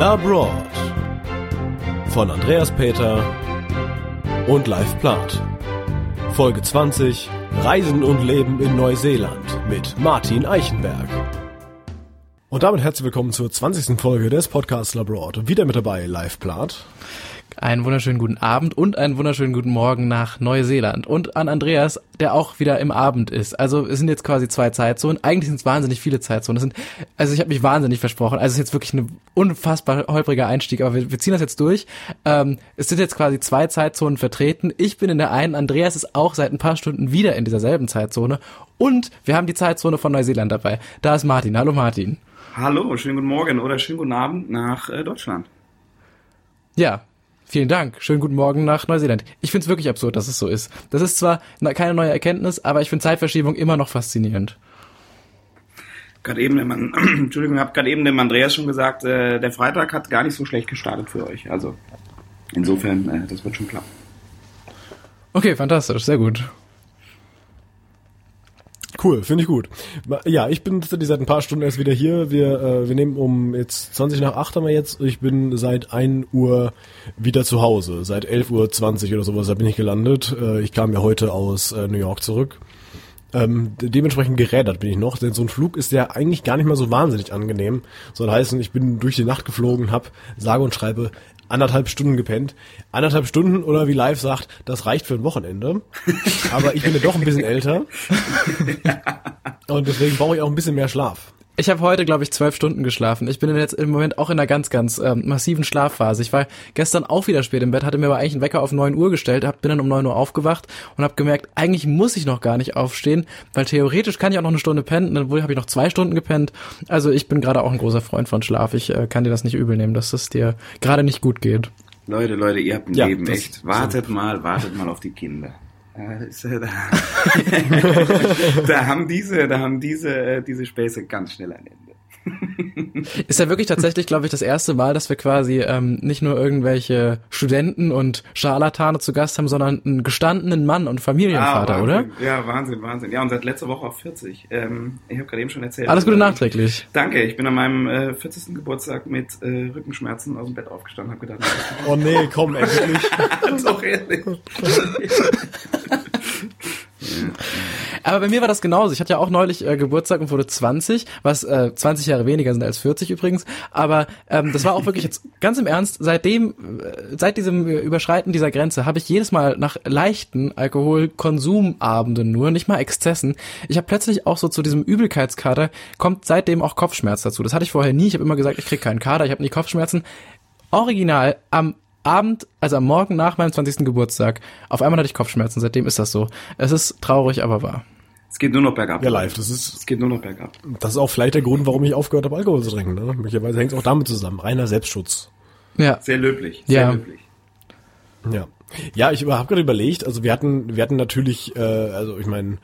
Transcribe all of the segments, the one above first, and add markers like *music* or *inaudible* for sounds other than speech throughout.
Labroad von Andreas Peter und Live Plath. Folge 20 Reisen und Leben in Neuseeland mit Martin Eichenberg. Und damit herzlich willkommen zur 20. Folge des Podcasts Labroad. Wieder mit dabei Live Plath. Einen wunderschönen guten Abend und einen wunderschönen guten Morgen nach Neuseeland. Und an Andreas, der auch wieder im Abend ist. Also es sind jetzt quasi zwei Zeitzonen. Eigentlich sind es wahnsinnig viele Zeitzonen. Das sind, also ich habe mich wahnsinnig versprochen. Also es ist jetzt wirklich ein unfassbar holpriger Einstieg, aber wir, wir ziehen das jetzt durch. Ähm, es sind jetzt quasi zwei Zeitzonen vertreten. Ich bin in der einen, Andreas ist auch seit ein paar Stunden wieder in dieser selben Zeitzone. Und wir haben die Zeitzone von Neuseeland dabei. Da ist Martin. Hallo Martin. Hallo, schönen guten Morgen oder schönen guten Abend nach äh, Deutschland. Ja, Vielen Dank. Schönen guten Morgen nach Neuseeland. Ich finde es wirklich absurd, dass es so ist. Das ist zwar keine neue Erkenntnis, aber ich finde Zeitverschiebung immer noch faszinierend. Gerade eben, dem, *clears throat* Entschuldigung, habe gerade eben dem Andreas schon gesagt, äh, der Freitag hat gar nicht so schlecht gestartet für euch. Also insofern, äh, das wird schon klappen. Okay, fantastisch, sehr gut. Cool, finde ich gut. Ja, ich bin seit ein paar Stunden erst wieder hier. Wir, äh, wir nehmen um jetzt 20 nach 8 haben wir jetzt. Ich bin seit 1 Uhr wieder zu Hause. Seit 11 Uhr 20 oder sowas, da bin ich gelandet. Äh, ich kam ja heute aus äh, New York zurück. Ähm, dementsprechend gerädert bin ich noch, denn so ein Flug ist ja eigentlich gar nicht mal so wahnsinnig angenehm. Soll heißen, ich bin durch die Nacht geflogen, hab sage und schreibe anderthalb Stunden gepennt. Anderthalb Stunden oder wie live sagt, das reicht für ein Wochenende. Aber ich bin ja doch ein bisschen älter. *laughs* Und deswegen brauche ich auch ein bisschen mehr Schlaf. Ich habe heute, glaube ich, zwölf Stunden geschlafen. Ich bin jetzt im Moment auch in einer ganz, ganz ähm, massiven Schlafphase. Ich war gestern auch wieder spät im Bett, hatte mir aber eigentlich einen Wecker auf neun Uhr gestellt, hab, bin dann um neun Uhr aufgewacht und habe gemerkt, eigentlich muss ich noch gar nicht aufstehen, weil theoretisch kann ich auch noch eine Stunde pennen, obwohl habe ich noch zwei Stunden gepennt. Also ich bin gerade auch ein großer Freund von Schlaf. Ich äh, kann dir das nicht übel nehmen, dass es dir gerade nicht gut geht. Leute, Leute, ihr habt ein ja, Leben, echt. Wartet so. mal, wartet mal auf die Kinder. *laughs* Da, haben diese, da haben diese, äh, diese Späße ganz schnell ein Ende. Ist ja wirklich tatsächlich, glaube ich, das erste Mal, dass wir quasi ähm, nicht nur irgendwelche Studenten und Scharlatane zu Gast haben, sondern einen gestandenen Mann und Familienvater, ah, oder? Ja, Wahnsinn, Wahnsinn. Ja, und seit letzter Woche auf 40. Ähm, ich habe gerade eben schon erzählt. Alles Gute also, nachträglich. Danke, ich bin an meinem äh, 40. Geburtstag mit äh, Rückenschmerzen aus dem Bett aufgestanden, habe gedacht, oh nee, komm, endlich. *laughs* Doch ehrlich. *laughs* Aber bei mir war das genauso. Ich hatte ja auch neulich äh, Geburtstag und wurde 20, was äh, 20 Jahre weniger sind als 40 übrigens. Aber ähm, das war auch wirklich jetzt *laughs* ganz im Ernst. Seitdem, äh, seit diesem Überschreiten dieser Grenze, habe ich jedes Mal nach leichten Alkoholkonsumabenden nur, nicht mal Exzessen. Ich habe plötzlich auch so zu diesem Übelkeitskater kommt seitdem auch Kopfschmerz dazu. Das hatte ich vorher nie. Ich habe immer gesagt, ich krieg keinen Kater, ich habe nie Kopfschmerzen. Original am Abend, also am Morgen nach meinem 20. Geburtstag, auf einmal hatte ich Kopfschmerzen. Seitdem ist das so. Es ist traurig, aber wahr. Es geht nur noch bergab. Ja, live. Das ist. Es geht nur noch bergab. Das ist auch vielleicht der Grund, warum ich aufgehört habe, Alkohol zu trinken. Ne? Möglicherweise hängt es auch damit zusammen. Reiner Selbstschutz. Ja. Sehr löblich. Sehr ja. löblich. Ja. Ja, ich habe gerade überlegt. Also wir hatten, wir hatten natürlich, äh, also ich meine,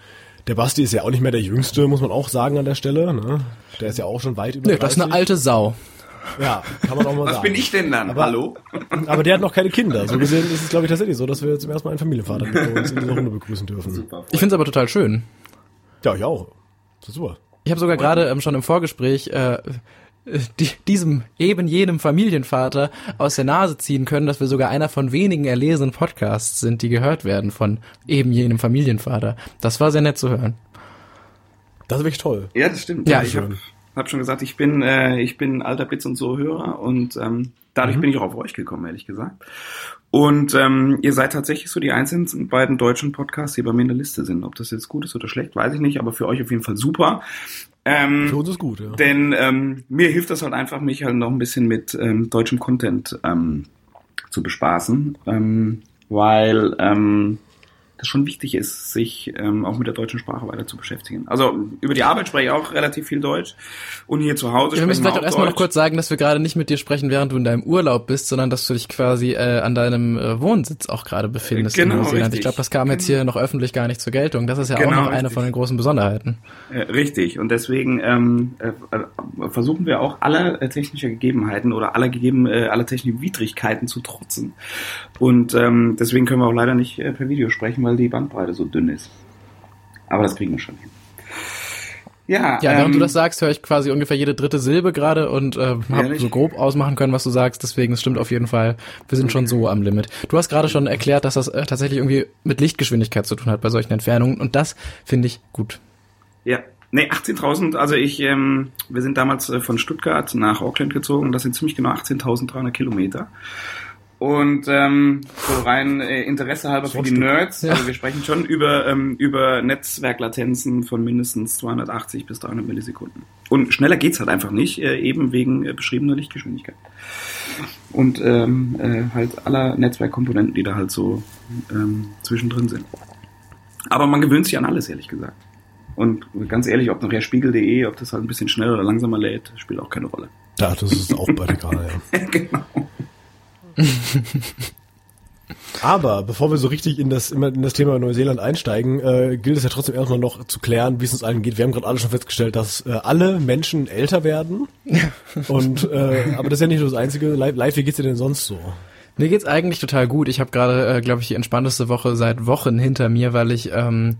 der Basti ist ja auch nicht mehr der Jüngste, muss man auch sagen an der Stelle. Ne? Der ist ja auch schon weit über. Nee, das ist eine alte Sau. Ja, kann man auch mal Was sagen. Was bin ich denn dann? Aber, Hallo? Aber der hat noch keine Kinder. So gesehen ist es, glaube ich, tatsächlich so, dass wir zum ersten Mal einen Familienvater mit uns in dieser Runde begrüßen dürfen. Super, ich finde es aber total schön. Ja, ich auch. Das ist super. Ich habe sogar gerade ähm, schon im Vorgespräch äh, die, diesem eben jenem Familienvater aus der Nase ziehen können, dass wir sogar einer von wenigen erlesenen Podcasts sind, die gehört werden von eben jenem Familienvater. Das war sehr nett zu hören. Das ist wirklich toll. Ja, das stimmt. Ja, ich habe habe schon gesagt, ich bin, äh, ich bin alter Blitz und so Hörer und ähm, dadurch mhm. bin ich auch auf euch gekommen, ehrlich gesagt. Und ähm, ihr seid tatsächlich so die einzigen beiden deutschen Podcasts, die bei mir in der Liste sind. Ob das jetzt gut ist oder schlecht, weiß ich nicht, aber für euch auf jeden Fall super. Ähm, für uns ist gut, ja. Denn ähm, mir hilft das halt einfach, mich halt noch ein bisschen mit ähm, deutschem Content ähm, zu bespaßen, ähm, weil ähm, das schon wichtig ist, sich ähm, auch mit der deutschen Sprache weiter zu beschäftigen. Also über die Arbeit spreche ich auch relativ viel Deutsch und hier zu Hause. Wir müssen vielleicht auch erstmal noch kurz sagen, dass wir gerade nicht mit dir sprechen, während du in deinem Urlaub bist, sondern dass du dich quasi äh, an deinem äh, Wohnsitz auch gerade befindest genau, in Neuseeland. Ich glaube, das kam jetzt hier noch öffentlich gar nicht zur Geltung. Das ist ja genau, auch noch richtig. eine von den großen Besonderheiten. Äh, richtig. Und deswegen ähm, äh, versuchen wir auch alle äh, technische Gegebenheiten oder alle gegeben äh, alle technischen Widrigkeiten zu trotzen. Und ähm, deswegen können wir auch leider nicht äh, per Video sprechen, weil die Bandbreite so dünn ist. Aber das kriegen wir schon hin. Ja, Ja, während ähm, du das sagst, höre ich quasi ungefähr jede dritte Silbe gerade und äh, habe so grob ausmachen können, was du sagst. Deswegen, es stimmt auf jeden Fall. Wir sind schon so am Limit. Du hast gerade schon erklärt, dass das äh, tatsächlich irgendwie mit Lichtgeschwindigkeit zu tun hat bei solchen Entfernungen und das finde ich gut. Ja, nee, 18.000, also ich, ähm, wir sind damals äh, von Stuttgart nach Auckland gezogen, das sind ziemlich genau 18.300 Kilometer. Und ähm, so rein äh, Interesse halber für die Nerds, Ja. also wir sprechen schon über, ähm, über Netzwerklatenzen von mindestens 280 bis 300 Millisekunden. Und schneller geht's halt einfach nicht, äh, eben wegen äh, beschriebener Lichtgeschwindigkeit. Und ähm, äh, halt aller Netzwerkkomponenten, die da halt so ähm, zwischendrin sind. Aber man gewöhnt sich an alles, ehrlich gesagt. Und ganz ehrlich, ob nachher Spiegel.de, ob das halt ein bisschen schneller oder langsamer lädt, spielt auch keine Rolle. Ja, das ist auch bei egal, ja. *laughs* genau. *laughs* Aber bevor wir so richtig in das, in das Thema Neuseeland einsteigen, äh, gilt es ja trotzdem erstmal noch zu klären, wie es uns allen geht. Wir haben gerade alle schon festgestellt, dass äh, alle Menschen älter werden. *laughs* Und äh, aber das ist ja nicht nur das Einzige. Live, wie geht's dir denn sonst so? Mir geht's eigentlich total gut. Ich habe gerade, äh, glaube ich, die entspannteste Woche seit Wochen hinter mir, weil ich ähm,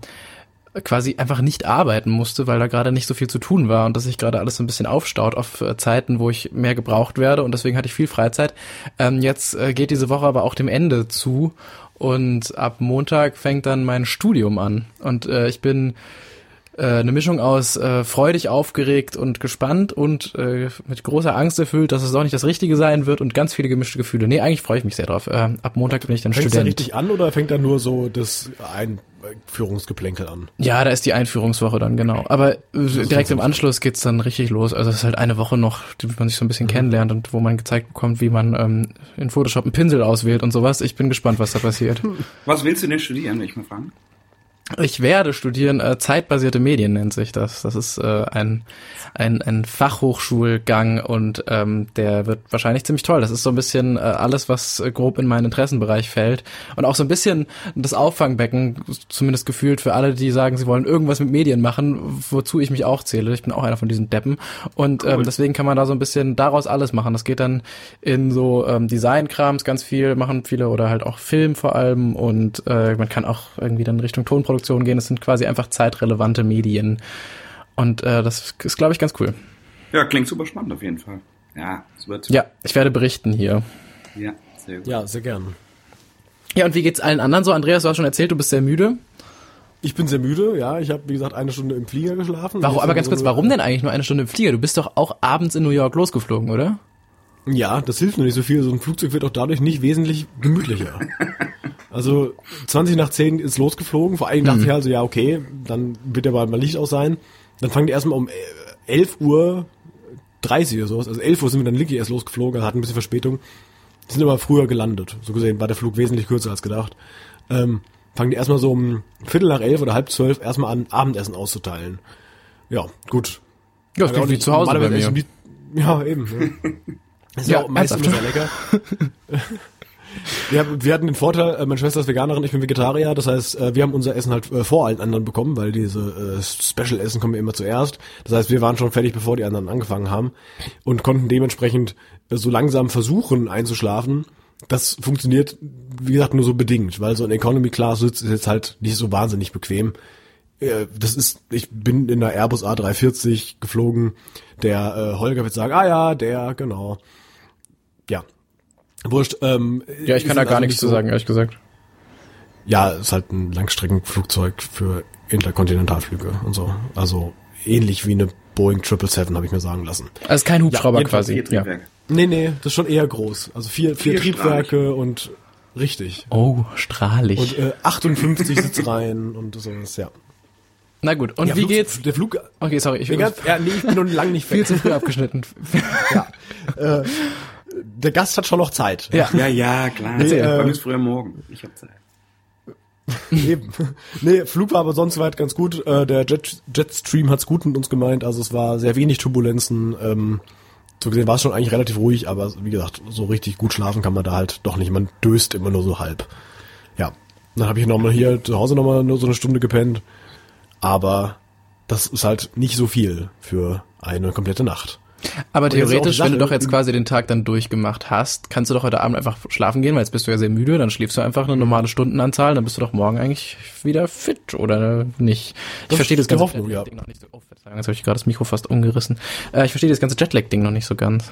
quasi einfach nicht arbeiten musste, weil da gerade nicht so viel zu tun war und dass sich gerade alles so ein bisschen aufstaut auf äh, Zeiten, wo ich mehr gebraucht werde und deswegen hatte ich viel Freizeit. Ähm, jetzt äh, geht diese Woche aber auch dem Ende zu und ab Montag fängt dann mein Studium an und äh, ich bin äh, eine Mischung aus äh, freudig aufgeregt und gespannt und äh, mit großer Angst erfüllt, dass es doch nicht das Richtige sein wird und ganz viele gemischte Gefühle. Nee, eigentlich freue ich mich sehr drauf. Äh, ab Montag bin ich dann Fängt da Student. richtig an oder fängt da nur so das Einführungsgeplänkel an? Ja, da ist die Einführungswoche dann, genau. Aber äh, direkt im Anschluss geht's dann richtig los. Also es ist halt eine Woche noch, die man sich so ein bisschen kennenlernt und wo man gezeigt bekommt, wie man ähm, in Photoshop einen Pinsel auswählt und sowas. Ich bin gespannt, was da passiert. Was willst du denn studieren, wenn ich mal fragen? Ich werde studieren, äh, zeitbasierte Medien nennt sich das. Das ist äh, ein, ein, ein Fachhochschulgang und ähm, der wird wahrscheinlich ziemlich toll. Das ist so ein bisschen äh, alles, was äh, grob in meinen Interessenbereich fällt. Und auch so ein bisschen das Auffangbecken, zumindest gefühlt für alle, die sagen, sie wollen irgendwas mit Medien machen, wozu ich mich auch zähle. Ich bin auch einer von diesen Deppen. Und ähm, deswegen kann man da so ein bisschen daraus alles machen. Das geht dann in so ähm, Designkrams ganz viel, machen viele oder halt auch Film vor allem und äh, man kann auch irgendwie dann Richtung Tonproduktion gehen. Das sind quasi einfach zeitrelevante Medien. Und äh, das ist, glaube ich, ganz cool. Ja, klingt super spannend auf jeden Fall. Ja, es wird. Ja, ich werde berichten hier. ja sehr gut. Ja, sehr gern. Ja, und wie geht's allen anderen so? Andreas, du hast schon erzählt, du bist sehr müde. Ich bin sehr müde, ja. Ich habe, wie gesagt, eine Stunde im Flieger geschlafen. Warum, aber ganz kurz, warum denn eigentlich nur eine Stunde im Flieger? Du bist doch auch abends in New York losgeflogen, oder? Ja, das hilft nur nicht so viel. So ein Flugzeug wird auch dadurch nicht wesentlich gemütlicher. *laughs* Also 20 nach 10 ist losgeflogen. Vor allem dachte ich also, ja, okay, dann wird ja bald mal Licht aus sein. Dann fangen die erstmal um äh, 11 Uhr 30 oder sowas. Also 11 Uhr sind wir dann wirklich erst losgeflogen, also hatten ein bisschen Verspätung. Die sind aber früher gelandet. So gesehen war der Flug wesentlich kürzer als gedacht. Ähm, fangen die erstmal so um Viertel nach elf oder halb zwölf erstmal an, Abendessen auszuteilen. Ja, gut. Ja, das klingt wie nicht- zu Hause bei mir. Ja, eben. Ja. *laughs* Ist ja, auch meistens sehr lecker. *laughs* Wir, wir hatten den Vorteil, äh, meine Schwester ist Veganerin, ich bin Vegetarier, das heißt, äh, wir haben unser Essen halt äh, vor allen anderen bekommen, weil diese Special-Essen kommen ja immer zuerst. Das heißt, wir waren schon fertig, bevor die anderen angefangen haben und konnten dementsprechend so langsam versuchen einzuschlafen. Das funktioniert, wie gesagt, nur so bedingt, weil so ein Economy Class Sitz ist jetzt halt nicht so wahnsinnig bequem. Das ist, ich bin in der Airbus A340 geflogen. Der äh, Holger wird sagen, ah ja, der, genau. Ja. Wurscht. Ähm, Ja, ich kann da also gar nicht nichts zu sagen, ehrlich gesagt. Ja, ist halt ein Langstreckenflugzeug für Interkontinentalflüge und so. Also ähnlich wie eine Boeing 777, habe ich mir sagen lassen. Also kein Hubschrauber jedenfalls quasi. Vier Ja. Triebwerke. Nee, nee, das ist schon eher groß. Also vier, vier Vierstrahlig. Triebwerke und richtig. Oh, strahlig. Und äh, 58 Sitzreihen und sowas, ja. Na gut, und ja wie Flug- geht's? Der Flug, Okay, sorry, ich ganz, ja, nee, ich bin noch lange nicht viel viel zu früh abgeschnitten. *laughs* ja. äh, Der Gast hat schon noch Zeit. Ja. Ja, ja, klar. Nee, Bei äh, mir ist früher morgen. Ich hab Zeit. *laughs* Eben. Nee, Flug war aber sonst soweit ganz gut. Äh, der Jet, Jetstream hat's gut mit uns gemeint. Also es war sehr wenig Turbulenzen. Ähm, so gesehen war es schon eigentlich relativ ruhig, aber wie gesagt, so richtig gut schlafen kann man da halt doch nicht. Man döst immer nur so halb. Ja. Dann habe ich nochmal hier zu Hause nochmal nur so eine Stunde gepennt. Aber das ist halt nicht so viel für eine komplette Nacht. Aber theoretisch, wenn du doch jetzt quasi den Tag dann durchgemacht hast, kannst du doch heute Abend einfach schlafen gehen, weil jetzt bist du ja sehr müde, dann schläfst du einfach eine normale Stundenanzahl, dann bist du doch morgen eigentlich wieder fit, oder nicht? Ich Das verstehe das ganze Hoffnung, ja. Jetlag-Ding noch nicht so. Oh, Verzeihung, jetzt habe ich gerade das Mikro fast umgerissen. Äh, ich verstehe das ganze Jetlag-Ding noch nicht so ganz.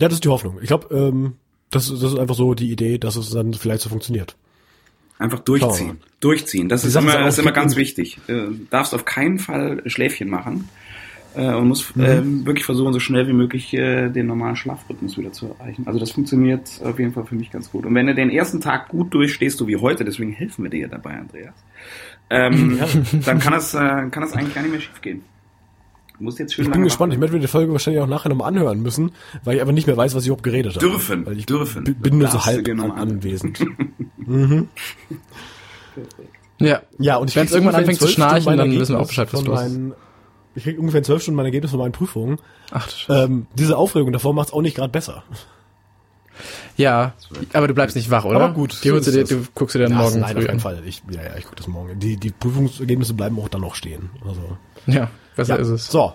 Ja, das ist die Hoffnung. Ich glaube, ähm, das, das ist einfach so die Idee, dass es dann vielleicht so funktioniert. Einfach durchziehen. Durchziehen. Das Die ist immer, das ist immer ganz wichtig. Äh, darfst auf keinen Fall Schläfchen machen. Äh, und musst Mhm. ähm, wirklich versuchen, so schnell wie möglich äh, den normalen Schlafrhythmus wieder zu erreichen. Also das funktioniert auf jeden Fall für mich ganz gut. Und wenn du den ersten Tag gut durchstehst, so wie heute, deswegen helfen wir dir ja dabei, Andreas, ähm, *laughs* dann kann das, äh, kann das eigentlich gar nicht mehr schief gehen. Du musst jetzt schön Ich bin gespannt. Ich wach werde mir die Folge wahrscheinlich auch nachher nochmal anhören müssen, weil ich aber nicht mehr weiß, was ich überhaupt geredet habe. Dürfen, Weil ich dürfen. bin nur so du halb anhören. anwesend. *laughs* Ja. Ja, und ich Wenn's krieg irgendwann anfängt zu schnarchen, dann wissen wir auch Bescheid, was los ist. meinen- Ich krieg ungefähr in zwölf Stunden mein Ergebnis von meinen Prüfungen. Ach, Ähm, diese Aufregung davor macht's auch nicht gerade besser. ja, aber du bleibst nicht wach, oder? Aber gut, Die so holst du, dir, das. du guckst du dir dann morgen nein, auf früh jeden an. Fall. Ich, ja, ja, ich gucke das morgen. Die, die Prüfungsergebnisse bleiben auch dann noch stehen. Also, Ja, besser ja. ist es. So,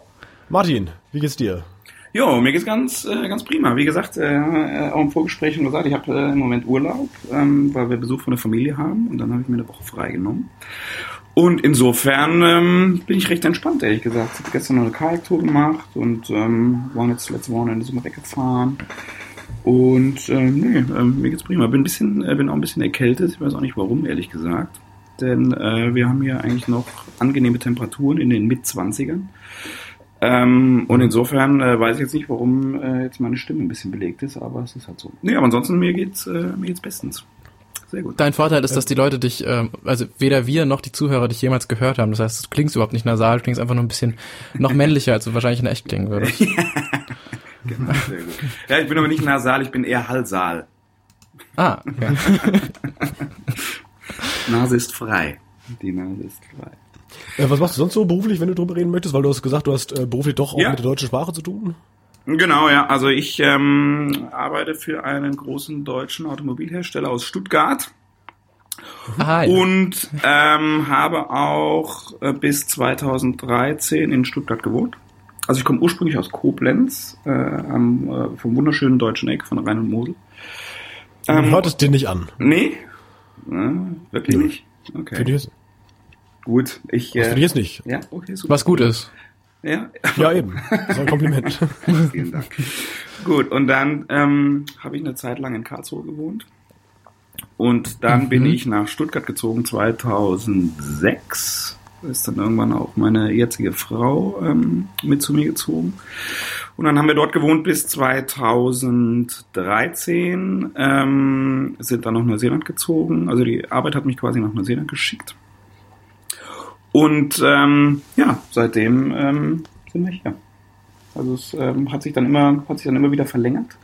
Martin, wie geht's dir? Jo, mir geht's ganz, äh, ganz prima. Wie gesagt, äh, äh, auch im Vorgespräch schon gesagt, ich habe äh, im Moment Urlaub, ähm, weil wir Besuch von der Familie haben und dann habe ich mir eine Woche freigenommen. Und insofern ähm, bin ich recht entspannt, ehrlich gesagt. Ich habe gestern noch eine Kajaktour gemacht und ähm, waren jetzt letzte Wochenende so weggefahren. Und ähm, nee, ähm, mir geht's prima. Bin ein bisschen, äh, bin auch ein bisschen erkältet. Ich weiß auch nicht warum, ehrlich gesagt. Denn äh, wir haben hier eigentlich noch angenehme Temperaturen in den Mitzwanzigern. Ähm, und insofern äh, weiß ich jetzt nicht, warum äh, jetzt meine Stimme ein bisschen belegt ist, aber es ist halt so. Nee, aber ansonsten mir geht's, äh, mir geht's bestens. Sehr gut. Dein Vorteil ist, dass die Leute dich, ähm, also weder wir noch die Zuhörer dich jemals gehört haben. Das heißt, du klingst überhaupt nicht nasal, du klingst einfach nur ein bisschen noch männlicher, als du wahrscheinlich in echt klingen würdest. *laughs* Genau, sehr gut. Ja, ich bin aber nicht nasal, ich bin eher Hallsal. Ah, ja. *laughs* Nase ist frei. Die Nase ist frei. Äh, was machst du sonst so beruflich, wenn du drüber reden möchtest? Weil du hast gesagt, du hast äh, beruflich doch auch Ja. mit der deutschen Sprache zu tun. Genau, ja. Also ich ähm, arbeite für einen großen deutschen Automobilhersteller aus Stuttgart. Ah, ja. Und ähm, habe auch äh, bis 2013 in Stuttgart gewohnt. Also ich komme ursprünglich aus Koblenz, äh, am, äh, vom wunderschönen deutschen Eck von Rhein und Mosel. Ähm, hört es dir nicht an. Nee? Äh, wirklich Nö. nicht? Für dich Okay. jetzt, Gut, ich... was für dich Äh, jetzt nicht. ja, okay, super. Was gut ist. Ja, Ja, eben. Das ist ein Kompliment. *laughs* Vielen Dank. Gut, und dann ähm, habe ich eine Zeit lang in Karlsruhe gewohnt. Und dann bin ich nach Stuttgart gezogen 2006. Da ist dann irgendwann auch meine jetzige Frau ähm, mit zu mir gezogen. Und dann haben wir dort gewohnt bis 2013. Ähm, sind dann nach Neuseeland gezogen. Also die Arbeit hat mich quasi nach Neuseeland geschickt. Und ähm, ja, seitdem ähm, sind wir hier. Also es ähm, hat sich dann immer, hat sich dann immer wieder verlängert,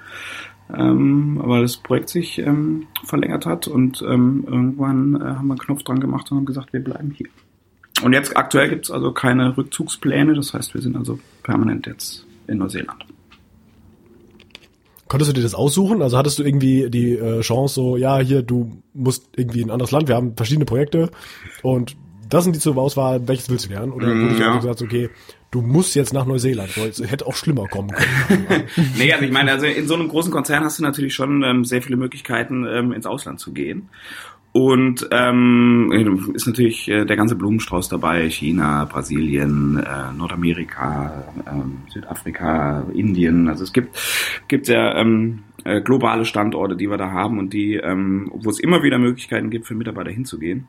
ähm, weil das Projekt sich ähm, verlängert hat und ähm, irgendwann äh, haben wir einen Knopf dran gemacht und haben gesagt, wir bleiben hier. Und jetzt aktuell gibt es also keine Rückzugspläne, das heißt, wir sind also permanent jetzt in Neuseeland. Konntest du dir das aussuchen? Also hattest du irgendwie die äh, Chance so, ja, hier, du musst irgendwie in ein anderes Land, wir haben verschiedene Projekte und das sind die zur Auswahl, welches willst du gern? Oder Mm, wurde ich ja. gesagt, okay, du musst jetzt nach Neuseeland, weil es hätte auch schlimmer kommen können. *laughs* nee, also ich meine, also in so einem großen Konzern hast du natürlich schon ähm, sehr viele Möglichkeiten, ähm, ins Ausland zu gehen. Und ähm, ist natürlich äh, der ganze Blumenstrauß dabei, China, Brasilien, äh, Nordamerika, ähm, Südafrika, Indien. Also es gibt, gibt ja ähm, äh, globale Standorte, die wir da haben und die, ähm, wo es immer wieder Möglichkeiten gibt, für Mitarbeiter hinzugehen.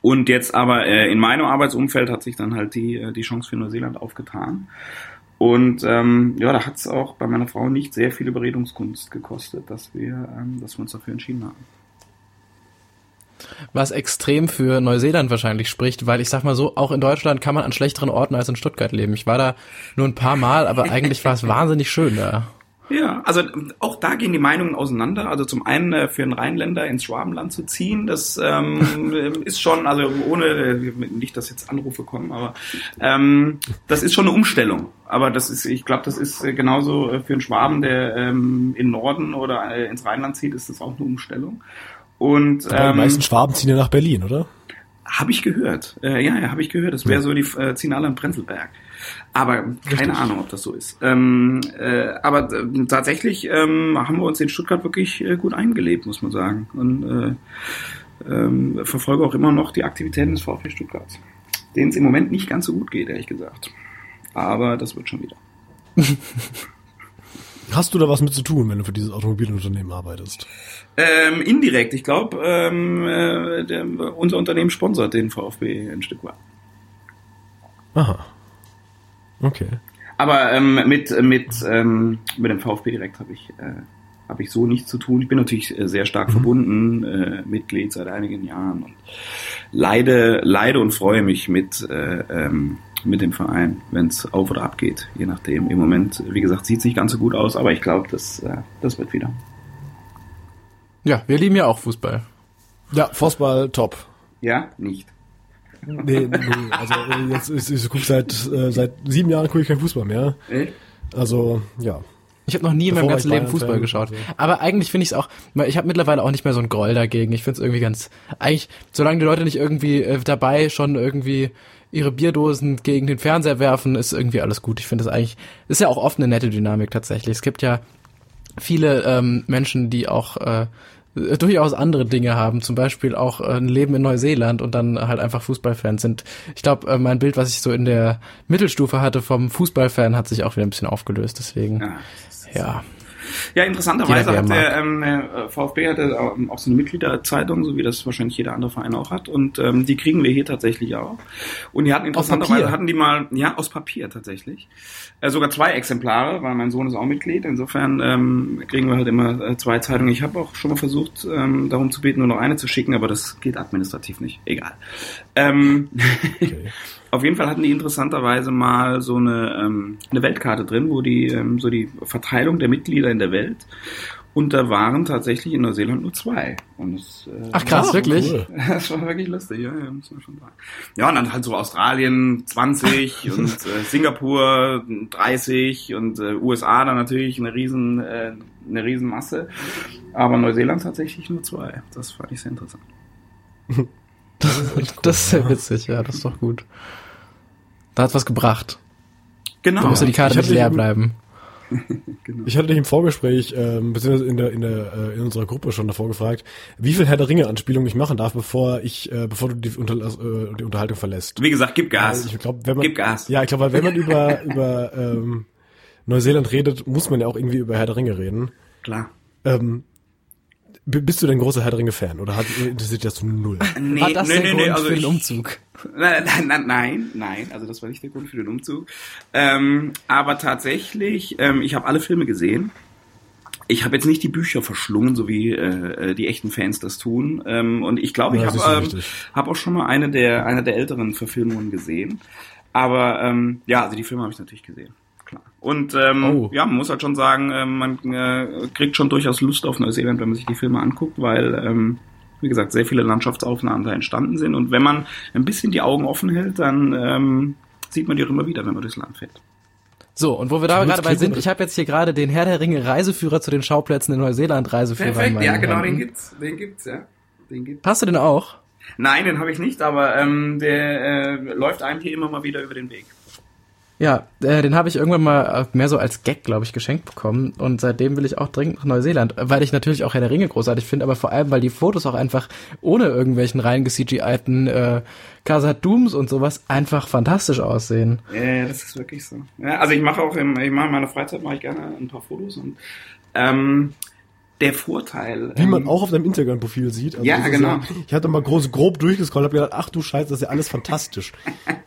Und jetzt aber äh, in meinem Arbeitsumfeld hat sich dann halt die, äh, die Chance für Neuseeland aufgetan. Und ähm, ja, da hat es auch bei meiner Frau nicht sehr viel Überredungskunst gekostet, dass wir, ähm, dass wir uns dafür entschieden haben. Was extrem für Neuseeland wahrscheinlich spricht, weil ich sag mal so, auch in Deutschland kann man an schlechteren Orten als in Stuttgart leben. Ich war da nur ein paar Mal, aber eigentlich war es *laughs* wahnsinnig schön da. Ja, also ähm, auch da gehen die Meinungen auseinander. Also zum einen äh, für einen Rheinländer ins Schwabenland zu ziehen, das ähm, *laughs* ist schon, also ohne, äh, nicht, dass jetzt Anrufe kommen, aber ähm, das ist schon eine Umstellung. Aber das ist, ich glaube, das ist äh, genauso für einen Schwaben, der ähm, in Norden oder äh, ins Rheinland zieht, ist das auch eine Umstellung. Und Aber die ähm, meisten Schwaben ziehen ja nach Berlin, oder? habe ich gehört. Äh, ja, ja, habe ich gehört. Das wäre so die äh, ziehen alle am Prenzlberg. Aber keine Ahnung, ob das so ist. Ähm, äh, aber äh, tatsächlich ähm, haben wir uns in Stuttgart wirklich äh, gut eingelebt, muss man sagen. Und äh, ähm, verfolge auch immer noch die Aktivitäten des VfB Stuttgart. Denen es im Moment nicht ganz so gut geht, ehrlich gesagt. Aber das wird schon wieder. *laughs* Hast du da was mit zu tun, wenn du für dieses Automobilunternehmen arbeitest? Ähm, indirekt. Ich glaube, ähm, äh, unser Unternehmen sponsert den VfB ein Stück weit. Aha. Okay. Aber ähm, mit mit ähm, mit dem VfB direkt habe ich äh, habe ich so nichts zu tun. Ich bin natürlich äh, sehr stark mhm. verbunden, äh, Mitglied seit einigen Jahren und leide leide und freue mich mit äh, ähm, mit dem Verein, wenn es auf oder ab geht, je nachdem. Im Moment, wie gesagt, sieht es nicht ganz so gut aus, aber ich glaube, das, äh, das wird wieder. Ja, wir lieben ja auch Fußball. Ja, Fußball top. Ja, nicht. Nee, nee, also äh, jetzt ich, ich guck seit äh, seit sieben Jahren gucke ich keinen Fußball mehr. Also ja. Ich habe noch nie in meinem ganzen Leben Fußball geschaut. Also. Aber eigentlich finde ich es auch, ich habe mittlerweile auch nicht mehr so ein Groll dagegen. Ich finde es irgendwie ganz, eigentlich, solange die Leute nicht irgendwie äh, dabei schon irgendwie ihre Bierdosen gegen den Fernseher werfen, ist irgendwie alles gut. Ich finde das eigentlich, ist ja auch oft eine nette Dynamik tatsächlich. Es gibt ja viele ähm, Menschen, die auch äh, durchaus andere Dinge haben, zum Beispiel auch äh, ein Leben in Neuseeland und dann halt einfach Fußballfans sind. Ich glaube, äh, mein Bild, was ich so in der Mittelstufe hatte vom Fußballfan, hat sich auch wieder ein bisschen aufgelöst. Deswegen, ja, ja ja, interessanterweise hat der ähm, VfB hatte ähm, auch so eine Mitgliederzeitung, so wie das wahrscheinlich jeder andere Verein auch hat. Und ähm, die kriegen wir hier tatsächlich auch. Und die hatten interessanterweise hatten die mal, ja, aus Papier tatsächlich. Äh, sogar zwei Exemplare, weil mein Sohn ist auch Mitglied. Insofern ähm, kriegen wir halt immer äh, zwei Zeitungen. Ich habe auch schon mal versucht, ähm, darum zu beten, nur noch eine zu schicken, aber das geht administrativ nicht. Egal. Ähm, *laughs* okay. Auf jeden Fall hatten die interessanterweise mal so eine, ähm, eine Weltkarte drin, wo die ähm, so die Verteilung der Mitglieder in der Welt und da waren tatsächlich in Neuseeland nur zwei. Und das, äh, Ach krass, war wirklich? Cool. *laughs* Das war wirklich lustig, ja, ja, muss man schon sagen. Ja, und dann halt so Australien 20 *laughs* und äh, Singapur 30 und äh, USA dann natürlich eine riesen, äh, eine riesen Masse. Aber Neuseeland tatsächlich nur zwei. Das fand ich sehr interessant. *laughs* Das ist, cool, das ist sehr witzig, ja, das ist doch gut. Da hat was gebracht. Genau. Da musste die Karte nicht leer bleiben. *laughs* genau. Ich hatte dich im Vorgespräch, ähm, beziehungsweise in, der, in, der, äh, in unserer Gruppe schon davor gefragt, wie viel Herr der Ringe-Anspielung ich machen darf, bevor ich, äh, bevor du die, Unter äh, die Unterhaltung verlässt. Wie gesagt, gib Gas. ich glaub, wenn man, gib Gas. Ja, ich glaube, weil wenn man *laughs* über, über ähm, Neuseeland redet, muss man ja auch irgendwie über Herr der Ringe reden. Klar. Ähm, bist du denn großer Herr der Ringe-Fan oder hat, interessiert das null? Nee, War das nee, der nee, Grund nee, also für den Umzug? Nein, nein, nein, nein, also das war nicht der Grund für den Umzug. Ähm, aber tatsächlich, ähm, ich habe alle Filme gesehen. Ich habe jetzt nicht die Bücher verschlungen, so wie äh, äh die echten Fans das tun. Ähm, und ich glaube, ich habe ähm, hab auch schon mal eine der, eine der älteren Verfilmungen gesehen. Aber ähm, ja, also die Filme habe ich natürlich gesehen. Und ähm, oh. ja, man muss halt schon sagen, äh, man äh, kriegt schon durchaus Lust auf Neuseeland, wenn man sich die Filme anguckt, weil, ähm, wie gesagt, sehr viele Landschaftsaufnahmen da entstanden sind. Und wenn man ein bisschen die Augen offen hält, dann ähm, sieht man die auch immer wieder, wenn man durchs Land fährt. So, und wo wir da gerade bei sind, ich habe jetzt hier gerade den Herr der Ringe Reiseführer zu den Schauplätzen in Neuseeland Reiseführer. Perfekt, ja, genau, den gibt's, den gibt's, ja. Den gibt's. Hast du den auch? Nein, den habe ich nicht, aber ähm, der äh, läuft einem hier immer mal wieder über den Weg. Ja, äh, den habe ich irgendwann mal äh, mehr so als Gag, glaube ich, geschenkt bekommen. Und seitdem will ich auch dringend nach Neuseeland, weil ich natürlich auch Herr der Ringe großartig finde, aber vor allem, weil die Fotos auch einfach ohne irgendwelchen rein CGI-ten äh, Casa Dooms und sowas einfach fantastisch aussehen. Ja, das ist wirklich so. Ja, also ich mache auch im, ich mache in meiner Freizeit mache ich gerne ein paar Fotos und ähm, der Vorteil. Wie man ähm, auch auf deinem Instagram-Profil sieht. Also ja, genau. Ja, ich hatte mal groß, grob durchgescrollt, habe gedacht, ach du Scheiße, das ist ja alles fantastisch.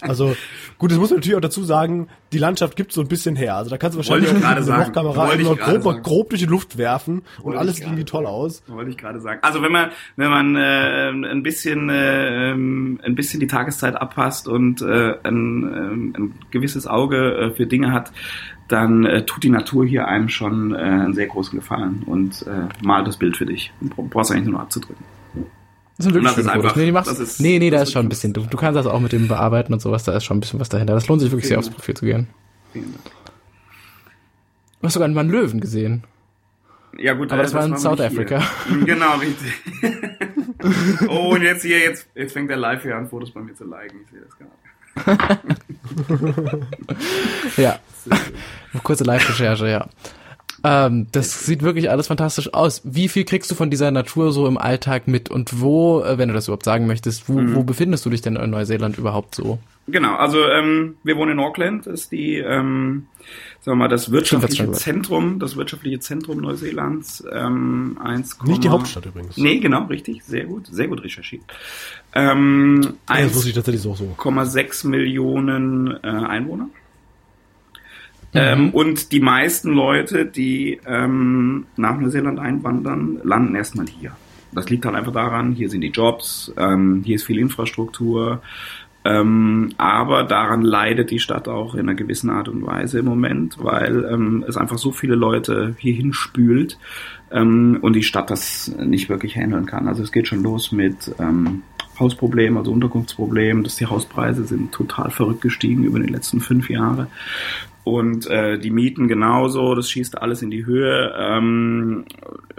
also gut, das muss man natürlich auch dazu sagen, die Landschaft gibt so ein bisschen her. Also da kannst du wahrscheinlich mit einer Lochkamera nur grob, grob durch die Luft werfen und Wollte alles sieht irgendwie toll aus. Wollte ich gerade sagen. Also wenn man wenn man äh, ein bisschen äh, ein bisschen die Tageszeit abpasst und äh, ein, äh, ein gewisses Auge äh, für Dinge hat, dann äh, tut die Natur hier einem schon äh, einen sehr großen Gefallen und äh, malt das Bild für dich. Du brauchst eigentlich nur abzudrücken. Das sind wirklich das Fotos. Nee, machst, ist, nee, nee, da ist schon ein bisschen. Du, du kannst das auch mit dem bearbeiten und sowas, da ist schon ein bisschen was dahinter. Das lohnt sich wirklich sehr aufs Profil zu gehen. Vielen Dank. Du hast sogar einen Löwen gesehen. Ja gut, aber das, das war in South Africa. Hier. *laughs* Genau, richtig. *laughs* oh, und jetzt hier, jetzt, jetzt fängt der Live hier an, Fotos bei mir zu liken. Ich sehe das gerade. *laughs* ja. Kurze Live-Recherche, ja. Ähm, das sieht wirklich alles fantastisch aus. Wie viel kriegst du von dieser Natur so im Alltag mit und wo, äh, wenn du das überhaupt sagen möchtest, wo, mhm. wo befindest du dich denn in Neuseeland überhaupt so? Genau, also ähm, wir wohnen in Auckland, ist die, ähm, sagen wir mal, das wirtschaftliche Zentrum, das wirtschaftliche Zentrum Neuseelands. Ähm, 1, Nicht die Hauptstadt übrigens. Nee, genau, richtig, sehr gut, sehr gut recherchiert. Ähm, ja, das wusste ich tatsächlich so. 1,6 Millionen äh, Einwohner. Ähm, mhm. und die meisten Leute, die ähm, nach Neuseeland einwandern, landen erstmal hier. Das liegt halt einfach daran, hier sind die Jobs, ähm, hier ist viel Infrastruktur, ähm, aber daran leidet die Stadt auch in einer gewissen Art und Weise im Moment, weil ähm, es einfach so viele Leute hierhin spült ähm, und die Stadt das nicht wirklich handeln kann. Also es geht schon los mit Hausproblemen, also Unterkunftsproblemen, dass die Hauspreise sind total verrückt gestiegen über die letzten fünf Jahre. Und äh, die Mieten genauso, das schießt alles in die Höhe. Ähm,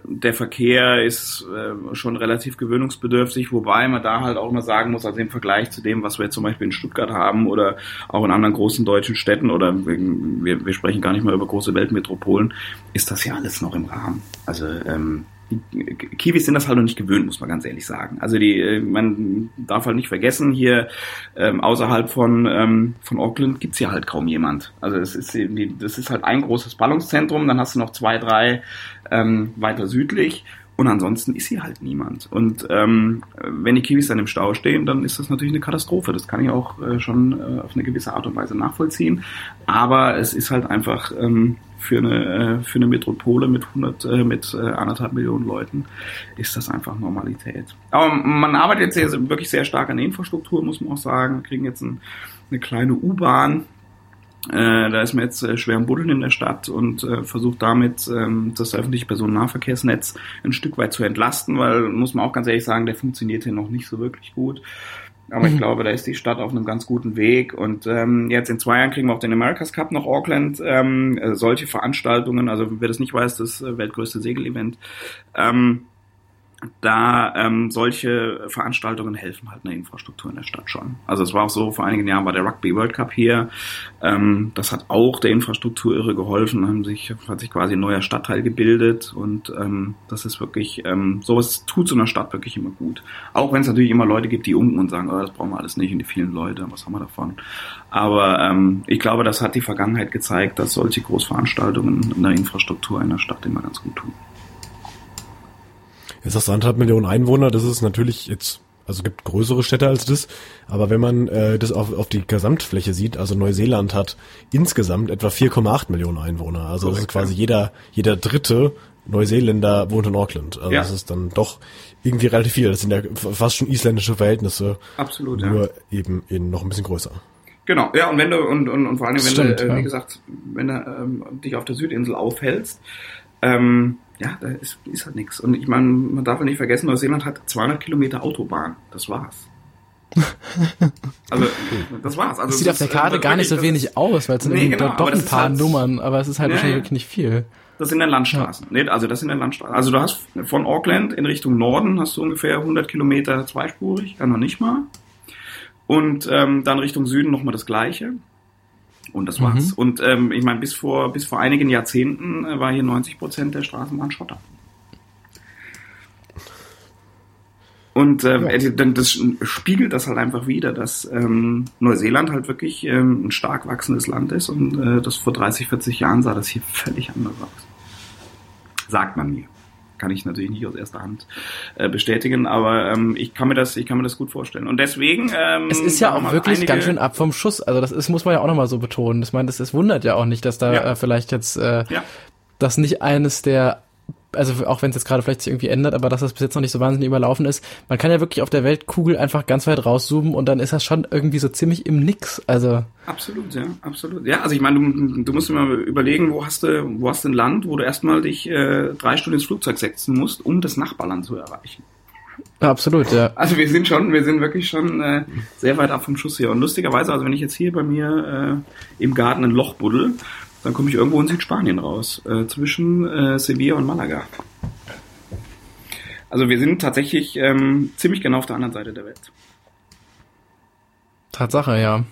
der Verkehr ist äh, schon relativ gewöhnungsbedürftig, wobei man da halt auch immer sagen muss, also im Vergleich zu dem, was wir zum Beispiel in Stuttgart haben oder auch in anderen großen deutschen Städten oder wir, wir sprechen gar nicht mal über große Weltmetropolen, ist das ja alles noch im Rahmen. Also ähm, die Kiwis sind das halt noch nicht gewöhnt, muss man ganz ehrlich sagen. Also die, äh, man darf halt nicht vergessen, hier ähm, außerhalb von, ähm, von Auckland gibt's hier halt kaum jemand. Also es ist, das ist halt ein großes Ballungszentrum, dann hast du noch zwei, drei ähm, weiter südlich und ansonsten ist hier halt niemand. Und ähm, wenn die Kiwis dann im Stau stehen, dann ist das natürlich eine Katastrophe. Das kann ich auch äh, schon äh, auf eine gewisse Art und Weise nachvollziehen. Aber es ist halt einfach ähm, für eine, äh, für eine Metropole mit 100, äh, mit äh, anderthalb Millionen Leuten ist das einfach Normalität. Aber man arbeitet jetzt sehr, wirklich sehr stark an der Infrastruktur, muss man auch sagen. Wir kriegen jetzt ein, eine kleine U-Bahn, äh, da ist man jetzt äh, schwer am Buddeln in der Stadt und äh, versucht damit ähm, das öffentliche Personennahverkehrsnetz ein Stück weit zu entlasten, weil, muss man auch ganz ehrlich sagen, der funktioniert hier noch nicht so wirklich gut. Aber mhm. ich glaube, da ist die Stadt auf einem ganz guten Weg. Und ähm, jetzt in zwei Jahren kriegen wir auch den America's Cup nach Auckland. Ähm, äh, solche Veranstaltungen, also wer das nicht weiß, das äh, weltgrößte Segelevent. Ähm, da ähm, solche Veranstaltungen helfen halt einer Infrastruktur in der Stadt schon. Also es war auch so, vor einigen Jahren war der Rugby World Cup hier. Ähm, das hat auch der Infrastruktur irre geholfen, haben sich, hat sich quasi ein neuer Stadtteil gebildet und ähm, das ist wirklich, ähm, sowas tut so einer Stadt wirklich immer gut. Auch wenn es natürlich immer Leute gibt, die unten und sagen, oh, das brauchen wir alles nicht und die vielen Leute, was haben wir davon? Aber ähm, ich glaube, das hat die Vergangenheit gezeigt, dass solche Großveranstaltungen in der Infrastruktur einer Stadt immer ganz gut tun. Jetzt hast du anderthalb Millionen Einwohner, das ist natürlich jetzt, also gibt größere Städte als das, aber wenn man äh, das auf, auf die Gesamtfläche sieht, also Neuseeland hat insgesamt etwa 4,8 Millionen Einwohner, also das ist quasi jeder, jeder dritte Neuseeländer wohnt in Auckland. Also ja. das ist dann doch irgendwie relativ viel. Das sind ja fast schon isländische Verhältnisse. Absolut, nur ja. eben in noch ein bisschen größer. Genau, ja, und wenn du, und, und, und vor allem, wenn Stimmt, du, äh, ja. wie gesagt, wenn du ähm, dich auf der Südinsel aufhältst, ähm, ja, da ist, ist halt nichts. Und ich meine, man darf ja nicht vergessen, Neuseeland hat 200 Kilometer Autobahn. Das war's. *laughs* also, das war's. Also, das sieht auf der Karte äh, gar nicht so wenig aus, weil es sind nee, genau, doch ein paar halt, Nummern, aber es ist halt nee, wahrscheinlich wirklich nicht viel. Das sind dann Landstraßen. Ja. Also das sind dann Landstraßen. Also du hast von Auckland in Richtung Norden hast du ungefähr 100 Kilometer zweispurig, ja noch nicht mal. Und ähm, dann Richtung Süden nochmal das Gleiche. Und das war's. Mhm. Und ähm, ich meine, bis vor, bis vor einigen Jahrzehnten äh, war hier 90 Prozent der Straßenbahn Schotter. Und ähm, ja. Äh, das spiegelt das halt einfach wieder, dass ähm, Neuseeland halt wirklich ähm, ein stark wachsendes Land ist und äh, das vor 30, 40 Jahren sah das hier völlig anders aus. Sagt man mir kann ich natürlich nicht aus erster Hand äh, bestätigen, aber ähm, ich kann mir das, ich kann mir das gut vorstellen. Und deswegen. Ähm, es ist ja auch wirklich ganz schön ab vom Schuss. Also das ist, muss man ja auch nochmal so betonen. Ich meine, das, das wundert ja auch nicht, dass da ja. äh, vielleicht jetzt äh, ja. das nicht eines der also auch wenn es jetzt gerade vielleicht sich irgendwie ändert, aber dass das bis jetzt noch nicht so wahnsinnig überlaufen ist, man kann ja wirklich auf der Weltkugel einfach ganz weit rauszoomen und dann ist das schon irgendwie so ziemlich im Nix. Also absolut, ja, absolut. Ja, also ich meine, du, du musst mal überlegen, wo hast du, wo hast du ein Land, wo du erstmal dich äh, drei Stunden ins Flugzeug setzen musst, um das Nachbarland zu erreichen. Absolut, ja. Also wir sind schon, wir sind wirklich schon äh, sehr weit ab vom Schuss hier. Und lustigerweise, also wenn ich jetzt hier bei mir äh, im Garten ein Loch buddel, dann komme ich irgendwo in Südspanien raus, äh, zwischen äh, Sevilla und Malaga. Also wir sind tatsächlich ähm, ziemlich genau auf der anderen Seite der Welt. Tatsache, ja.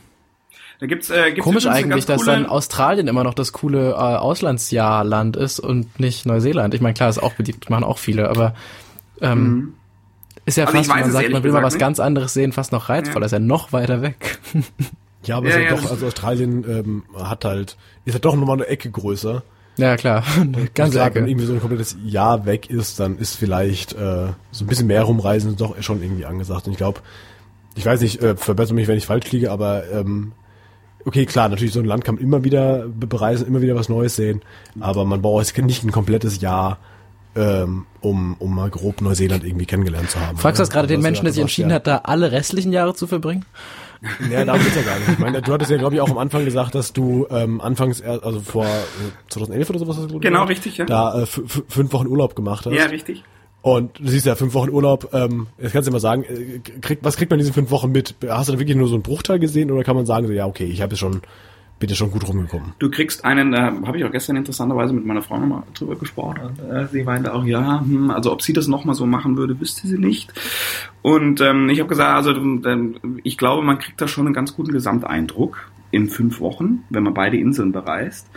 Da gibt's, äh, gibt's Komisch eigentlich, dass dann Australien immer noch das coole äh, Auslandsjahrland ist und nicht Neuseeland. Ich meine, klar, ist auch beliebt, machen auch viele, aber ähm, ist ja Also fast, wenn man sagt, man will mal was nicht. ganz anderes sehen, fast noch reizvoller. Ja. Ist ja noch weiter weg. *laughs* Ja, aber Ja, es ist ja, doch, also Australien ähm, hat halt, ist halt doch nochmal eine Ecke größer. ja, klar. *laughs* Ganz klar, wenn irgendwie so ein komplettes Jahr weg ist, dann ist vielleicht äh, so ein bisschen mehr rumreisen doch schon irgendwie angesagt. Und ich glaube, ich weiß nicht, äh, verbessere mich, wenn ich falsch liege, aber ähm, okay, klar, natürlich so ein Land kann man immer wieder be- bereisen, immer wieder was Neues sehen, aber man braucht jetzt nicht ein komplettes Jahr, ähm, um, um mal grob Neuseeland irgendwie kennengelernt zu haben. Fragst du das gerade den Also, Menschen, der sich entschieden ja. hat, da alle restlichen Jahre zu verbringen? Ja, darum geht's ja gar nicht. Ich meine, du hattest ja, glaube ich, auch am Anfang gesagt, dass du ähm, anfangs, also vor äh, 2011 oder sowas hast du Genau, gemacht? richtig, ja. Da äh, fünf Wochen Urlaub gemacht hast. Ja, richtig. Und du siehst ja, fünf Wochen Urlaub, ähm, jetzt kannst du mal sagen, äh, krieg, was kriegt man in diesen fünf Wochen mit? Hast du da wirklich nur so einen Bruchteil gesehen oder kann man sagen, so, ja, okay, ich habe jetzt schon, jetzt schon gut rumgekommen? Du kriegst einen, da habe ich auch gestern interessanterweise mit meiner Frau nochmal drüber gesprochen. Äh, sie meinte auch, ja, hm, also ob sie das nochmal so machen würde, wüsste sie nicht. Und ähm, ich habe gesagt, also ähm, ich glaube, man kriegt da schon einen ganz guten Gesamteindruck in fünf Wochen, wenn man beide Inseln bereist.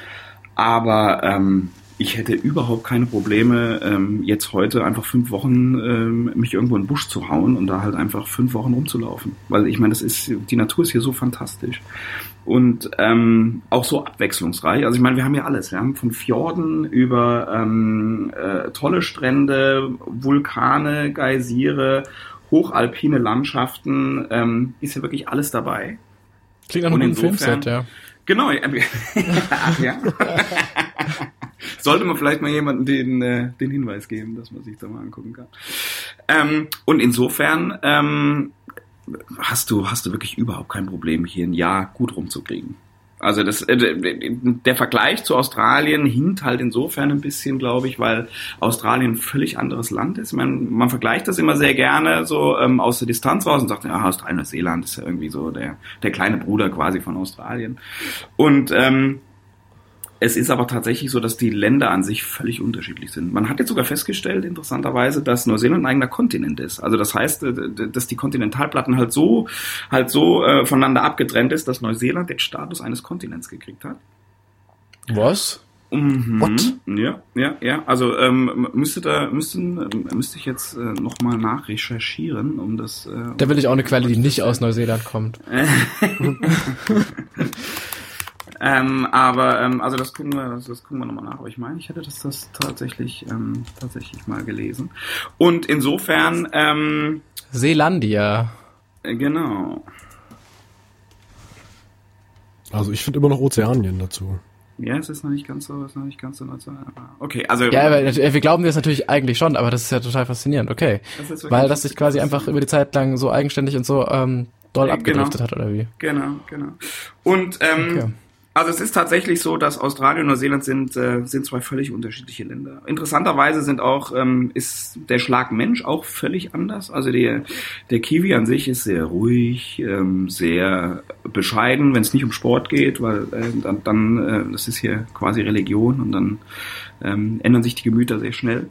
Aber ähm, ich hätte überhaupt keine Probleme, ähm, jetzt heute einfach fünf Wochen ähm, mich irgendwo in den Busch zu hauen und da halt einfach fünf Wochen rumzulaufen. Weil ich meine, das ist, die Natur ist hier so fantastisch und ähm, auch so abwechslungsreich. Also ich meine, wir haben ja alles. Wir haben von Fjorden über ähm, äh, tolle Strände, Vulkane, Geysire, hochalpine Landschaften. Ähm, ist ja wirklich alles dabei. Klingt nach einem Filmset, ja. Genau. ja. *laughs* Ja. *laughs* Sollte man vielleicht mal jemanden den, äh, den Hinweis geben, dass man sich da mal angucken kann. Ähm, und insofern ähm, hast du hast du wirklich überhaupt kein Problem, hier ein Jahr gut rumzukriegen. Also das, äh, der Vergleich zu Australien hinkt halt insofern ein bisschen, glaube ich, weil Australien ein völlig anderes Land ist. Man, man vergleicht das immer sehr gerne so ähm, aus der Distanz raus und sagt, ja, Australien, Neuseeland ist ja irgendwie so der, der kleine Bruder quasi von Australien. Und ähm, es ist aber tatsächlich so, dass die Länder an sich völlig unterschiedlich sind. Man hat jetzt sogar festgestellt, interessanterweise, dass Neuseeland ein eigener Kontinent ist. Also das heißt, äh, dass die Kontinentalplatten halt so, halt so äh, voneinander abgetrennt ist, dass Neuseeland den Status eines Kontinents gekriegt hat. Was? Mhm. What? Ja, ja, ja. Also ähm, müsste da müssten ähm, müsste ich jetzt äh, noch mal nachrecherchieren, um das. Äh, Da will ich auch eine Quelle, die nicht aus Neuseeland kommt. *laughs* *laughs* Ähm, aber ähm, also das gucken wir, das, das gucken wir nochmal nach. Aber ich meine, ich hätte das, das tatsächlich ähm, tatsächlich mal gelesen. Und insofern, ähm, Seelandia. äh, genau. Also ich finde immer noch Ozeanien dazu. Ja, es ist noch nicht ganz so, es ist noch nicht ganz so national. Okay, also Ja, aber äh, wir glauben dir das natürlich eigentlich schon, aber das ist ja total faszinierend, okay. Das Weil das sich quasi einfach über die Zeit lang so eigenständig und so ähm, doll Ja, abgedriftet genau. hat, oder wie? Genau, genau. Und ähm, Okay. Also es ist tatsächlich so, dass Australien und Neuseeland sind, äh, sind zwei völlig unterschiedliche Länder. Interessanterweise sind auch, ähm, ist der Schlag Mensch auch völlig anders. Also der, der Kiwi an sich ist sehr ruhig, ähm, sehr bescheiden, wenn es nicht um Sport geht, weil äh, dann, dann äh, das ist hier quasi Religion und dann ähm, ändern sich die Gemüter sehr schnell.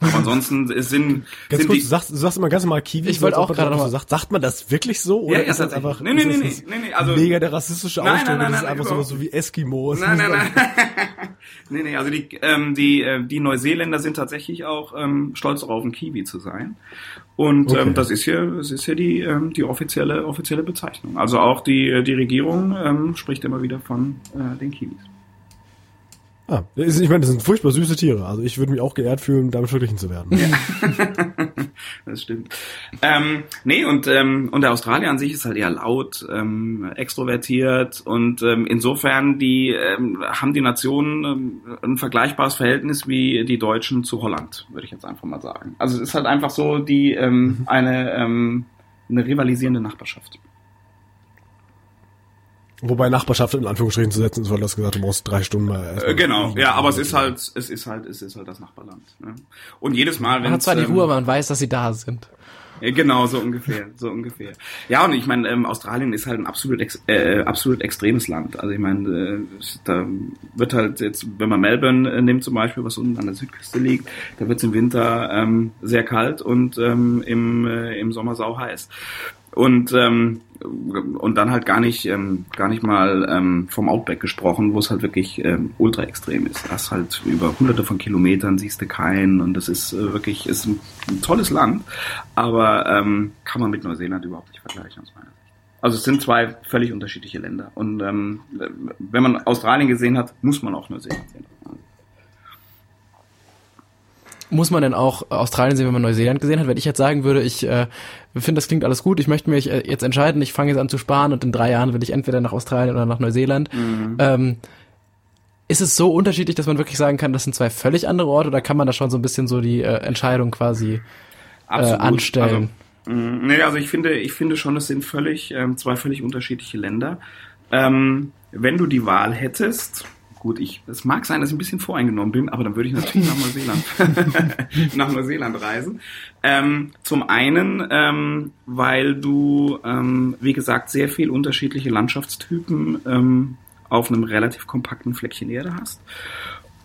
Aber ansonsten es sind, Ganz sind kurz, die, du sagst, du sagst immer ganz normal Kiwi. Ich wollte auch gerade noch sagt. Sagt man das wirklich so? Oder Ja, ja, ist das einfach, Nee, nee, nee, nee, nee, also- mega der rassistische Nein, Ausdruck? nein, nein, das ist nein, einfach sowas so wie Eskimos. Nein, nein, nein. *laughs* nee, nee, also die, ähm, die, äh, die Neuseeländer sind tatsächlich auch ähm, stolz darauf, ein Kiwi zu sein. Und Okay. ähm, das ist hier, das ist hier die, ähm, die offizielle, offizielle Bezeichnung. Also auch die, die Regierung ähm, spricht immer wieder von äh, den Kiwis. Ah, ich meine, das sind furchtbar süße Tiere. Also ich würde mich auch geehrt fühlen, damit verglichen zu werden. *laughs* Das stimmt. Ähm, nee, und, ähm, und der Australier an sich ist halt eher laut, ähm, extrovertiert und ähm, insofern die ähm, haben die Nationen ähm, ein vergleichbares Verhältnis wie die Deutschen zu Holland, würde ich jetzt einfach mal sagen. Also es ist halt einfach so die ähm, eine, ähm, eine rivalisierende Nachbarschaft. Wobei Nachbarschaft in Anführungsstrichen zu setzen ist, weil du hast gesagt, du brauchst drei Stunden mal erstmal Äh, genau, ja, aber es ist halt, es ist halt, es ist halt das Nachbarland. Ne? Und jedes Mal, wenn Man hat zwar die ähm, Ruhe, aber man weiß, dass sie da sind. Genau, so ungefähr, so ungefähr. Ja, und ich meine, ähm, Australien ist halt ein absolut, ex äh, absolut extremes Land. Also ich meine, äh, da wird halt jetzt, wenn man Melbourne äh, nimmt zum Beispiel, was unten an der Südküste liegt, da wird es im Winter ähm, sehr kalt und ähm, im, äh, im Sommer sau heiß. Und ähm, und dann halt gar nicht ähm, gar nicht mal ähm, vom Outback gesprochen, wo es halt wirklich ähm, ultra extrem ist. Das halt über hunderte von Kilometern siehst du keinen und das ist äh, wirklich ist ein, ein, tolles Land, aber ähm, kann man mit Neuseeland überhaupt nicht vergleichen aus meiner Sicht. Also es sind zwei völlig unterschiedliche Länder und ähm, wenn man Australien gesehen hat, muss man auch Neuseeland sehen. Muss man denn auch Australien sehen, wenn man Neuseeland gesehen hat? Wenn ich jetzt sagen würde, ich äh, finde, das klingt alles gut, ich möchte mich äh, jetzt entscheiden, ich fange jetzt an zu sparen und in drei Jahren will ich entweder nach Australien oder nach Neuseeland. Mhm. Ähm, ist es so unterschiedlich, dass man wirklich sagen kann, das sind zwei völlig andere Orte oder kann man da schon so ein bisschen so die äh, Entscheidung quasi äh, anstellen? Also, mh, nee, also ich finde, ich finde schon, es sind völlig ähm, zwei völlig unterschiedliche Länder. Ähm, wenn du die Wahl hättest, Gut, ich, es mag sein, dass ich ein bisschen voreingenommen bin, aber dann würde ich natürlich nach Neuseeland, *laughs* nach Neuseeland reisen. Ähm, zum einen, ähm, weil du, ähm, wie gesagt, sehr viel unterschiedliche Landschaftstypen ähm, auf einem relativ kompakten Fleckchen Erde hast.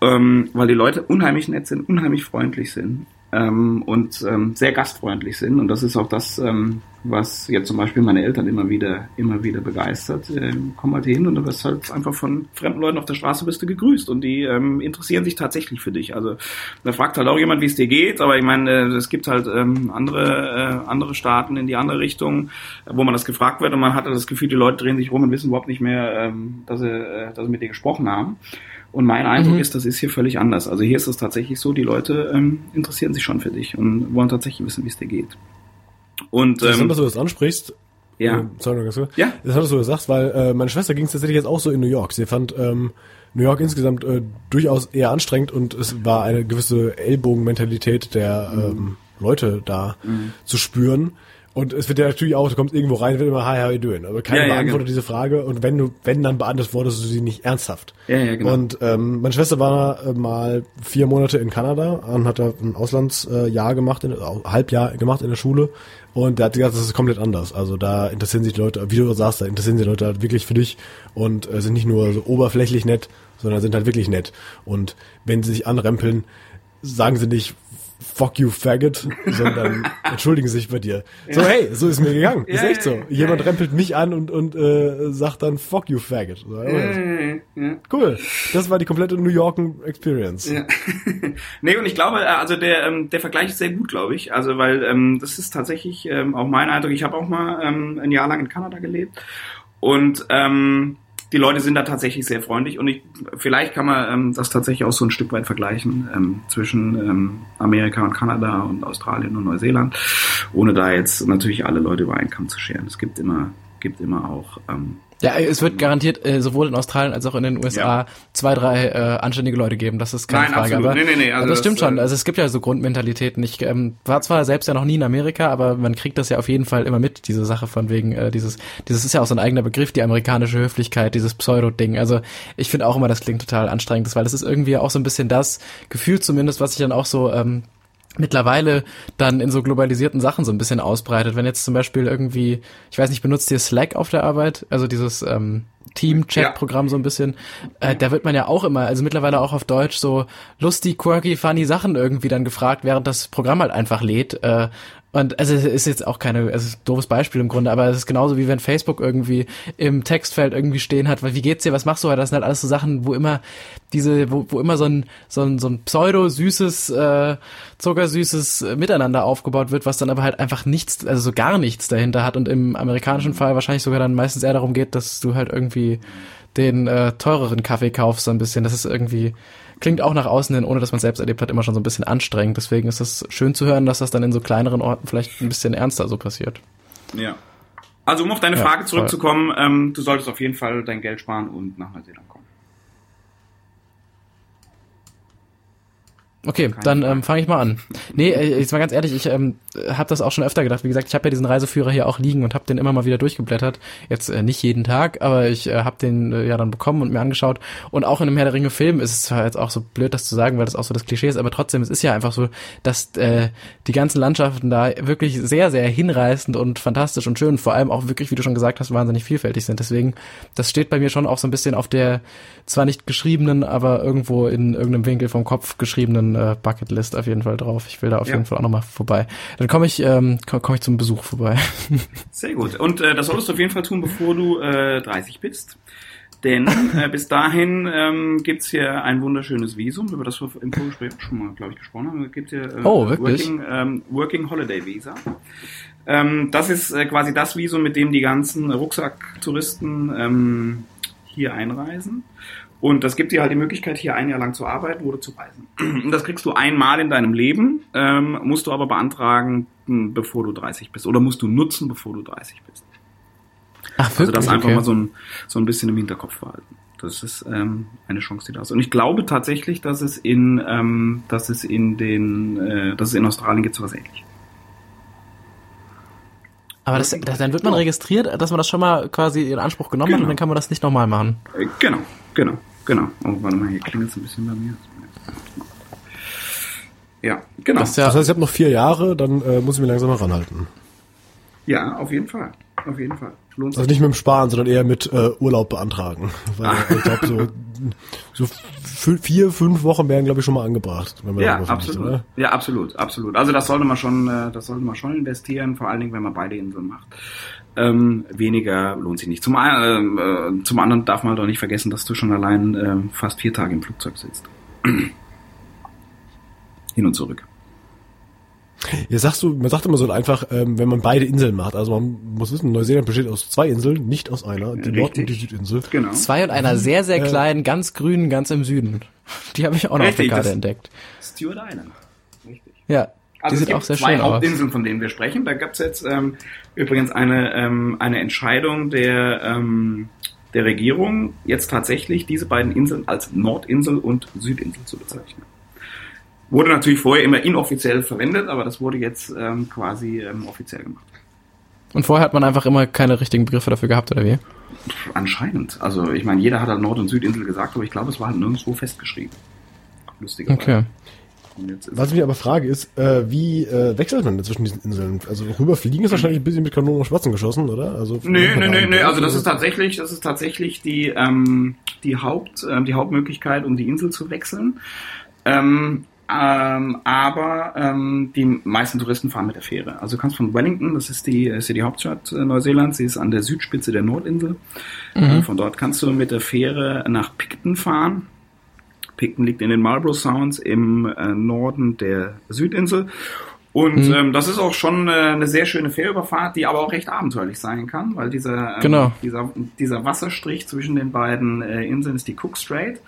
Ähm, weil die Leute unheimlich nett sind, unheimlich freundlich sind ähm, und sehr gastfreundlich sind. Und das ist auch das, was jetzt zum Beispiel meine Eltern immer wieder, immer wieder begeistert. Ähm, komm halt hin und du wirst halt einfach von fremden Leuten auf der Straße bist du gegrüßt und die ähm, interessieren sich tatsächlich für dich. Also da fragt halt auch jemand, wie es dir geht, aber ich meine, äh, es gibt halt ähm, andere, äh, andere Staaten in die andere Richtung, wo man das gefragt wird und man hat das Gefühl, die Leute drehen sich rum und wissen überhaupt nicht mehr, ähm, dass, sie, äh, dass sie mit dir gesprochen haben. Und mein Eindruck mhm. ist, das ist hier völlig anders. Also hier ist es tatsächlich so, die Leute ähm, interessieren sich schon für dich und wollen tatsächlich wissen, wie es dir geht. Und, ähm, Interessant, dass du das ansprichst. Ja. Äh, sorry, ganz kurz. Ja. Das hast du gesagt, weil äh, meine Schwester ging es tatsächlich jetzt auch so in New York. Sie fand ähm, New York insgesamt äh, durchaus eher anstrengend und es war eine gewisse Ellbogenmentalität der mhm. ähm, Leute da mhm. zu spüren. Und es wird ja natürlich auch, du kommst irgendwo rein, wird immer, hi, how you doing? Aber keiner ja, ja, beantwortet genau. diese Frage. Und wenn du, wenn dann beantwortest du sie nicht ernsthaft. Ja, ja, genau. Und ähm, meine Schwester war äh, mal vier Monate in Kanada und hat da ein Auslandsjahr gemacht, in, äh, Halbjahr gemacht in der Schule. Und der hat gesagt, das ist komplett anders. Also da interessieren sich Leute, wie du sagst, da interessieren sich Leute halt wirklich für dich und äh, sind nicht nur so oberflächlich nett, sondern sind halt wirklich nett. Und wenn sie sich anrempeln, sagen sie nicht, fuck you faggot, sondern *laughs* entschuldigen sich bei dir. Ja. So, hey, so ist mir gegangen. Ja, ist echt so. Jemand ja, rempelt mich an und, und äh, sagt dann fuck you faggot. So, cool. Das war die komplette New York Experience. Ja. *laughs* nee, und ich glaube, äh, also der, ähm, der Vergleich ist sehr gut, glaube ich. Also, weil ähm, das ist tatsächlich ähm, auch mein Eindruck. Ich habe auch mal ähm, ein Jahr lang in Kanada gelebt. Und ähm, die Leute sind da tatsächlich sehr freundlich und ich, vielleicht kann man ähm, das tatsächlich auch so ein Stück weit vergleichen ähm, zwischen ähm, Amerika und Kanada und Australien und Neuseeland, ohne da jetzt natürlich alle Leute über einen Kamm zu scheren. Es gibt immer, gibt immer auch ähm, ja, es wird garantiert äh, sowohl in Australien als auch in den USA ja. zwei, drei äh, anständige Leute geben. Das ist keine Nein, Frage. Absolut. Aber nee, nee, nee. Also das, das stimmt schon. Äh, also es gibt ja so Grundmentalitäten. Ich ähm, war zwar selbst ja noch nie in Amerika, aber man kriegt das ja auf jeden Fall immer mit, diese Sache von wegen äh, dieses, dieses ist ja auch so ein eigener Begriff, die amerikanische Höflichkeit, dieses Pseudo-Ding. Also ich finde auch immer, das klingt total anstrengend, weil das ist irgendwie auch so ein bisschen das Gefühl zumindest, was ich dann auch so ähm, mittlerweile dann in so globalisierten Sachen so ein bisschen ausbreitet. Wenn jetzt zum Beispiel irgendwie, ich weiß nicht, benutzt ihr Slack auf der Arbeit, also dieses ähm, Team-Chat-Programm so ein bisschen, äh, da wird man ja auch immer, also mittlerweile auch auf Deutsch so lustig, quirky, funny Sachen irgendwie dann gefragt, während das Programm halt einfach lädt. Äh, und also es ist jetzt auch keine, es ist ein doofes Beispiel im Grunde, aber es ist genauso wie wenn Facebook irgendwie im Textfeld irgendwie stehen hat, weil wie geht's dir, was machst du heute? Das sind halt alles so Sachen, wo immer diese, wo, wo immer so ein, so ein, so ein pseudo-süßes, äh, zuckersüßes Miteinander aufgebaut wird, was dann aber halt einfach nichts, also so gar nichts dahinter hat und im amerikanischen Fall wahrscheinlich sogar dann meistens eher darum geht, dass du halt irgendwie den äh, teureren Kaffee kaufst so ein bisschen. Das ist irgendwie, klingt auch nach außen hin, ohne dass man selbst erlebt hat, immer schon so ein bisschen anstrengend. Deswegen ist es schön zu hören, dass das dann in so kleineren Orten vielleicht ein bisschen ernster so passiert. Ja. Also um auf deine ja, Frage zurückzukommen, ähm, du solltest auf jeden Fall dein Geld sparen und nach Neuseeland kommen. Okay, dann ähm, fange ich mal an. Nee, äh, jetzt mal ganz ehrlich, ich ähm, habe das auch schon öfter gedacht. Wie gesagt, ich habe ja diesen Reiseführer hier auch liegen und habe den immer mal wieder durchgeblättert. Jetzt äh, nicht jeden Tag, aber ich äh, habe den äh, ja dann bekommen und mir angeschaut. Und auch in einem Herr der Ringe Film ist es zwar jetzt auch so blöd, das zu sagen, weil das auch so das Klischee ist, aber trotzdem, es ist ja einfach so, dass äh, die ganzen Landschaften da wirklich sehr, sehr hinreißend und fantastisch und schön und vor allem auch wirklich, wie du schon gesagt hast, wahnsinnig vielfältig sind. Deswegen, das steht bei mir schon auch so ein bisschen auf der zwar nicht geschriebenen, aber irgendwo in irgendeinem Winkel vom Kopf geschriebenen äh, Bucketlist auf jeden Fall drauf. Ich will da auf ja. jeden Fall auch nochmal vorbei. Dann komme ich, ähm, komme komm ich zum Besuch vorbei. *laughs* Sehr gut. Und äh, das solltest du auf jeden Fall tun, bevor du äh, 30 bist. Denn äh, bis dahin ähm, gibt hier ein wunderschönes Visum, über das wir im Vorgespräch schon mal, glaube ich, gesprochen haben. Es gibt hier äh, oh, wirklich? Working, ähm, Working Holiday Visa. Ähm, das ist äh, quasi das Visum, mit dem die ganzen Rucksacktouristen ähm, hier einreisen. Und das gibt dir halt die Möglichkeit, hier ein Jahr lang zu arbeiten oder zu reisen. Und das kriegst du einmal in deinem Leben, ähm, musst du aber beantragen, hm, bevor du 30 bist. Oder musst du nutzen, bevor du 30 bist. Ach, wirklich? Also das einfach okay. mal so ein, so ein bisschen im Hinterkopf behalten. Das ist ähm, eine Chance, die da ist. Und ich glaube tatsächlich, dass es in, ähm, dass es in den, äh, dass es in Australien gibt sowas ähnliches. Aber das, das, dann wird man registriert, dass man das schon mal quasi in Anspruch genommen genau. hat und dann kann man das nicht nochmal machen. Äh, genau, genau, genau. Oh, warte mal, hier klingelt es ein bisschen bei mir. Ja, genau. Das, ja das heißt, ich habe noch vier Jahre, dann äh, muss ich mir langsam mal ranhalten. Ja, auf jeden Fall. Auf jeden Fall. Lohnt also nicht mit dem Sparen, sondern eher mit äh, Urlaub beantragen. *laughs* Weil ich glaube, so, so vier, fünf Wochen wären, glaube ich, schon mal angebracht. ja, absolut. Liegt, ja, absolut, absolut. Also das sollte man schon, äh, das sollte man schon investieren, vor allen Dingen, wenn man beide Inseln macht. Ähm, weniger lohnt sich nicht. Zum, einen, äh, zum anderen darf man doch nicht vergessen, dass du schon allein äh, fast vier Tage im Flugzeug sitzt. *clears throat* Hin und zurück. Ja, sagst du, man sagt immer so einfach, ähm, wenn man beide Inseln macht. Also man muss wissen, Neuseeland besteht aus zwei Inseln, nicht aus einer, die Nord- und die Südinsel. Genau. Zwei und einer sehr, sehr äh, kleinen, ganz grünen, ganz im Süden. Die habe ich auch noch Richtig, auf der Karte entdeckt. Stewart Island. Richtig. Ja. Also die sieht auch sehr zwei schön Hauptinseln, aus. von denen wir sprechen. Da gab es jetzt ähm, übrigens eine, ähm, eine Entscheidung der, ähm, der Regierung, jetzt tatsächlich diese beiden Inseln als Nordinsel und Südinsel zu bezeichnen. Wurde natürlich vorher immer inoffiziell verwendet, aber das wurde jetzt ähm, quasi ähm, offiziell gemacht. Und vorher hat man einfach immer keine richtigen Begriffe dafür gehabt, oder wie? Anscheinend. Also ich meine, jeder hat halt Nord- und Südinsel gesagt, aber ich glaube, es war halt nirgendwo festgeschrieben. Lustigerweise. Okay. Was ich mich aber frage ist, äh, wie äh, wechselt man zwischen diesen Inseln? Also rüberfliegen ist wahrscheinlich ein bisschen mit Kanonen und Schwatzen geschossen, oder? Also nee, nee, nee, nee, also das ist tatsächlich, das ist tatsächlich die, ähm, die Haupt, äh, die Hauptmöglichkeit, um die Insel zu wechseln. Ähm, ähm, aber ähm, die meisten Touristen fahren mit der Fähre. Also du kannst von Wellington, das ist die, ist die Hauptstadt äh, Neuseelands, sie ist an der Südspitze der Nordinsel. Mhm. Äh, von dort kannst du mit der Fähre nach Picton fahren. Picton liegt in den Marlborough Sounds im äh, Norden der Südinsel. Und mhm. ähm, das ist auch schon äh, eine sehr schöne Fährüberfahrt, die aber auch recht abenteuerlich sein kann, weil dieser, ähm, genau. dieser, dieser Wasserstrich zwischen den beiden äh, Inseln ist die Cook Strait.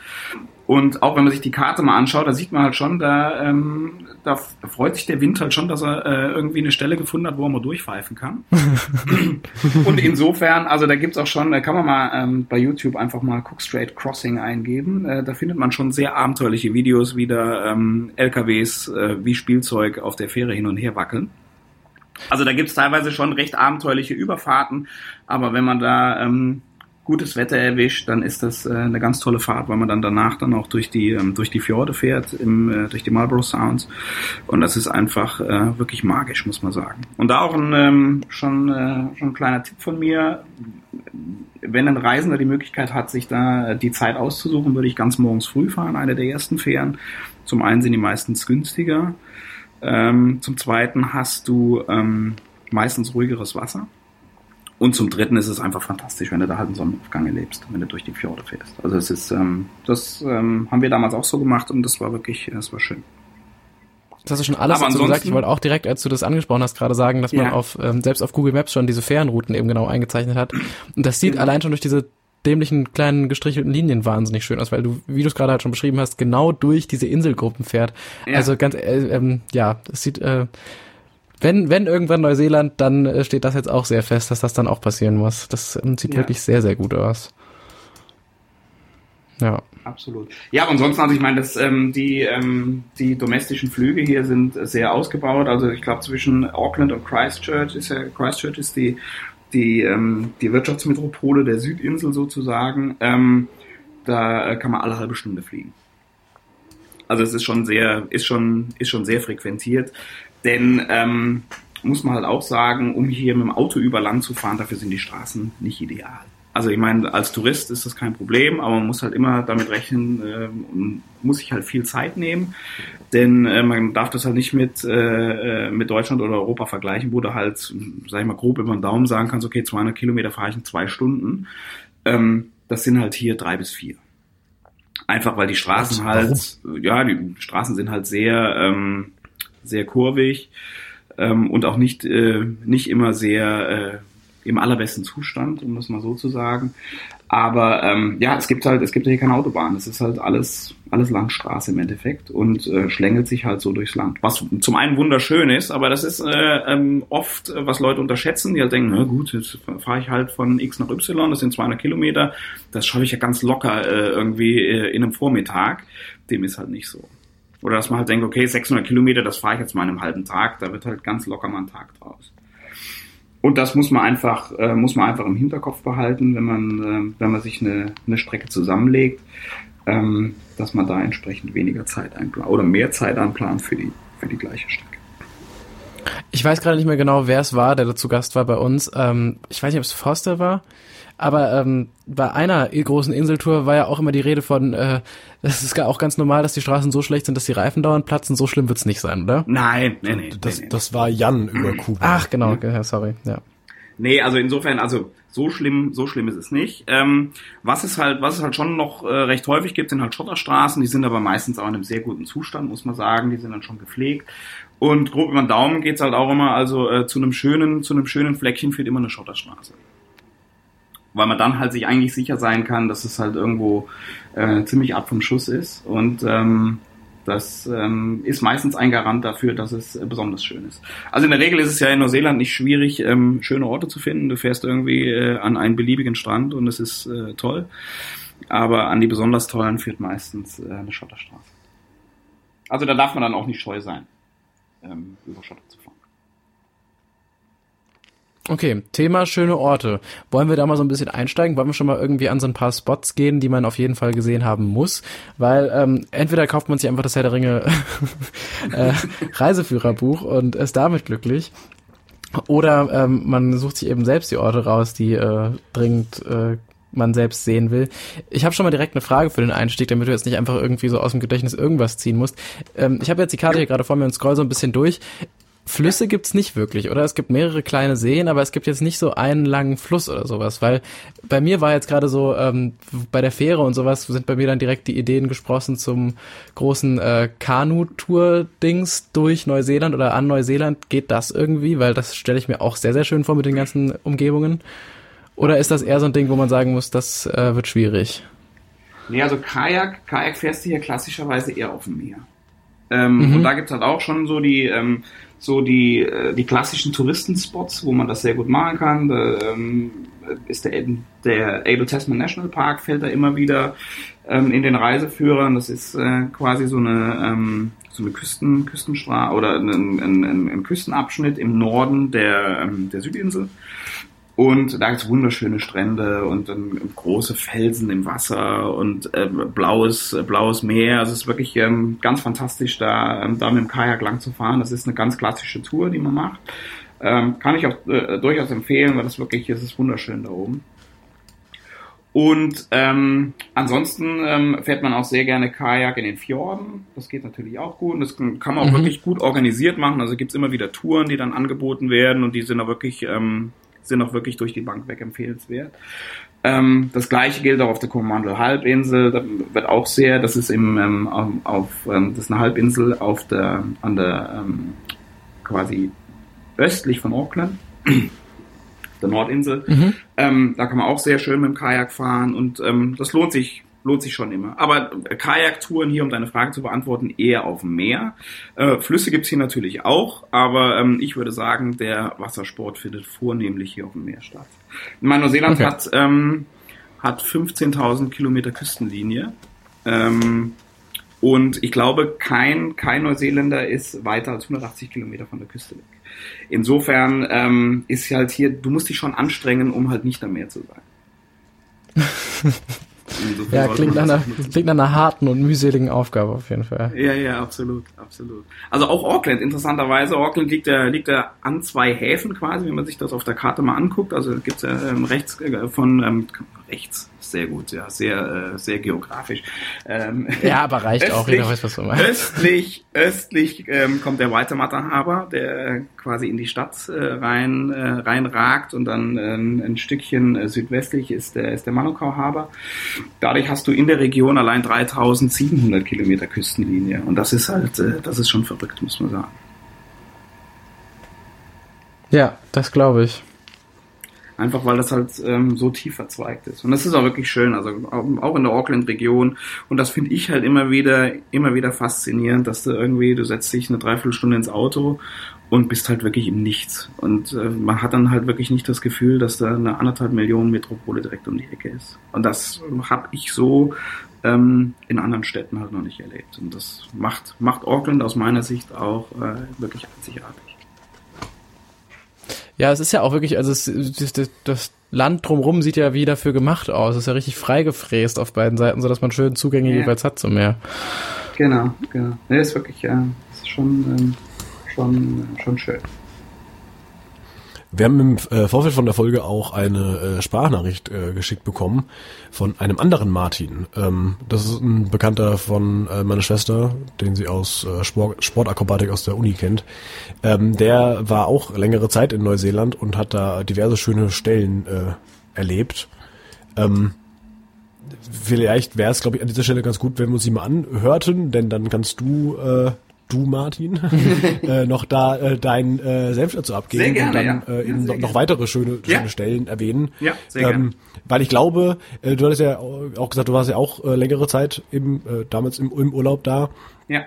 Und auch wenn man sich die Karte mal anschaut, da sieht man halt schon, da, ähm, da freut sich der Wind halt schon, dass er äh, irgendwie eine Stelle gefunden hat, wo er mal durchpfeifen kann. *laughs* und insofern, also da gibt's auch schon, da kann man mal ähm, bei YouTube einfach mal Cook Strait Crossing eingeben. Äh, da findet man schon sehr abenteuerliche Videos, wie da ähm, LKWs äh, wie Spielzeug auf der Fähre hin und her wackeln. Also da gibt's teilweise schon recht abenteuerliche Überfahrten, aber wenn man da ähm, gutes Wetter erwischt, dann ist das äh, eine ganz tolle Fahrt, weil man dann danach dann auch durch die ähm, durch die Fjorde fährt, im, äh, durch die Marlborough Sounds und das ist einfach äh, wirklich magisch, muss man sagen. Und da auch ein ähm, schon äh, schon ein kleiner Tipp von mir, wenn ein Reisender die Möglichkeit hat, sich da die Zeit auszusuchen, würde ich ganz morgens früh fahren, eine der ersten Fähren. Zum einen sind die meistens günstiger, ähm, zum zweiten hast du ähm, meistens ruhigeres Wasser. Und zum Dritten ist es einfach fantastisch, wenn du da halt einen Sonnenaufgang erlebst, wenn du durch die Fjorde fährst. Also es ist, ähm, das ähm, haben wir damals auch so gemacht und das war wirklich, das war schön. Das hast du schon alles dazu gesagt. Ich wollte auch direkt, als du das angesprochen hast, gerade sagen, dass man ja. auf ähm, selbst auf Google Maps schon diese Fährenrouten eben genau eingezeichnet hat. Und das sieht genau. allein schon durch diese dämlichen kleinen gestrichelten Linien wahnsinnig schön aus, weil du, wie du es gerade halt schon beschrieben hast, genau durch diese Inselgruppen fährt. Ja. Also ganz, äh, ähm, ja, es sieht äh, wenn, wenn irgendwann Neuseeland, dann äh, steht das jetzt auch sehr fest, dass das dann auch passieren muss. Das ähm, sieht ja. wirklich sehr, sehr gut aus. Ja. Absolut. Ja, aber ansonsten, also ich meine, dass ähm, die, ähm, die domestischen Flüge hier sind sehr ausgebaut. Also ich glaube zwischen Auckland und Christchurch ist ja Christchurch ist die die ähm, die Wirtschaftsmetropole der Südinsel sozusagen. Ähm, da kann man alle halbe Stunde fliegen. Also es ist schon sehr ist schon ist schon sehr frequentiert. Denn ähm, muss man halt auch sagen, um hier mit dem Auto über Land zu fahren, dafür sind die Straßen nicht ideal. also ich meine, als Tourist ist das kein Problem, aber man muss halt immer damit rechnen äh, und muss sich halt viel Zeit nehmen, denn äh, man darf das halt nicht mit, äh, mit Deutschland oder Europa vergleichen, wo du halt, sag ich mal, grob über den Daumen sagen kannst, okay, 200 Kilometer fahre ich in zwei Stunden. Ähm, das sind halt hier drei bis vier. Einfach weil die Straßen halt, ja, die Straßen sind halt sehr, ähm, sehr kurvig ähm, und auch nicht, äh, nicht immer sehr äh, im allerbesten Zustand, um das mal so zu sagen. Aber ähm, ja, es gibt halt, es gibt hier keine Autobahn. Es ist halt alles, alles Landstraße im Endeffekt und äh, schlängelt sich halt so durchs Land. Was zum einen wunderschön ist, aber das ist äh, ähm, oft, äh, was Leute unterschätzen, die halt denken, na gut, jetzt fahre ich halt von X nach Y, das sind 200 Kilometer, das schaffe ich ja ganz locker äh, irgendwie äh, in einem Vormittag. Dem ist halt nicht so. Oder dass man halt denkt, okay, 600 Kilometer, das fahre ich jetzt mal in einem halben Tag, da wird halt ganz locker mal ein Tag draus. Und das muss man einfach, äh, muss man einfach im Hinterkopf behalten, wenn man, äh, wenn man sich eine, eine Strecke zusammenlegt, ähm, dass man da entsprechend weniger Zeit einplant oder mehr Zeit anplant für die, für die gleiche Strecke. Ich weiß gerade nicht mehr genau, wer es war, der dazu Gast war bei uns. Ähm, ich weiß nicht, ob es Forster war. Aber ähm, bei einer großen Inseltour war ja auch immer die Rede von, äh, das ist auch ganz normal, dass die Straßen so schlecht sind, dass die Reifen dauernd platzen. So schlimm wird's nicht sein, oder? Nein, nee, nee. Das, nee, das war Jan über Kuba. Ach, genau, okay, sorry, ja. Nee, also insofern, also so schlimm, so schlimm ist es nicht. Ähm, was es halt, was es halt schon noch äh, recht häufig gibt, sind halt Schotterstraßen. Die sind aber meistens auch in einem sehr guten Zustand, muss man sagen. Die sind dann schon gepflegt. Und grob über den Daumen geht's halt auch immer, also äh, zu einem schönen, zu einem schönen Fleckchen führt immer eine Schotterstraße weil man dann halt sich eigentlich sicher sein kann, dass es halt irgendwo äh, ziemlich ab vom Schuss ist. Und ähm, das ähm, ist meistens ein Garant dafür, dass es äh, besonders schön ist. Also in der Regel ist es ja in Neuseeland nicht schwierig, ähm, schöne Orte zu finden. Du fährst irgendwie äh, an einen beliebigen Strand und es ist äh, toll. Aber an die besonders tollen führt meistens äh, eine Schotterstraße. Also da darf man dann auch nicht scheu sein, ähm, über Schotter zu fahren. Okay, Thema schöne Orte. Wollen wir da mal so ein bisschen einsteigen? Wollen wir schon mal irgendwie an so ein paar Spots gehen, die man auf jeden Fall gesehen haben muss? Weil ähm, entweder kauft man sich einfach das Herr der Ringe *laughs* äh, Reiseführerbuch und ist damit glücklich. Oder ähm, man sucht sich eben selbst die Orte raus, die äh, dringend äh, man selbst sehen will. Ich habe schon mal direkt eine Frage für den Einstieg, damit du jetzt nicht einfach irgendwie so aus dem Gedächtnis irgendwas ziehen musst. Ähm, ich habe jetzt die Karte hier gerade vor mir und scroll so ein bisschen durch. Flüsse gibt's nicht wirklich, oder? Es gibt mehrere kleine Seen, aber es gibt jetzt nicht so einen langen Fluss oder sowas, weil bei mir war jetzt gerade so, ähm, bei der Fähre und sowas sind bei mir dann direkt die Ideen gesprossen zum großen äh, Kanu-Tour-Dings durch Neuseeland oder an Neuseeland. Geht das irgendwie? Weil das stelle ich mir auch sehr, sehr schön vor mit den ganzen Umgebungen. Oder ist das eher so ein Ding, wo man sagen muss, das äh, wird schwierig? Nee, also Kajak, Kajak fährst du hier klassischerweise eher auf dem Meer. Ähm, mhm. Und da gibt's halt auch schon so die, ähm, so die, äh, die klassischen Touristenspots, wo man das sehr gut machen kann. Da, ähm, ist der, der Abel Tasman National Park, fällt da immer wieder ähm, in den Reiseführern. Das ist äh, quasi so eine, ähm, so eine Küsten, Küstenstraße oder ein, ein, ein, ein Küstenabschnitt im Norden der, ähm, der Südinsel. Und da gibt's wunderschöne Strände und dann große Felsen im Wasser und äh, blaues, äh, blaues Meer. Also es ist wirklich ähm, ganz fantastisch, da, ähm, da mit dem Kajak lang zu fahren. Das ist eine ganz klassische Tour, die man macht. Ähm, kann ich auch äh, durchaus empfehlen, weil das wirklich, es ist wunderschön da oben. Und ähm, ansonsten ähm, fährt man auch sehr gerne Kajak in den Fjorden. Das geht natürlich auch gut. Und das kann man auch mhm. wirklich gut organisiert machen. Also gibt's immer wieder Touren, die dann angeboten werden und die sind auch wirklich ähm, sind auch wirklich durch die Bank weg empfehlenswert. Ähm, das gleiche gilt auch auf der Kommando Halbinsel, da wird auch sehr, das ist im, ähm, auf, ähm, das ist eine Halbinsel auf der, an der, ähm, quasi östlich von Auckland, der Nordinsel. Mhm. Ähm, da kann man auch sehr schön mit dem Kajak fahren und ähm, das lohnt sich lohnt sich schon immer. Aber Kajaktouren hier, um deine Frage zu beantworten, eher auf dem Meer. Äh, Flüsse gibt's hier natürlich auch, aber ähm, ich würde sagen, der Wassersport findet vornehmlich hier auf dem Meer statt. Neuseeland okay. hat, ähm, hat 15.000 Kilometer Küstenlinie. Ähm, und ich glaube, kein, kein Neuseeländer ist weiter als 180 Kilometer von der Küste weg. Insofern ähm, ist halt hier, du musst dich schon anstrengen, um halt nicht am Meer zu sein. *laughs* ja, klingt nach, einer, klingt nach einer harten und mühseligen Aufgabe auf jeden Fall. Ja, ja, absolut, absolut. Also auch Auckland, interessanterweise. Auckland liegt ja, liegt ja an zwei Häfen quasi, wenn man sich das auf der Karte mal anguckt. Also gibt's ja ähm, rechts äh, von ähm, rechts, sehr gut, ja, sehr, äh, sehr geografisch. Ähm, ja, aber reicht östlich, auch, jeder weiß, was du meinst. Östlich, östlich ähm, kommt der Waitemata Harbor, der quasi in die Stadt äh, rein, äh, rein ragt und dann ähm, ein Stückchen äh, südwestlich ist der, ist der Manukau Harbor. Dadurch hast du in der Region allein 3700 Kilometer Küstenlinie und das ist halt, äh, das ist schon verrückt, muss man sagen. Ja, das glaube ich. Einfach weil das halt ähm, so tief verzweigt ist. Und das ist auch wirklich schön, also auch in der Auckland-Region. Und das finde ich halt immer wieder, immer wieder faszinierend, dass du irgendwie, du setzt dich eine Dreiviertelstunde ins Auto und bist halt wirklich im Nichts. Und äh, man hat dann halt wirklich nicht das Gefühl, dass da eine anderthalb Millionen Metropole direkt um die Ecke ist. Und das habe ich so ähm, in anderen Städten halt noch nicht erlebt. Und das macht, macht Auckland aus meiner Sicht auch äh, wirklich einzigartig. Ja, es ist ja auch wirklich, also es, das, das Land drumrum sieht ja wie dafür gemacht aus. Es ist ja richtig freigefräst auf beiden Seiten, sodass man schön Zugänge ja. jeweils hat zum Meer. Genau, genau. Ne, ist wirklich, ja, ist schon, ähm, schon, schon schön. Wir haben im äh, Vorfeld von der Folge auch eine äh, Sprachnachricht äh, geschickt bekommen von einem anderen Martin. Ähm, das ist ein Bekannter von äh, meiner Schwester, den sie aus äh, Sport, Sportakrobatik aus der Uni kennt. Ähm, der war auch längere Zeit in Neuseeland und hat da diverse schöne Stellen äh, erlebt. Ähm, vielleicht wäre es, glaube ich, an dieser Stelle ganz gut, wenn wir uns sie mal anhörten, denn dann kannst du äh, du, Martin, *laughs* äh, noch da äh, dein äh, Senf dazu abgeben gerne, und dann ja. äh, eben ja, noch, noch, weitere schöne, schöne ja. Stellen erwähnen. Ja, sehr ähm, Weil ich glaube, äh, du hattest ja auch gesagt, du warst ja auch äh, längere Zeit im, äh, damals im, im Urlaub da. Ja.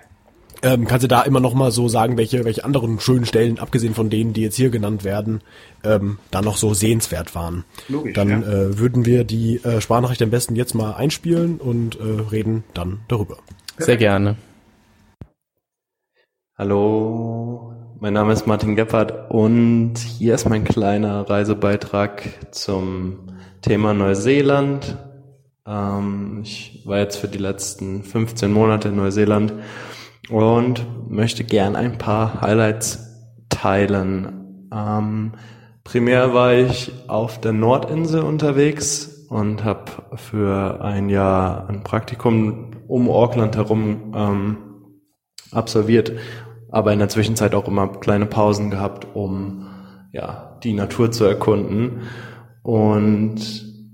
Ähm, kannst du da immer noch mal so sagen, welche, welche anderen schönen Stellen, abgesehen von denen, die jetzt hier genannt werden, ähm, da noch so sehenswert waren? Logisch, Dann ja. äh, würden wir die äh, Sprachnachricht am besten jetzt mal einspielen und äh, reden dann darüber. Sehr gerne. Hallo, mein Name ist Martin Geppert und hier ist mein kleiner Reisebeitrag zum Thema Neuseeland. Ähm, ich war jetzt für die letzten 15 Monate in Neuseeland und möchte gern ein paar Highlights teilen. Ähm, primär war ich auf der Nordinsel unterwegs und habe für ein Jahr ein Praktikum um Auckland herum ähm, absolviert aber in der Zwischenzeit auch immer kleine Pausen gehabt, um ja, die Natur zu erkunden. Und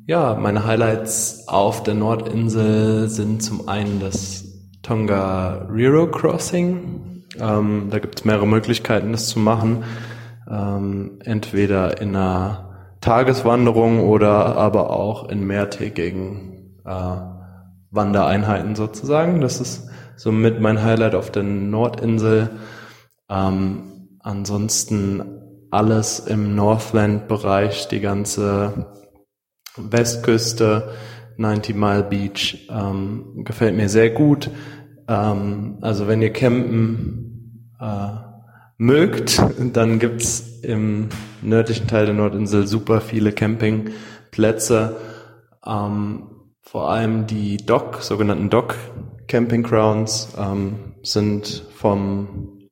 ja, meine Highlights auf der Nordinsel sind zum einen das Tonga Riro Crossing. Ähm, da gibt es mehrere Möglichkeiten, das zu machen. Ähm, entweder in einer Tageswanderung oder aber auch in mehrtägigen äh, Wandereinheiten sozusagen. Das ist somit mein Highlight auf der Nordinsel. Ähm, ansonsten alles im Northland-Bereich, die ganze Westküste, 90 Mile Beach, ähm, gefällt mir sehr gut. Ähm, also wenn ihr campen äh, mögt, dann gibt's im nördlichen Teil der Nordinsel super viele Campingplätze. Ähm, vor allem die Dock, sogenannten Dock Camping Grounds ähm, sind vom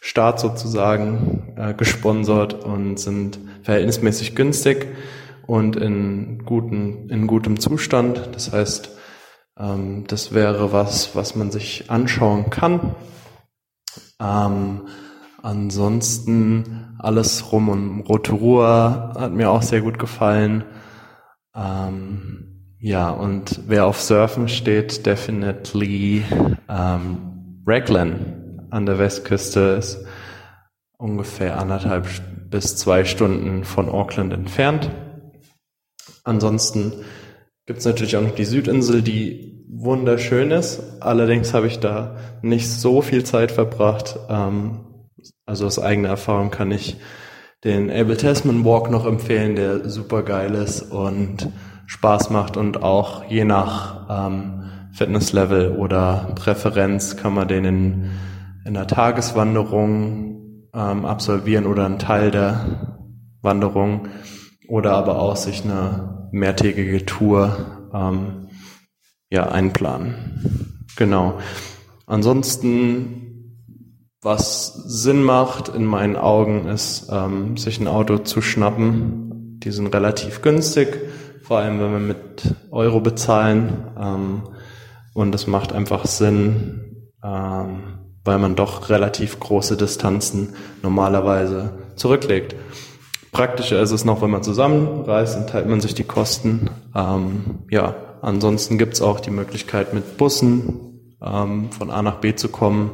Staat sozusagen äh, gesponsert und sind verhältnismäßig günstig und in, guten, in gutem Zustand. Das heißt, ähm, das wäre was, was man sich anschauen kann. Ähm, ansonsten alles rum um Rotorua hat mir auch sehr gut gefallen. Ähm, ja, und wer auf Surfen steht, definitely ähm, Raglan an der Westküste ist ungefähr anderthalb bis zwei Stunden von Auckland entfernt. Ansonsten gibt's natürlich auch noch die Südinsel, die wunderschön ist. Allerdings habe ich da nicht so viel Zeit verbracht. Ähm, also aus eigener Erfahrung kann ich den Abel Tasman Walk noch empfehlen, der super geil ist und Spaß macht und auch je nach ähm, Fitnesslevel oder Präferenz kann man den in, in einer Tageswanderung ähm, absolvieren oder einen Teil der Wanderung oder aber auch sich eine mehrtägige Tour ähm, ja, einplanen. Genau. Ansonsten, was Sinn macht in meinen Augen, ist, ähm, sich ein Auto zu schnappen. Die sind relativ günstig, vor allem wenn wir mit Euro bezahlen. Ähm, und es macht einfach Sinn, ähm, weil man doch relativ große Distanzen normalerweise zurücklegt. Praktischer ist es noch, wenn man zusammenreist, dann teilt man sich die Kosten. Ähm, ja, ansonsten gibt's auch die Möglichkeit mit Bussen ähm, von A nach B zu kommen,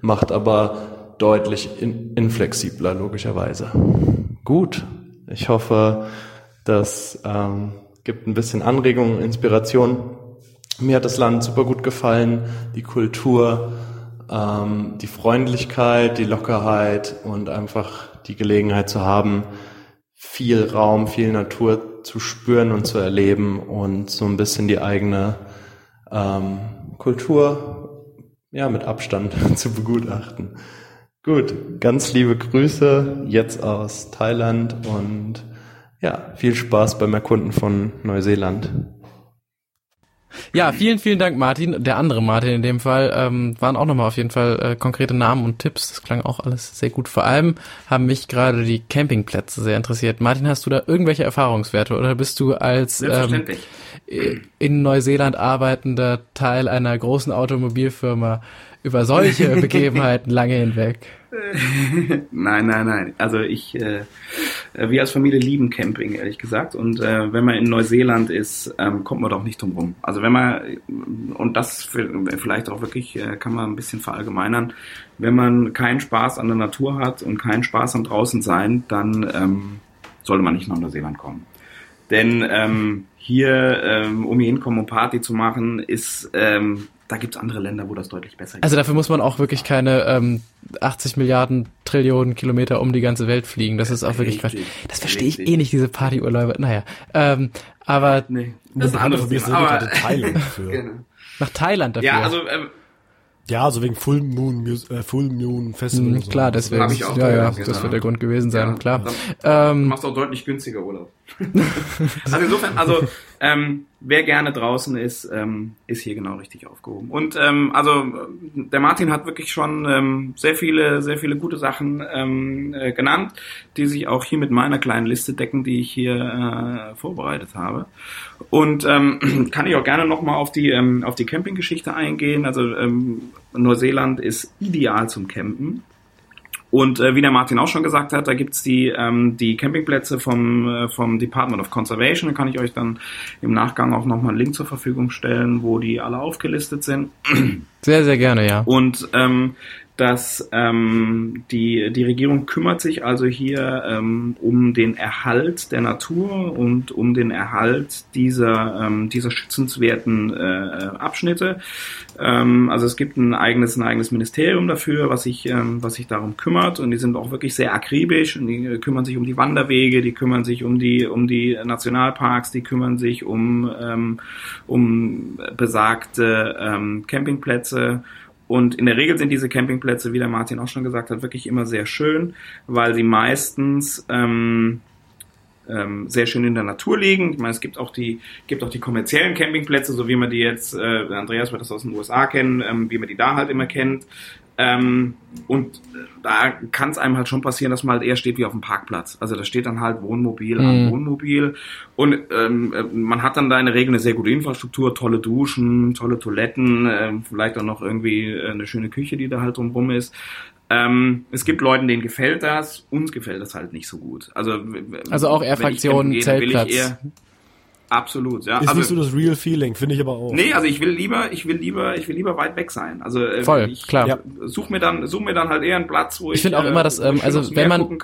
macht aber deutlich in, inflexibler logischerweise. Gut, ich hoffe, das ähm, gibt ein bisschen Anregung, Inspiration. Mir hat das Land super gut gefallen, die Kultur, ähm, die Freundlichkeit, die Lockerheit und einfach die Gelegenheit zu haben, viel Raum, viel Natur zu spüren und zu erleben und so ein bisschen die eigene ähm, Kultur ja mit Abstand *laughs* zu begutachten. Gut, ganz liebe Grüße jetzt aus Thailand und ja, viel Spaß beim Erkunden von Neuseeland. Ja, vielen, vielen Dank, Martin. Der andere Martin in dem Fall ähm, waren auch nochmal auf jeden Fall äh, konkrete Namen und Tipps. Das klang auch alles sehr gut. Vor allem haben mich gerade die Campingplätze sehr interessiert. Martin, hast du da irgendwelche Erfahrungswerte oder bist du als ähm, in Neuseeland arbeitender Teil einer großen Automobilfirma über solche *laughs* Begebenheiten lange hinweg? *laughs* nein, nein, nein. Also ich, äh, wir als Familie lieben Camping, ehrlich gesagt. Und äh, wenn man in Neuseeland ist, ähm, kommt man doch nicht drum rum. Also wenn man, und das vielleicht auch wirklich, äh, kann man ein bisschen verallgemeinern, wenn man keinen Spaß an der Natur hat und keinen Spaß am draußen sein, dann ähm, sollte man nicht nach Neuseeland kommen. Denn ähm, hier, ähm, um hier hinkommen, um Party zu machen, ist ähm, da gibt es andere Länder, wo das deutlich besser geht. Also dafür muss man auch wirklich keine ähm, 80 Milliarden Trillionen Kilometer um die ganze Welt fliegen. Das ist auch wirklich Quatsch. Das verstehe ich eh nicht, diese Partyurlaube. Naja, ähm, aber nee, das ist ein anderes Thema. Aber Thailand *laughs* für. genau. Nach Thailand dafür. Ja, also ähm, ja, also wegen Full Moon, äh, Full Moon Festival. Mhm, so. Klar, deswegen. ich auch ja, ja, genau. das wird der Grund gewesen sein, ja, klar. Dann, ähm, du machst auch deutlich günstiger Urlaub. Also insofern, also ähm, wer gerne draußen ist, ähm, ist hier genau richtig aufgehoben. Und ähm, also der Martin hat wirklich schon ähm, sehr viele, sehr viele gute Sachen ähm, äh, genannt, die sich auch hier mit meiner kleinen Liste decken, die ich hier äh, vorbereitet habe. Und ähm, *clears throat* kann ich auch gerne nochmal auf die ähm, auf die Campinggeschichte eingehen. Also ähm, Neuseeland ist ideal zum Campen. Und äh, wie der Martin auch schon gesagt hat, da gibt's die, ähm, die Campingplätze vom, äh, vom Department of Conservation. Da kann ich euch dann im Nachgang auch nochmal einen Link zur Verfügung stellen, wo die alle aufgelistet sind. Sehr, sehr gerne, ja. Und ähm, dass ähm, die, die Regierung kümmert sich also hier ähm, um den Erhalt der Natur und um den Erhalt dieser, ähm, dieser schützenswerten äh, Abschnitte. Ähm, also es gibt ein eigenes, ein eigenes Ministerium dafür, was sich, ähm, was sich darum kümmert und die sind auch wirklich sehr akribisch und die kümmern sich um die Wanderwege, die kümmern sich um die, um die Nationalparks, die kümmern sich um, ähm, um besagte ähm, Campingplätze und in der Regel sind diese Campingplätze, wie der Martin auch schon gesagt hat, wirklich immer sehr schön, weil sie meistens ähm, ähm, sehr schön in der Natur liegen. Ich meine, es gibt auch die, gibt auch die kommerziellen Campingplätze, so wie man die jetzt, äh, Andreas wird das aus den USA kennen, ähm, wie man die da halt immer kennt. Ähm, und da kann es einem halt schon passieren, dass man halt eher steht wie auf dem Parkplatz. Also da steht dann halt Wohnmobil mhm. an Wohnmobil. Und ähm, man hat dann da in der Regel eine sehr gute Infrastruktur, tolle Duschen, tolle Toiletten, äh, vielleicht auch noch irgendwie eine schöne Küche, die da halt drumrum ist. Ähm, es gibt Leuten, denen gefällt das, uns gefällt das halt nicht so gut. Also, also auch eher Fraktion Zeltplatz. Absolut, ja. Ist also, nicht so das Real Feeling, finde ich aber auch. Nee, also ich will lieber, ich will lieber, ich will lieber weit weg sein. Also äh, voll, ich, klar. Ja. Such mir dann, such mir dann halt eher einen Platz, wo ich. Ich finde auch äh, immer, dass, ähm, also wenn man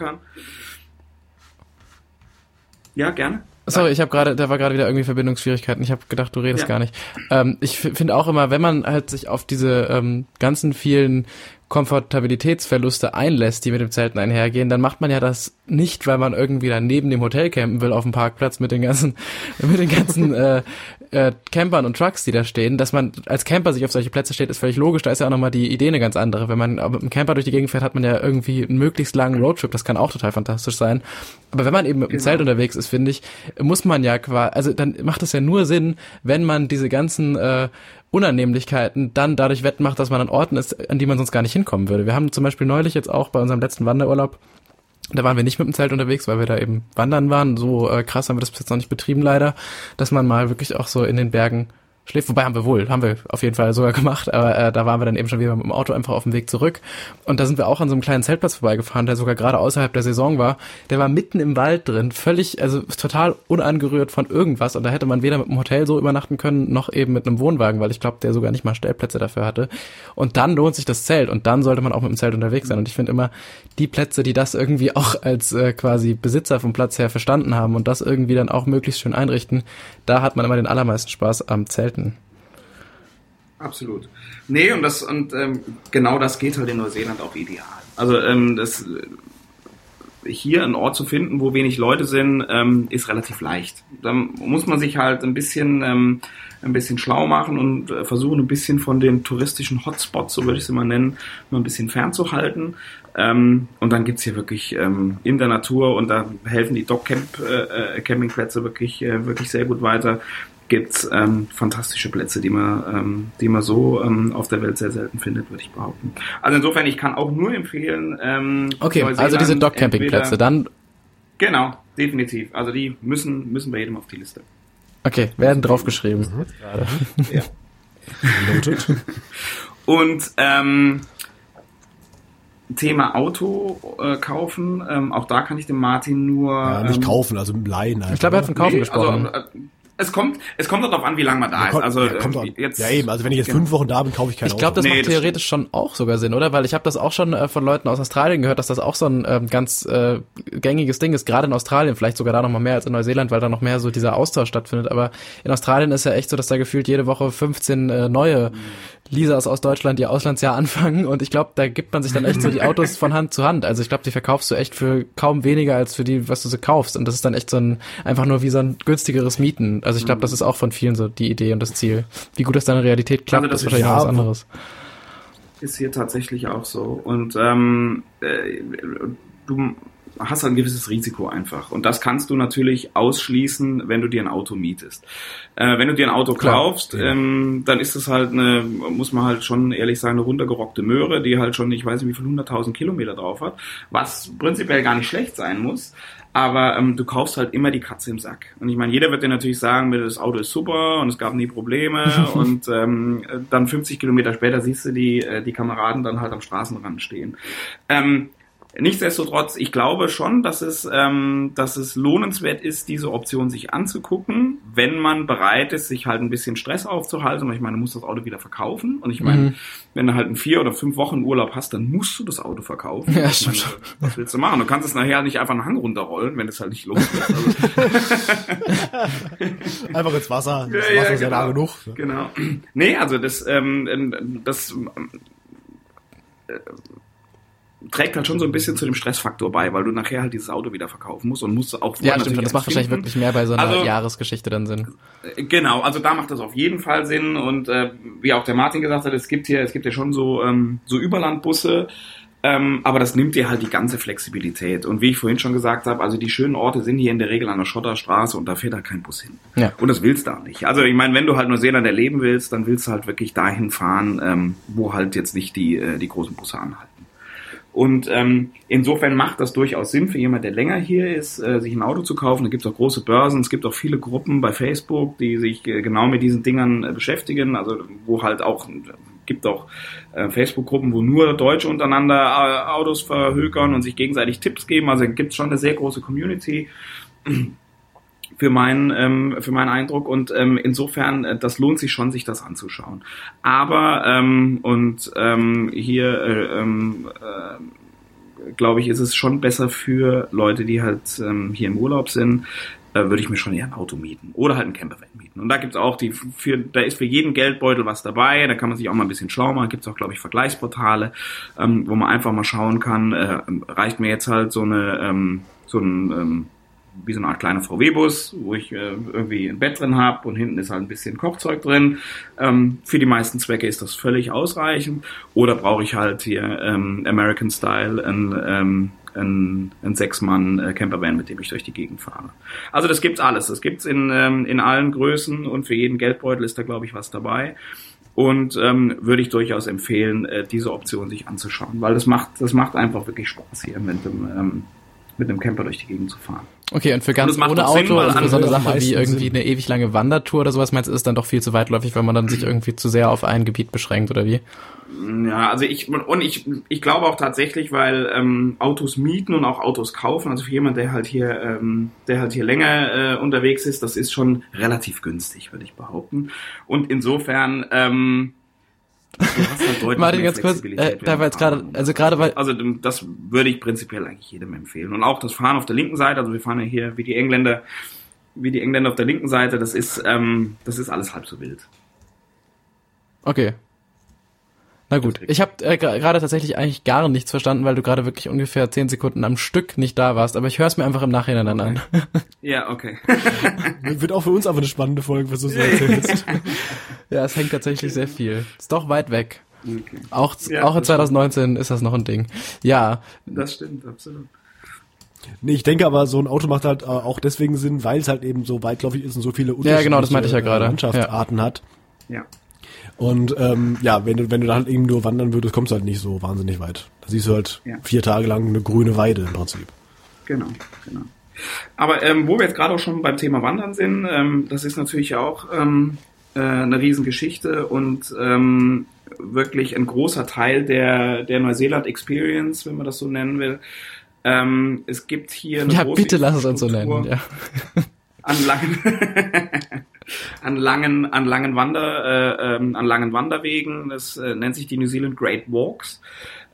Ja, gerne. Sorry, ich habe gerade, da war gerade wieder irgendwie Verbindungsschwierigkeiten. Ich habe gedacht, du redest ja. gar nicht. Ähm, ich finde auch immer, wenn man halt sich auf diese ähm, ganzen vielen Komfortabilitätsverluste einlässt, die mit dem Zelten einhergehen, dann macht man ja das nicht, weil man irgendwie dann neben dem Hotel campen will auf dem Parkplatz mit den ganzen *laughs* mit den ganzen äh, äh, Campern und Trucks, die da stehen. Dass man als Camper sich auf solche Plätze steht, ist völlig logisch. Da ist ja auch nochmal die Idee eine ganz andere. Wenn man mit dem Camper durch die Gegend fährt, hat man ja irgendwie einen möglichst langen Roadtrip. Das kann auch total fantastisch sein. Aber wenn man eben mit dem genau. Zelt unterwegs ist, finde ich, muss man ja quasi, also dann macht es ja nur Sinn, wenn man diese ganzen äh, Unannehmlichkeiten dann dadurch wettmacht, dass man an Orten ist, an die man sonst gar nicht hinkommen würde. Wir haben zum Beispiel neulich jetzt auch bei unserem letzten Wanderurlaub da waren wir nicht mit dem Zelt unterwegs, weil wir da eben wandern waren. So äh, krass haben wir das bis jetzt noch nicht betrieben leider, dass man mal wirklich auch so in den Bergen schläft. Wobei haben wir wohl, haben wir auf jeden Fall sogar gemacht, aber äh, da waren wir dann eben schon wieder mit dem Auto einfach auf dem Weg zurück. Und da sind wir auch an so einem kleinen Zeltplatz vorbeigefahren, der sogar gerade außerhalb der Saison war. Der war mitten im Wald drin, völlig, also total unangerührt von irgendwas. Und da hätte man weder mit dem Hotel so übernachten können, noch eben mit einem Wohnwagen, weil ich glaube, der sogar nicht mal Stellplätze dafür hatte. Und dann lohnt sich das Zelt und dann sollte man auch mit dem Zelt unterwegs sein. Und ich finde immer, die Plätze, die das irgendwie auch als äh, quasi Besitzer vom Platz her verstanden haben und das irgendwie dann auch möglichst schön einrichten, da hat man immer den allermeisten Spaß am Zelten. Absolut. Nee, und das und ähm, genau das geht halt in Neuseeland auch ideal. Also ähm, das hier einen Ort zu finden, wo wenig Leute sind, ähm, ist relativ leicht. Da muss man sich halt ein bisschen ähm, ein bisschen schlau machen und äh, versuchen ein bisschen von den touristischen Hotspots, so würde ich sie mal nennen, mal ein bisschen fernzuhalten. Ähm, und dann gibt's hier wirklich ähm, in der Natur und da helfen die Camp äh, äh wirklich äh, wirklich sehr gut weiter gibt's ähm, fantastische Plätze, die man, ähm, die man so ähm, auf der Welt sehr selten findet, würde ich behaupten. Also insofern, ich kann auch nur empfehlen. Ähm, okay, also diese Dog-Camping-Plätze, dann. Genau, definitiv. Also die müssen, müssen bei jedem auf die Liste. Okay, werden draufgeschrieben. Mhm. Ja. *laughs* Und ähm, Thema Auto äh, kaufen, ähm, auch da kann ich dem Martin nur. Ja, nicht ähm, kaufen, also leihen. Ich glaube, er hat von kaufen nee, gesprochen. Also, äh, es kommt, es kommt darauf an, wie lange man da ja, ist. Also ja, kommt äh, jetzt, ja eben, also wenn ich jetzt genau. fünf Wochen da bin, kaufe ich kein Ich glaube, das nee, macht theoretisch das schon auch sogar Sinn, oder? Weil ich habe das auch schon äh, von Leuten aus Australien gehört, dass das auch so ein ähm, ganz äh, gängiges Ding ist, gerade in Australien, vielleicht sogar da noch mal mehr als in Neuseeland, weil da noch mehr so dieser Austausch stattfindet. Aber in Australien ist ja echt so, dass da gefühlt jede Woche 15 äh, neue mhm Lisas aus Deutschland ihr Auslandsjahr *laughs* anfangen und ich glaube, da gibt man sich dann echt so die Autos von Hand zu Hand. Also ich glaube, die verkaufst du echt für kaum weniger als für die, was du so kaufst. Und das ist dann echt so ein, einfach nur wie so ein günstigeres Mieten. Also ich glaube, das ist auch von vielen so die Idee und das Ziel. Wie gut das deine Realität klappt, also das ist wahrscheinlich noch was anderes. Ist hier tatsächlich auch so. Und ähm, äh, du hast ein gewisses Risiko einfach. Und das kannst du natürlich ausschließen, wenn du dir ein Auto mietest. Äh, wenn du dir ein Auto Klar, kaufst, ähm, dann ist es halt eine, muss man halt schon ehrlich sagen, eine runtergerockte Möhre, die halt schon, ich weiß nicht, wie viel 100.000 Kilometer drauf hat, was prinzipiell gar nicht schlecht sein muss. Aber ähm, du kaufst halt immer die Katze im Sack. Und ich meine, jeder wird dir natürlich sagen, das Auto ist super und es gab nie Probleme. *laughs* und ähm, dann 50 Kilometer später siehst du die, äh, die Kameraden dann halt am Straßenrand stehen. Ähm, Nichtsdestotrotz, ich glaube schon, dass es, ähm, dass es lohnenswert ist, diese Option sich anzugucken, wenn man bereit ist, sich halt ein bisschen Stress aufzuhalten. Und ich meine, du musst das Auto wieder verkaufen. Und ich meine, mhm. wenn du halt einen vier oder fünf Wochen Urlaub hast, dann musst du das Auto verkaufen. Ja, ich meine, was willst du machen? Du kannst es nachher nicht einfach einen Hang runterrollen, wenn es halt nicht los ist. Also *laughs* einfach ins Wasser. Das ja, Wasser ja, ist ja genau, da genug. Genau. Nee, also das, ähm, das äh, trägt halt schon so ein bisschen zu dem Stressfaktor bei, weil du nachher halt dieses Auto wieder verkaufen musst und musst auch Ja, stimmt, das macht wahrscheinlich wirklich mehr bei so einer also, Jahresgeschichte dann Sinn. Äh, genau, also da macht das auf jeden Fall Sinn und äh, wie auch der Martin gesagt hat, es gibt hier, es gibt ja schon so ähm, so Überlandbusse, ähm, aber das nimmt dir halt die ganze Flexibilität. Und wie ich vorhin schon gesagt habe, also die schönen Orte sind hier in der Regel an der Schotterstraße und da fährt halt kein Bus hin. Ja. Und das willst du auch nicht. Also ich meine, wenn du halt Neuseeland erleben willst, dann willst du halt wirklich dahin fahren, ähm, wo halt jetzt nicht die, äh, die großen Busse anhalten. Und ähm, insofern macht das durchaus Sinn für jemand, der länger hier ist, äh, sich ein Auto zu kaufen. Da gibt es auch große Börsen, es gibt auch viele Gruppen bei Facebook, die sich äh, genau mit diesen Dingern äh, beschäftigen. Also wo halt auch gibt auch äh, Facebook-Gruppen, wo nur Deutsche untereinander äh, Autos verhökern und sich gegenseitig Tipps geben. Also gibt es schon eine sehr große Community für meinen ähm, für meinen Eindruck. Und ähm, insofern äh, das lohnt sich schon sich das anzuschauen. Aber ähm, und ähm, hier äh, ähm, äh, glaube ich ist es schon besser für Leute die halt ähm, hier im Urlaub sind äh, würde ich mir schon eher ein Auto mieten oder halt ein Campervan mieten. Und da gibt's auch die, für, da ist für jeden Geldbeutel was dabei, da kann man sich auch mal ein bisschen schlau machen, gibt's auch, glaube ich, Vergleichsportale, ähm, wo man einfach mal schauen kann, äh, reicht mir jetzt halt so eine, ähm, so ein, ähm, wie so eine Art kleiner VW-Bus, wo ich äh, irgendwie ein Bett drin habe und hinten ist halt ein bisschen Kochzeug drin. Ähm, für die meisten Zwecke ist das völlig ausreichend. Oder brauche ich halt hier ähm, American Style ein, ähm, ein, ein Sechs-Mann äh, mit dem ich durch die Gegend fahre. Also das gibt's alles. Das gibt's in, ähm, in allen Größen und für jeden Geldbeutel ist da, glaube ich, was dabei. Und ähm, würde ich durchaus empfehlen, äh, diese Option sich anzuschauen, weil das macht, das macht einfach wirklich Spaß hier mit dem, ähm, mit einem Camper durch die Gegend zu fahren. Okay, und für ganz ohne Auto, Sinn, also für so eine Sache wie irgendwie Sinn. eine ewig lange Wandertour oder sowas, meinst du, ist dann doch viel zu weitläufig, weil man dann sich irgendwie zu sehr auf ein Gebiet beschränkt, oder wie? Ja, also ich und ich, ich glaube auch tatsächlich, weil ähm, Autos mieten und auch Autos kaufen, also für jemand, der halt hier, ähm, der halt hier länger äh, unterwegs ist, das ist schon relativ günstig, würde ich behaupten. Und insofern ähm, Martin, ganz kurz, äh, da war jetzt gerade, also gerade weil... Also das würde ich prinzipiell eigentlich jedem empfehlen. Und auch das Fahren auf der linken Seite, also wir fahren ja hier wie die Engländer, wie die Engländer auf der linken Seite, das ist, ähm, das ist alles halb so wild. Okay, na gut, ich habe äh, gerade tatsächlich eigentlich gar nichts verstanden, weil du gerade wirklich ungefähr zehn Sekunden am Stück nicht da warst, aber ich höre es mir einfach im Nachhinein dann okay. an. *laughs* Ja, okay. Wird auch für uns aber eine spannende Folge, was du so erzählst. *laughs* ja, es hängt tatsächlich sehr viel. Ist doch weit weg. Okay. Auch, ja, auch in 2019 stimmt. ist das noch ein Ding. Ja. Das stimmt, absolut. Nee, ich denke aber, so ein Auto macht halt äh, auch deswegen Sinn, weil es halt eben so weitläufig ist und so viele unterschiedliche ja, genau, das meinte ich ja gerade. Landschaftsarten ja. hat. Ja. Und ähm, ja, wenn du, wenn du da halt eben nur wandern würdest, kommst du halt nicht so wahnsinnig weit. Da siehst du halt ja. vier Tage lang eine grüne Weide im Prinzip. Genau, genau. Aber ähm, wo wir jetzt gerade auch schon beim Thema Wandern sind, ähm, das ist natürlich auch ähm, äh, eine Riesengeschichte und ähm, wirklich ein großer Teil der, der Neuseeland Experience, wenn man das so nennen will. Ähm, es gibt hier eine Ja, bitte lass es uns so nennen, ja. An langen *laughs* *laughs* an langen, an langen Wander, äh, ähm, an langen Wanderwegen. Das äh, nennt sich die New Zealand Great Walks.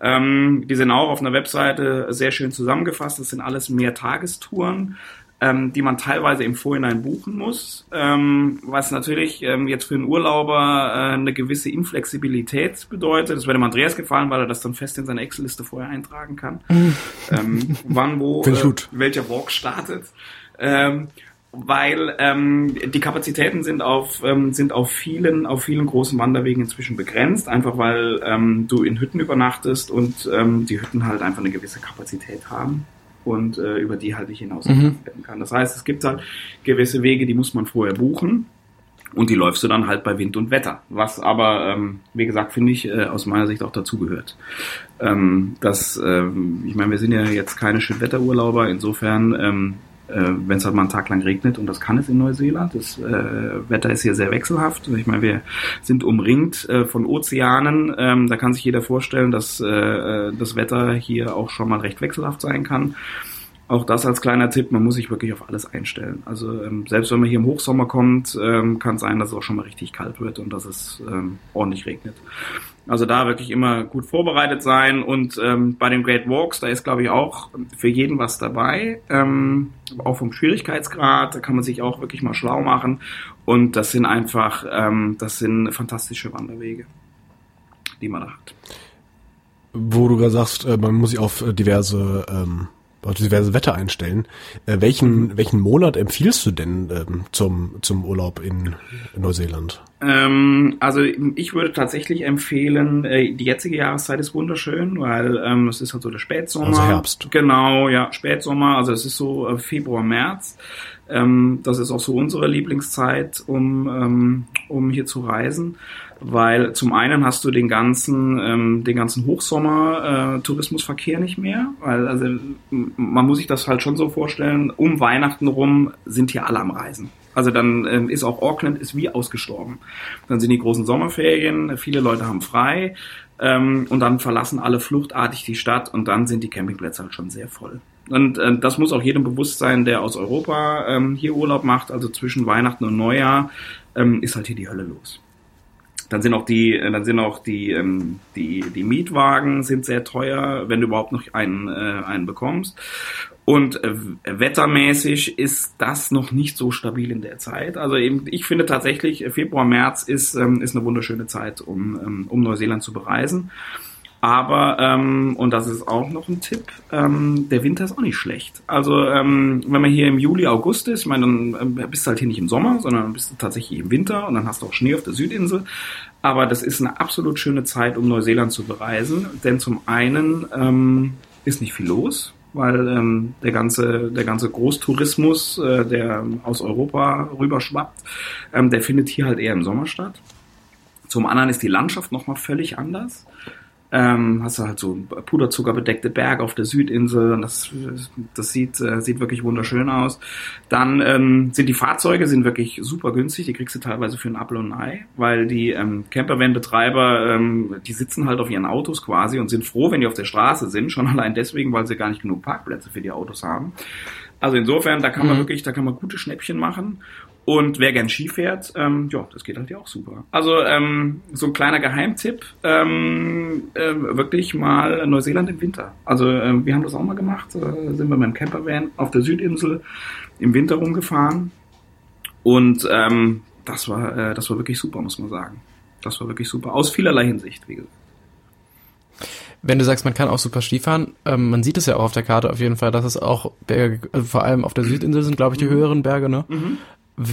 Ähm, die sind auch auf einer Webseite sehr schön zusammengefasst. Das sind alles Mehrtagestouren, ähm, die man teilweise im Vorhinein buchen muss, ähm, was natürlich ähm, jetzt für einen Urlauber äh, eine gewisse Inflexibilität bedeutet. Das würde dem Andreas gefallen, weil er das dann fest in seine Excel-Liste vorher eintragen kann, ähm, wann wo äh, welcher Walk startet. Weil ähm, die Kapazitäten sind auf ähm, sind auf vielen auf vielen großen Wanderwegen inzwischen begrenzt, einfach weil ähm, du in Hütten übernachtest und ähm, die Hütten halt einfach eine gewisse Kapazität haben und äh, über die halt nicht hinaus mhm. werden kann. Das heißt, es gibt halt gewisse Wege, die muss man vorher buchen und die läufst du dann halt bei Wind und Wetter, was aber, ähm, wie gesagt, finde ich äh, aus meiner Sicht auch dazugehört. Ähm, das, ähm, ich meine, wir sind ja jetzt keine Schönwetterurlauber, insofern ähm, äh, wenn es halt mal einen Tag lang regnet und das kann es in Neuseeland. Das äh, Wetter ist hier sehr wechselhaft. Ich meine, wir sind umringt äh, von Ozeanen. Ähm, da kann sich jeder vorstellen, dass äh, das Wetter hier auch schon mal recht wechselhaft sein kann. Auch das als kleiner Tipp, man muss sich wirklich auf alles einstellen. Also ähm, selbst wenn man hier im Hochsommer kommt, ähm, kann es sein, dass es auch schon mal richtig kalt wird und dass es ähm, ordentlich regnet. Also da wirklich immer gut vorbereitet sein und ähm, bei den Great Walks, da ist glaube ich auch für jeden was dabei, ähm, auch vom Schwierigkeitsgrad, da kann man sich auch wirklich mal schlau machen und das sind einfach, ähm, das sind fantastische Wanderwege, die man da hat. Wo du gerade sagst, äh, man muss sich auf diverse ähm diverse Wetter einstellen. Äh, welchen, welchen Monat empfiehlst du denn ähm, zum, zum Urlaub in Neuseeland? Ähm, also ich würde tatsächlich empfehlen, äh, die jetzige Jahreszeit ist wunderschön, weil ähm, es ist halt so der Spätsommer. Also Herbst. Genau, ja, Spätsommer, also es ist so äh, Februar, März. Ähm, das ist auch so unsere Lieblingszeit, um, ähm, um hier zu reisen weil zum einen hast du den ganzen, ähm, den ganzen Hochsommer äh, Tourismusverkehr nicht mehr, weil also man muss sich das halt schon so vorstellen, um Weihnachten rum sind hier alle am Reisen. Also dann ähm, ist auch Auckland ist wie ausgestorben. Dann sind die großen Sommerferien, viele Leute haben frei ähm, und dann verlassen alle fluchtartig die Stadt und dann sind die Campingplätze halt schon sehr voll. Und äh, das muss auch jedem bewusst sein, der aus Europa ähm, hier Urlaub macht, also zwischen Weihnachten und Neujahr ähm, ist halt hier die Hölle los Dann sind auch die, äh, dann sind auch die, ähm, die, die Mietwagen sind sehr teuer, wenn du überhaupt noch einen, äh, einen bekommst. Und äh, wettermäßig ist das noch nicht so stabil in der Zeit. Also eben, ich finde tatsächlich, Februar, März ist, ähm, ist eine wunderschöne Zeit, um, ähm, um Neuseeland zu bereisen. Aber, ähm, und das ist auch noch ein Tipp, ähm, der Winter ist auch nicht schlecht. Also ähm, wenn man hier im Juli, August ist, ich meine, dann ähm, bist du halt hier nicht im Sommer, sondern bist du tatsächlich im Winter und dann hast du auch Schnee auf der Südinsel. Aber das ist eine absolut schöne Zeit, um Neuseeland zu bereisen. Denn zum einen ähm, ist nicht viel los, weil ähm, der ganze der ganze Großtourismus, äh, der aus Europa rüberschwappt, ähm, der findet hier halt eher im Sommer statt. Zum anderen ist die Landschaft nochmal völlig anders. Ähm, hast du halt so puderzuckerbedeckte Berge auf der Südinsel und das, das sieht, äh, sieht wirklich wunderschön aus. Dann ähm, sind die Fahrzeuge sind wirklich super günstig, die kriegst du teilweise für ein Apfel und ein Ei, weil die ähm, Campervan-Betreiber, ähm, die sitzen halt auf ihren Autos quasi und sind froh, wenn die auf der Straße sind, schon *laughs* allein deswegen, weil sie gar nicht genug Parkplätze für die Autos haben. Also insofern, da kann man mhm. wirklich, da kann man gute Schnäppchen machen. Und wer gern Ski fährt, ähm, ja, das geht halt ja auch super. Also ähm, so ein kleiner Geheimtipp, ähm, äh, wirklich mal Neuseeland im Winter. Also äh, wir haben das auch mal gemacht, äh, sind wir mit dem Campervan auf der Südinsel im Winter rumgefahren und ähm, das war äh, das war wirklich super, muss man sagen. Das war wirklich super aus vielerlei Hinsicht, wie gesagt. Wenn du sagst, man kann auch super Ski fahren, ähm, man sieht es ja auch auf der Karte auf jeden Fall, dass es auch Berge, also vor allem auf der Südinsel sind, glaube ich, die mhm. höheren Berge, ne? Mhm.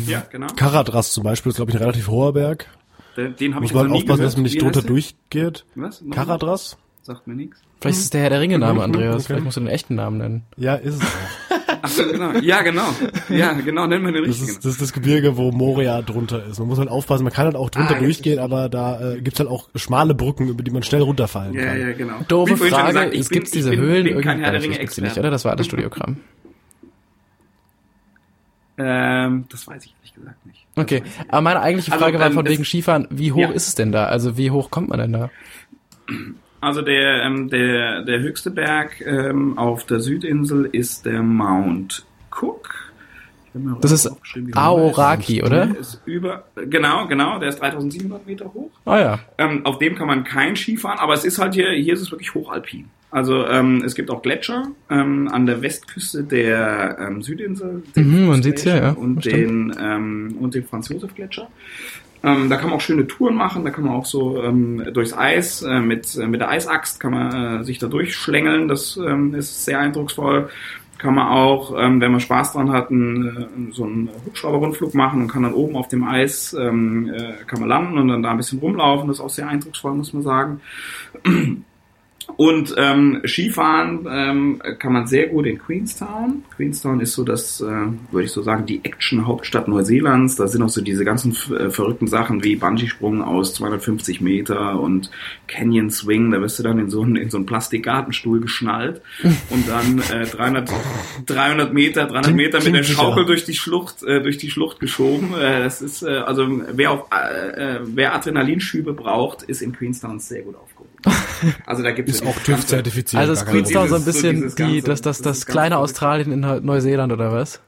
Ja, genau. Karadras zum Beispiel ist, glaube ich, ein relativ hoher Berg. Den, den habe ich Muss man also aufpassen, dass man nicht drunter durchgeht. Was? Karadras? Sagt mir nichts. Vielleicht ist es der Herr der Ringe-Name, Andreas. Okay. Vielleicht musst du den echten Namen nennen. Ja, ist es auch. *laughs* Ach so, genau. Ja, genau. Ja, genau, nennen wir den richtigen. Das ist, das ist das Gebirge, wo Moria drunter ist. Man muss halt aufpassen, man kann halt auch drunter ah, durchgehen, aber da äh, gibt's halt auch schmale Brücken, über die man schnell runterfallen ja, kann. Ja, genau. Doofe Frage, gesagt, es gibt diese bin, Höhlen, bin kein Herr der Ringe nicht, oder? Das war das *laughs* Studiogramm. Ähm, das weiß ich ehrlich gesagt nicht. Das okay, aber meine eigentliche also, Frage also, war von wegen Skifahren, wie hoch ja. ist es denn da? Also wie hoch kommt man denn da? Also der, ähm, der, der höchste Berg ähm, auf der Südinsel ist der Mount Cook. Das ist Aoraki, oder? Ist über, genau, genau, der ist 3700 Meter hoch. Ah ja. Ähm, auf dem kann man kein Ski fahren, aber es ist halt hier, hier ist es wirklich hochalpin. Also ähm, es gibt auch Gletscher ähm, an der Westküste der ähm, Südinsel. Mhm, man sieht's ja, ja. Und den, ähm, und den Franz-Josef-Gletscher. Ähm, da kann man auch schöne Touren machen, da kann man auch so ähm, durchs Eis, äh, mit, äh, mit der Eisaxt kann man äh, sich da durchschlängeln, das ähm, ist sehr eindrucksvoll. Kann man auch, ähm, wenn man Spaß dran hat, einen, äh, so einen Hubschrauberrundflug machen und kann dann oben auf dem Eis ähm, äh, kann man landen und dann da ein bisschen rumlaufen, das ist auch sehr eindrucksvoll, muss man sagen. Und ähm, Skifahren ähm, kann man sehr gut in Queenstown. Queenstown ist so das, äh, würde ich so sagen, die Action-Hauptstadt Neuseelands. Da sind auch so diese ganzen äh, verrückten Sachen wie Bungee-Sprung aus 250 Meter und Canyon Swing. Da wirst du dann in so einen, in so einen Plastikgartenstuhl geschnallt und dann äh, 300, 300 Meter, 300 Meter mit der Schaukel durch die Schlucht, äh, durch die Schlucht geschoben. Äh, das ist, äh, also wer auf, äh, äh wer Adrenalinschübe braucht, ist in Queenstown sehr gut aufgehoben. Also da gibt es auch TÜV zertifiziert. Also ist Queenstown so ein bisschen so die, das, das, das, das kleine Australien in Neuseeland oder was?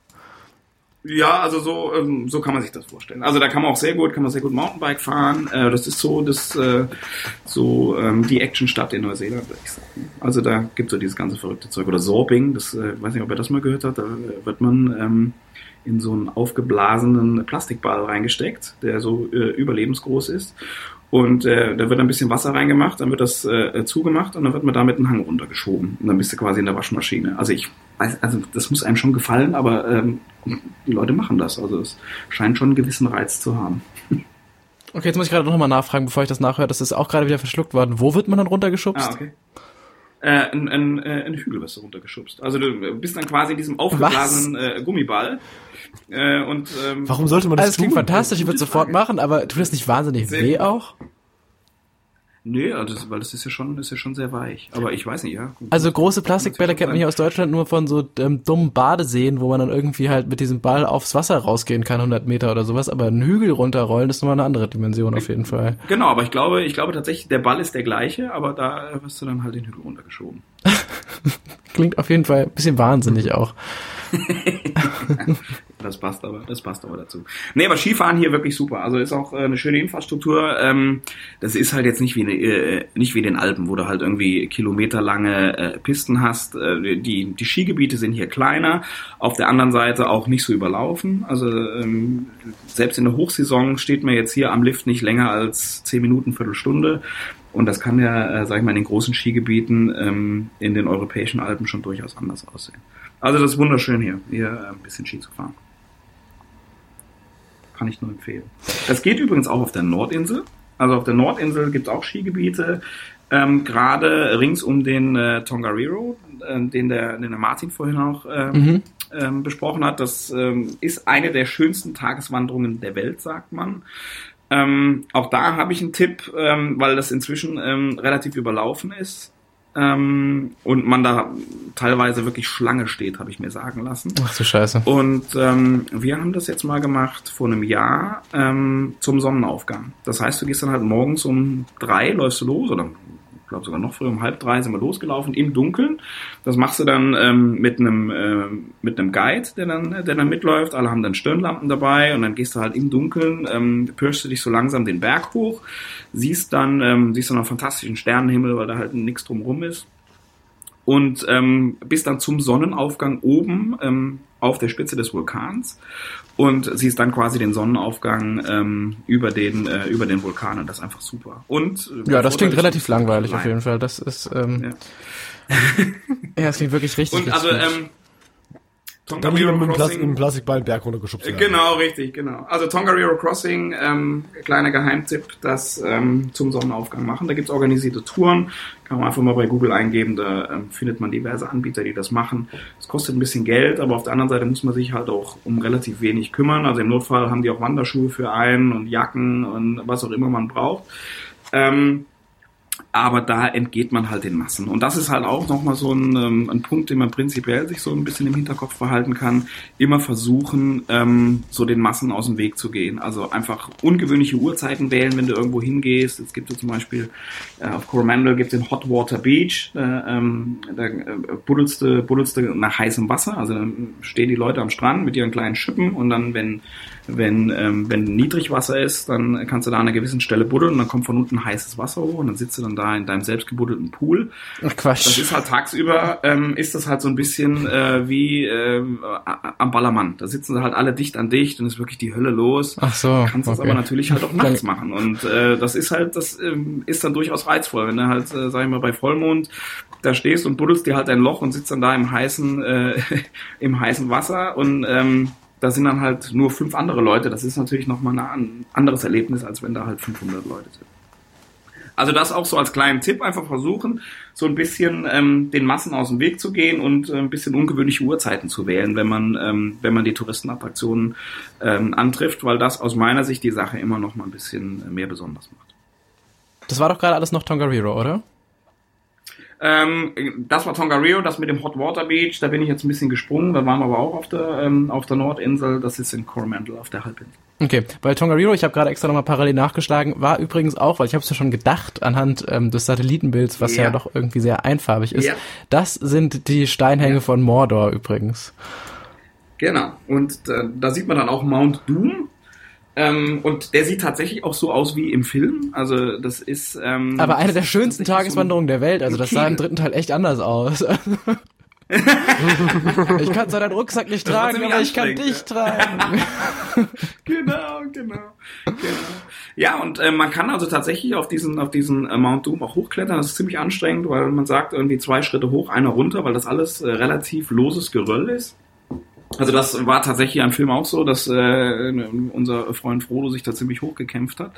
Ja, also so, ähm, so kann man sich das vorstellen. Also da kann man auch sehr gut, kann man sehr gut Mountainbike fahren. Äh, das ist so, das äh, so ähm, die Actionstadt in Neuseeland, würde ich sagen. Also da gibt es so dieses ganze verrückte Zeug oder Sorbing. Das äh, weiß nicht, ob ihr das mal gehört habt. Da wird man ähm, in so einen aufgeblasenen Plastikball reingesteckt, der so äh, überlebensgroß ist. Und äh, da wird ein bisschen Wasser reingemacht, dann wird das äh, zugemacht und dann wird man damit einen Hang runtergeschoben. Und dann bist du quasi in der Waschmaschine. Also ich weiß, also das muss einem schon gefallen, aber ähm, die Leute machen das. Also es scheint schon einen gewissen Reiz zu haben. Okay, jetzt muss ich gerade noch mal nachfragen, bevor ich das nachhöre. Das ist auch gerade wieder verschluckt worden. Wo wird man dann runtergeschubst? Ah, okay. Äh, ein, ein, äh, ein Hügel wirst du runtergeschubst. Also du bist dann quasi in diesem aufgeblasenen äh, Gummiball. Äh, und, ähm, Warum sollte man das also, tun? Das klingt fantastisch, ich würde sofort machen, aber tut das nicht wahnsinnig Sehr weh auch? Nee, also, weil das ist ja schon, ist ja schon sehr weich. Aber ich weiß nicht, ja. Also große Plastikbälle kennt man hier aus Deutschland nur von so ähm, dummen Badeseen, wo man dann irgendwie halt mit diesem Ball aufs Wasser rausgehen kann, 100 Meter oder sowas. Aber einen Hügel runterrollen ist nochmal eine andere Dimension auf jeden Fall. Genau, aber ich glaube, ich glaube tatsächlich, der Ball ist der gleiche, aber da wirst du dann halt den Hügel runtergeschoben. *laughs* Klingt auf jeden Fall ein bisschen wahnsinnig auch. *laughs* das passt aber, das passt aber dazu. Nee, aber Skifahren hier wirklich super. Also ist auch äh, eine schöne Infrastruktur. Ähm, das ist halt jetzt nicht wie, eine, äh, nicht wie den Alpen, wo du halt irgendwie kilometerlange äh, Pisten hast. Die, die Skigebiete sind hier kleiner. Auf der anderen Seite auch nicht so überlaufen. Also ähm, selbst in der Hochsaison steht man jetzt hier am Lift nicht länger als zehn Minuten, Viertelstunde. Und das kann ja, sag ich mal, in den großen Skigebieten ähm, in den europäischen Alpen schon durchaus anders aussehen. Also das ist wunderschön hier, hier äh, ein bisschen Ski zu fahren. Kann ich nur empfehlen. Das geht übrigens auch auf der Nordinsel. Also auf der Nordinsel gibt es auch Skigebiete, ähm, gerade rings um den äh, Tongariro, äh, den, der, den der Martin vorhin auch ähm, mhm. ähm, besprochen hat. Das ähm, ist eine der schönsten Tageswanderungen der Welt, sagt man. Ähm, auch da habe ich einen Tipp, ähm, weil das inzwischen ähm, relativ überlaufen ist. Ähm, und man da teilweise wirklich Schlange steht, habe ich mir sagen lassen. Ach du Scheiße. Und ähm, wir haben das jetzt mal gemacht vor einem Jahr ähm, zum Sonnenaufgang. Das heißt, du gehst dann halt morgens um drei, läufst du los oder glaube sogar noch früher, um halb drei sind wir losgelaufen im Dunkeln. Das machst du dann ähm, mit einem äh, mit einem Guide, der dann der dann mitläuft. Alle haben dann Stirnlampen dabei und dann gehst du halt im Dunkeln, ähm, pirschst du dich so langsam den Berg hoch, siehst dann ähm, siehst dann einen fantastischen Sternenhimmel, weil da halt nichts drumrum ist und ähm, bis dann zum Sonnenaufgang oben ähm, auf der Spitze des Vulkans und siehst dann quasi den Sonnenaufgang ähm, über den äh, über den Vulkan und das ist einfach super. Und äh, ja, das klingt relativ langweilig auf jeden Fall. Das ist ähm, ja. *laughs* ja, es klingt wirklich richtig. Und also ähm, Tongariro mit Crossing. Im Plastikball Berg runtergeschubst werden. Genau, richtig, genau. Also Tongariro Crossing, ähm, kleiner Geheimtipp, das ähm, zum Sonnenaufgang machen. Da gibt's organisierte Touren, kann man einfach mal bei Google eingeben, da ähm, findet man diverse Anbieter, die das machen. Es kostet ein bisschen Geld, aber auf der anderen Seite muss man sich halt auch um relativ wenig kümmern. Also im Notfall haben die auch Wanderschuhe für einen und Jacken und was auch immer man braucht. Ähm, aber da entgeht man halt den Massen. Und das ist halt auch nochmal so ein, ähm, ein Punkt, den man prinzipiell sich so ein bisschen im Hinterkopf verhalten kann. Immer versuchen, ähm, so den Massen aus dem Weg zu gehen. Also einfach ungewöhnliche Uhrzeiten wählen, wenn du irgendwo hingehst. Es gibt so zum Beispiel äh, auf Coromandel gibt es den Hot Water Beach. Äh, ähm, da äh, buddelst, du, buddelst du nach heißem Wasser. Also dann stehen die Leute am Strand mit ihren kleinen Schippen und dann, wenn wenn, ähm, wenn Niedrigwasser ist, dann kannst du da an einer gewissen Stelle buddeln und dann kommt von unten heißes Wasser hoch und dann sitzt du dann da in deinem selbst gebuddelten Pool. Ach Quatsch. Das ist halt tagsüber, ähm, ist das halt so ein bisschen äh, wie äh, am Ballermann. Da sitzen sie halt alle dicht an dicht und ist wirklich die Hölle los. Ach so. Kannst okay. das aber natürlich halt auch *laughs* nachts machen. Und äh, das ist halt, das äh, ist dann durchaus reizvoll, wenn du halt, äh, sag ich mal, bei Vollmond da stehst und buddelst dir halt ein Loch und sitzt dann da im heißen, äh, *laughs* im heißen Wasser und ähm, da sind dann halt nur fünf andere Leute. Das ist natürlich nochmal ein anderes Erlebnis, als wenn da halt 500 Leute sind. Also das auch so als kleinen Tipp einfach versuchen, so ein bisschen ähm, den Massen aus dem Weg zu gehen und äh, ein bisschen ungewöhnliche Uhrzeiten zu wählen, wenn man ähm, wenn man die Touristenattraktionen ähm, antrifft, weil das aus meiner Sicht die Sache immer noch mal ein bisschen mehr besonders macht. Das war doch gerade alles noch Tongariro, oder? Ähm, das war Tongariro, das mit dem Hot Water Beach, da bin ich jetzt ein bisschen gesprungen, da waren wir aber auch auf der, ähm, auf der Nordinsel, das ist in Coromandel auf der Halbinsel. Okay, weil Tongariro, ich habe gerade extra nochmal parallel nachgeschlagen, war übrigens auch, weil ich habe es ja schon gedacht, anhand ähm, des Satellitenbilds, was ja. ja doch irgendwie sehr einfarbig ist, ja. das sind die Steinhänge ja. von Mordor übrigens. Genau, und äh, da sieht man dann auch Mount Doom, ähm, und der sieht tatsächlich auch so aus wie im Film. Also das ist. Ähm, Aber eine der schönsten Tageswanderungen so der Welt. Also das sah im dritten Teil echt anders aus. *laughs* ich kann zwar deinen Rucksack nicht das tragen, aber ich kann dich tragen. *laughs* genau, genau, genau. Ja, und äh, man kann also tatsächlich auf diesen, auf diesen äh, Mount Doom auch hochklettern. Das ist ziemlich anstrengend, weil man sagt irgendwie zwei Schritte hoch, einer runter, weil das alles äh, relativ loses Geröll ist. Also das war tatsächlich am Film auch so, dass äh, unser Freund Frodo sich da ziemlich hochgekämpft hat.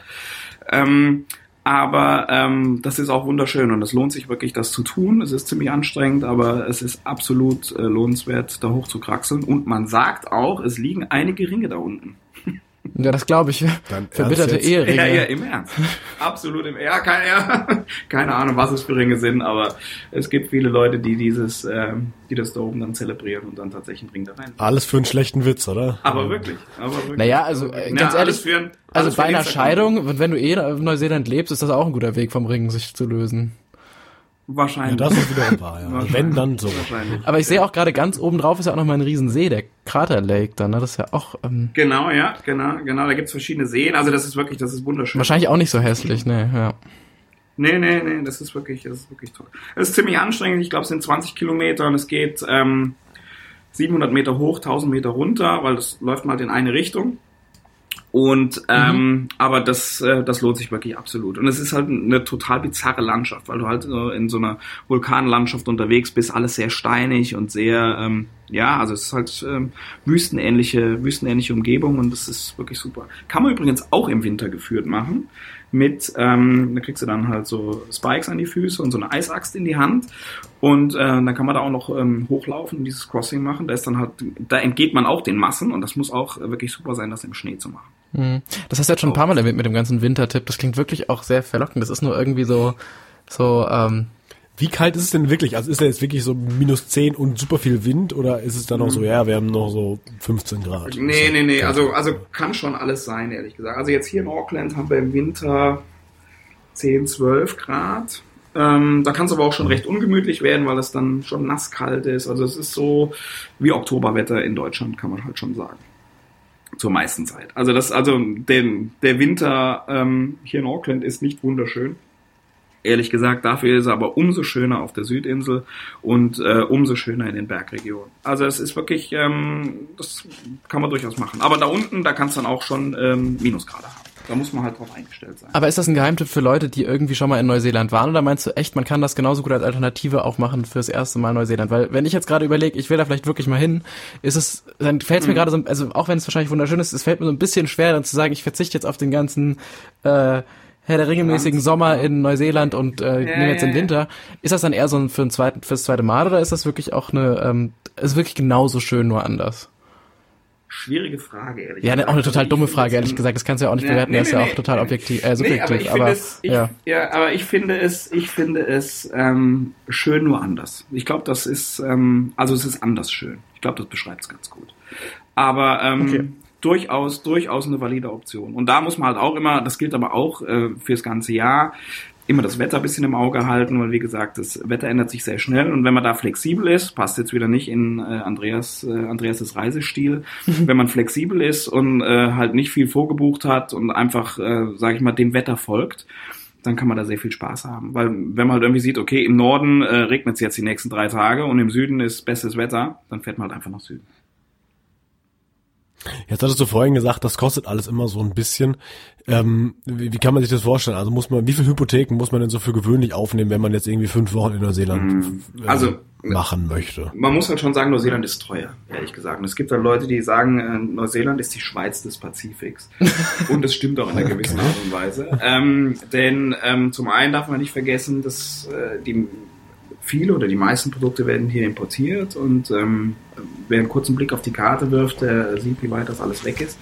Ähm, aber ähm, das ist auch wunderschön und es lohnt sich wirklich, das zu tun. Es ist ziemlich anstrengend, aber es ist absolut äh, lohnenswert, da hoch zu kraxeln. Und man sagt auch, es liegen einige Ringe da unten. *laughs* Ja, das glaube ich. Dann Verbitterte Eheringe. Ja, ja, im Ernst. Absolut im Ernst. Keine, ja, *laughs* keine Ahnung, was es für Ringe sind, aber es gibt viele Leute, die dieses, ähm, die das da oben dann zelebrieren und dann tatsächlich einen Ring da rein. Alles für einen schlechten Witz, oder? Aber wirklich. Aber wirklich. Naja, also äh, ganz ja, ehrlich, ein, also bei einer Scheidung, wenn du eh in Neuseeland lebst, ist das auch ein guter Weg vom Ring sich zu lösen. Wahrscheinlich. Ja, das ist wiederum wahr, ja. Wenn, dann so. Wahrscheinlich. Aber ich sehe auch gerade ganz oben drauf ist ja auch noch mal ein Riesensee, der Krater Lake dann, ne? Das ist ja auch ähm, Genau, ja, genau, genau. Da gibt's verschiedene Seen. Also das ist wirklich, das ist wunderschön. wahrscheinlich auch nicht so hässlich, ne, ja. Nee, nee, nee, das ist wirklich, das ist wirklich toll. Es ist ziemlich anstrengend. Ich glaube, es sind 20 Kilometer und es geht ähm, 700 Meter hoch, 1000 Meter runter, weil das läuft mal in eine Richtung. Und ähm, aber das, äh, das lohnt sich wirklich absolut. Und es ist halt eine total bizarre Landschaft, weil du halt äh, in so einer Vulkanlandschaft unterwegs bist, alles sehr steinig und sehr, ähm, ja, also es ist halt ähm, wüstenähnliche, wüstenähnliche Umgebung und das ist wirklich super. Kann man übrigens auch im Winter geführt machen. Mit, ähm, da kriegst du dann halt so Spikes an die Füße und so eine Eisaxt in die Hand. Und äh, dann kann man da auch noch ähm, hochlaufen und dieses Crossing machen. Da ist dann halt, da entgeht man auch den Massen und das muss auch wirklich super sein, das im Schnee zu machen. Hm. Das hast du jetzt schon ein paar Mal erwähnt mit dem ganzen Wintertipp. Das klingt wirklich auch sehr verlockend. Das ist nur irgendwie so, so, ähm, Wie kalt ist es denn wirklich? Also ist er jetzt wirklich so minus 10 und super viel Wind oder ist es dann noch so, ja, wir haben noch so 15 Grad? Nee, nee, nee, also, also kann schon alles sein, ehrlich gesagt. Also jetzt hier in Auckland haben wir im Winter 10, 12 Grad. Ähm, da kann es aber auch schon recht ungemütlich werden, weil es dann schon nasskalt ist. Also es ist so wie Oktoberwetter in Deutschland, kann man halt schon sagen. Zur meisten Zeit. Also das, also den, der Winter ähm, hier in Auckland ist nicht wunderschön. Ehrlich gesagt, dafür ist er aber umso schöner auf der Südinsel und äh, umso schöner in den Bergregionen. Also es ist wirklich, ähm, das kann man durchaus machen. Aber da unten, da kann es dann auch schon ähm, Minusgrade haben. Da muss man halt drauf eingestellt sein. aber ist das ein Geheimtipp für Leute, die irgendwie schon mal in Neuseeland waren oder meinst du echt, man kann das genauso gut als Alternative auch machen fürs erste Mal Neuseeland? Weil wenn ich jetzt gerade überlege, ich will da vielleicht wirklich mal hin, ist es, dann fällt es mir gerade so, also auch wenn es wahrscheinlich wunderschön ist, es fällt mir so ein bisschen schwer, dann zu sagen, ich verzichte jetzt auf den ganzen äh, Herr der regelmäßigen Sommer in Neuseeland und äh, Ja, nehme jetzt ja, den. Winter. Ist das dann eher so ein für ein zweiten, fürs zweite Mal oder ist das wirklich auch eine, ähm, ist wirklich genauso schön, nur anders? Schwierige Frage, ehrlich Ja, ne, gesagt. auch eine total Also dumme Frage, ehrlich gesagt. Das kannst du ja auch nicht bewerten. nee, Er ist nee, ja auch nee. total objektiv, äh, Nee, subjektiv. aber ich aber, finde es, ich, ja. ja. aber ich finde es, ich finde es ähm, schön nur anders. Ich glaube, das ist, ähm, also es ist anders schön. Ich glaube, das beschreibt es ganz gut. Aber ähm, Okay. durchaus, durchaus eine valide Option. Und da muss man halt auch immer, das gilt aber auch äh, fürs ganze Jahr, immer das Wetter ein bisschen im Auge halten, weil wie gesagt, das Wetter ändert sich sehr schnell und wenn man da flexibel ist, passt jetzt wieder nicht in äh, Andreas äh, Andreas' Reisestil, wenn man flexibel ist und äh, halt nicht viel vorgebucht hat und einfach, äh, sage ich mal, dem Wetter folgt, dann kann man da sehr viel Spaß haben. Weil wenn man halt irgendwie sieht, okay, im Norden äh, regnet es jetzt die nächsten drei Tage und im Süden ist bestes Wetter, dann fährt man halt einfach nach Süden. Jetzt hattest du vorhin gesagt, das kostet alles immer so ein bisschen. Ähm, wie, wie kann man sich das vorstellen? Also muss man, wie viele Hypotheken muss man denn so für gewöhnlich aufnehmen, wenn man jetzt irgendwie fünf Wochen in Neuseeland äh, Also, machen möchte? Man muss halt schon sagen, Neuseeland ist teuer, ehrlich gesagt. Und es gibt halt Leute, die sagen, äh, Neuseeland ist die Schweiz des Pazifiks. *laughs* und das stimmt auch in einer gewissen Art und Weise. Ähm, denn ähm, zum einen darf man nicht vergessen, dass äh, die viele oder die meisten Produkte werden hier importiert und ähm, wer einen kurzen Blick auf die Karte wirft, der sieht, wie weit das alles weg ist.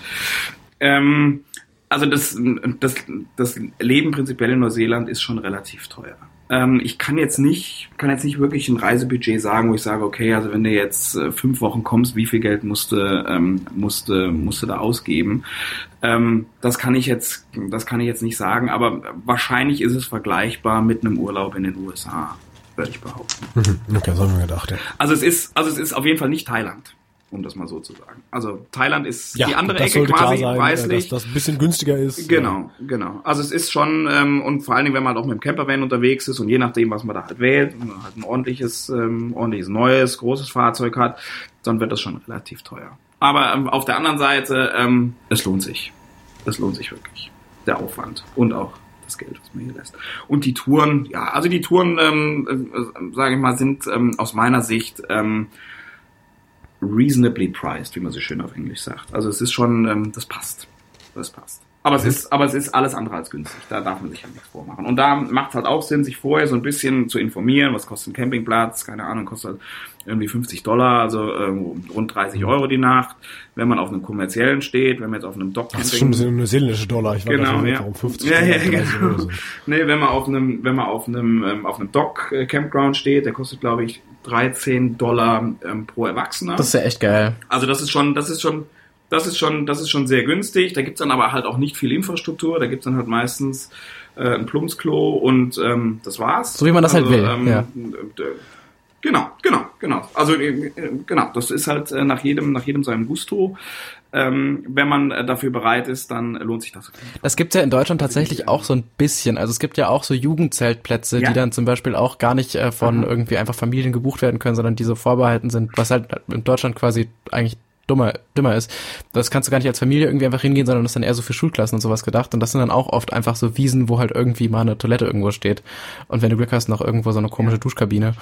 Ähm, also das, das, das Leben prinzipiell in Neuseeland ist schon relativ teuer. Ähm, ich kann jetzt nicht, kann jetzt nicht wirklich ein Reisebudget sagen, wo ich sage, okay, also wenn du jetzt äh, fünf Wochen kommst, wie viel Geld musste, ähm, musste, musste da ausgeben? Ähm, das kann ich jetzt, das kann ich jetzt nicht sagen, aber wahrscheinlich ist es vergleichbar mit einem Urlaub in den USA, würde ich behaupten. Mhm, Okay, das haben wir gedacht, ja. Also es ist, also es ist auf jeden Fall nicht Thailand, um das mal so zu sagen. Also Thailand ist Ja, die andere Ecke quasi, sein, äh, weißlich. dass das ein bisschen günstiger ist. Genau, genau. Also es ist schon, ähm, und vor allen Dingen, wenn man halt auch mit dem Campervan unterwegs ist und je nachdem, was man da halt wählt, wenn man halt ein ordentliches, ähm, ordentliches neues, großes Fahrzeug hat, dann wird das schon relativ teuer. Aber ähm, auf der anderen Seite, ähm, es lohnt sich. Es lohnt sich wirklich. Der Aufwand und auch das Geld, was man hier lässt. Und die Touren, ja, also die Touren, ähm, äh, sage ich mal, sind ähm, aus meiner Sicht ähm, reasonably priced, wie man so schön auf Englisch sagt. Also es ist schon, ähm, das passt. Das passt. Aber es ist, aber es ist alles andere als günstig. Da darf man sich halt nichts vormachen. Und da macht es halt auch Sinn, sich vorher so ein bisschen zu informieren, was kostet ein Campingplatz, keine Ahnung, kostet halt irgendwie 50 Dollar, also ähm, rund 30 Euro die Nacht. Wenn man auf einem kommerziellen steht, wenn man jetzt auf einem Dock Das ist schon ein neuseelische Dollar. Ich war Genau, gerade ja. warum 50 Ja, Dollar, ja, 30 genau. Euro sind. Nee, wenn man auf einem, wenn man auf einem, ähm, auf einem Dock äh, Campground steht, der kostet, glaube ich, 13 Dollar ähm, pro Erwachsener. Das ist ja echt geil. Also das ist schon, das ist schon, das ist schon, das ist schon sehr günstig. Da gibt's dann aber halt auch nicht viel Infrastruktur. Da gibt's dann halt meistens äh, ein Plumpsklo und ähm, das war's. So wie man das halt will, ähm, ja. Genau, genau, genau. Also äh, genau, das ist halt äh, nach jedem, nach jedem seinem Gusto. Ähm, wenn man äh, dafür bereit ist, dann lohnt sich das. Das gibt's ja in Deutschland tatsächlich auch so ein bisschen. Also es gibt ja auch so Jugendzeltplätze, Ja. die dann zum Beispiel auch gar nicht äh, von irgendwie einfach Familien gebucht werden können, sondern die so vorbehalten sind, was halt in Deutschland quasi eigentlich dummer, dümmer ist. Das kannst du gar nicht als Familie irgendwie einfach hingehen, sondern das ist dann eher so für Schulklassen und sowas gedacht. Und das sind dann auch oft einfach so Wiesen, wo halt irgendwie mal eine Toilette irgendwo steht. Und wenn du Glück hast, noch irgendwo so eine komische Duschkabine.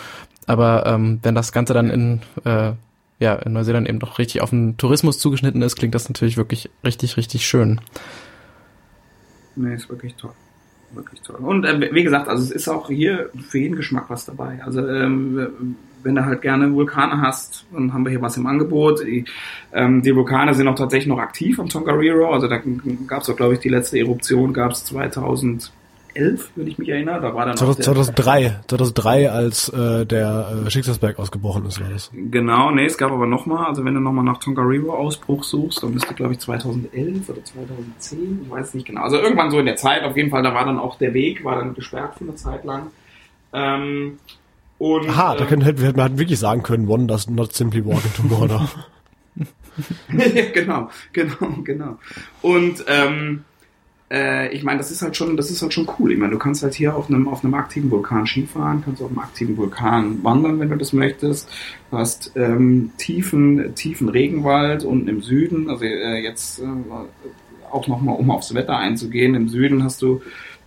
Aber ähm, wenn das Ganze dann in äh, ja, in Neuseeland eben doch richtig auf den Tourismus zugeschnitten ist, klingt das natürlich wirklich richtig, richtig schön. Nee, ist wirklich toll. Wirklich toll. Und äh, wie gesagt, also es ist auch hier für jeden Geschmack was dabei. Also ähm, wenn du halt gerne Vulkane hast, dann haben wir hier was im Angebot. Die, ähm, die Vulkane sind auch tatsächlich noch aktiv am Tongariro. Also da gab es auch, glaube ich, die letzte Eruption gab es 2011, wenn ich mich erinnere. Da war dann auch der, 2003, 2003, als äh, der äh, Schicksalsberg ausgebrochen ist, war das. Genau, nee, es gab aber nochmal, also wenn du nochmal nach Tongariro Ausbruch suchst, dann bist du, glaube ich, 2011 oder 2010, ich weiß nicht genau. Also irgendwann so in der Zeit, auf jeden Fall, da war dann auch der Weg, war dann gesperrt für eine Zeit lang. Ähm, und, Aha, da ähm, können, hätten wir hätten wirklich sagen können, one does not simply walk into water. *laughs* genau, genau, genau. Und ähm, äh, ich meine, das ist halt schon, das ist halt schon cool. Ich meine, du kannst halt hier auf einem auf einem aktiven Vulkan Skifahren, kannst auf einem aktiven Vulkan wandern, wenn du das möchtest. Du hast ähm, tiefen tiefen Regenwald unten im Süden. Also äh, jetzt äh, auch nochmal, um aufs Wetter einzugehen. Im Süden hast du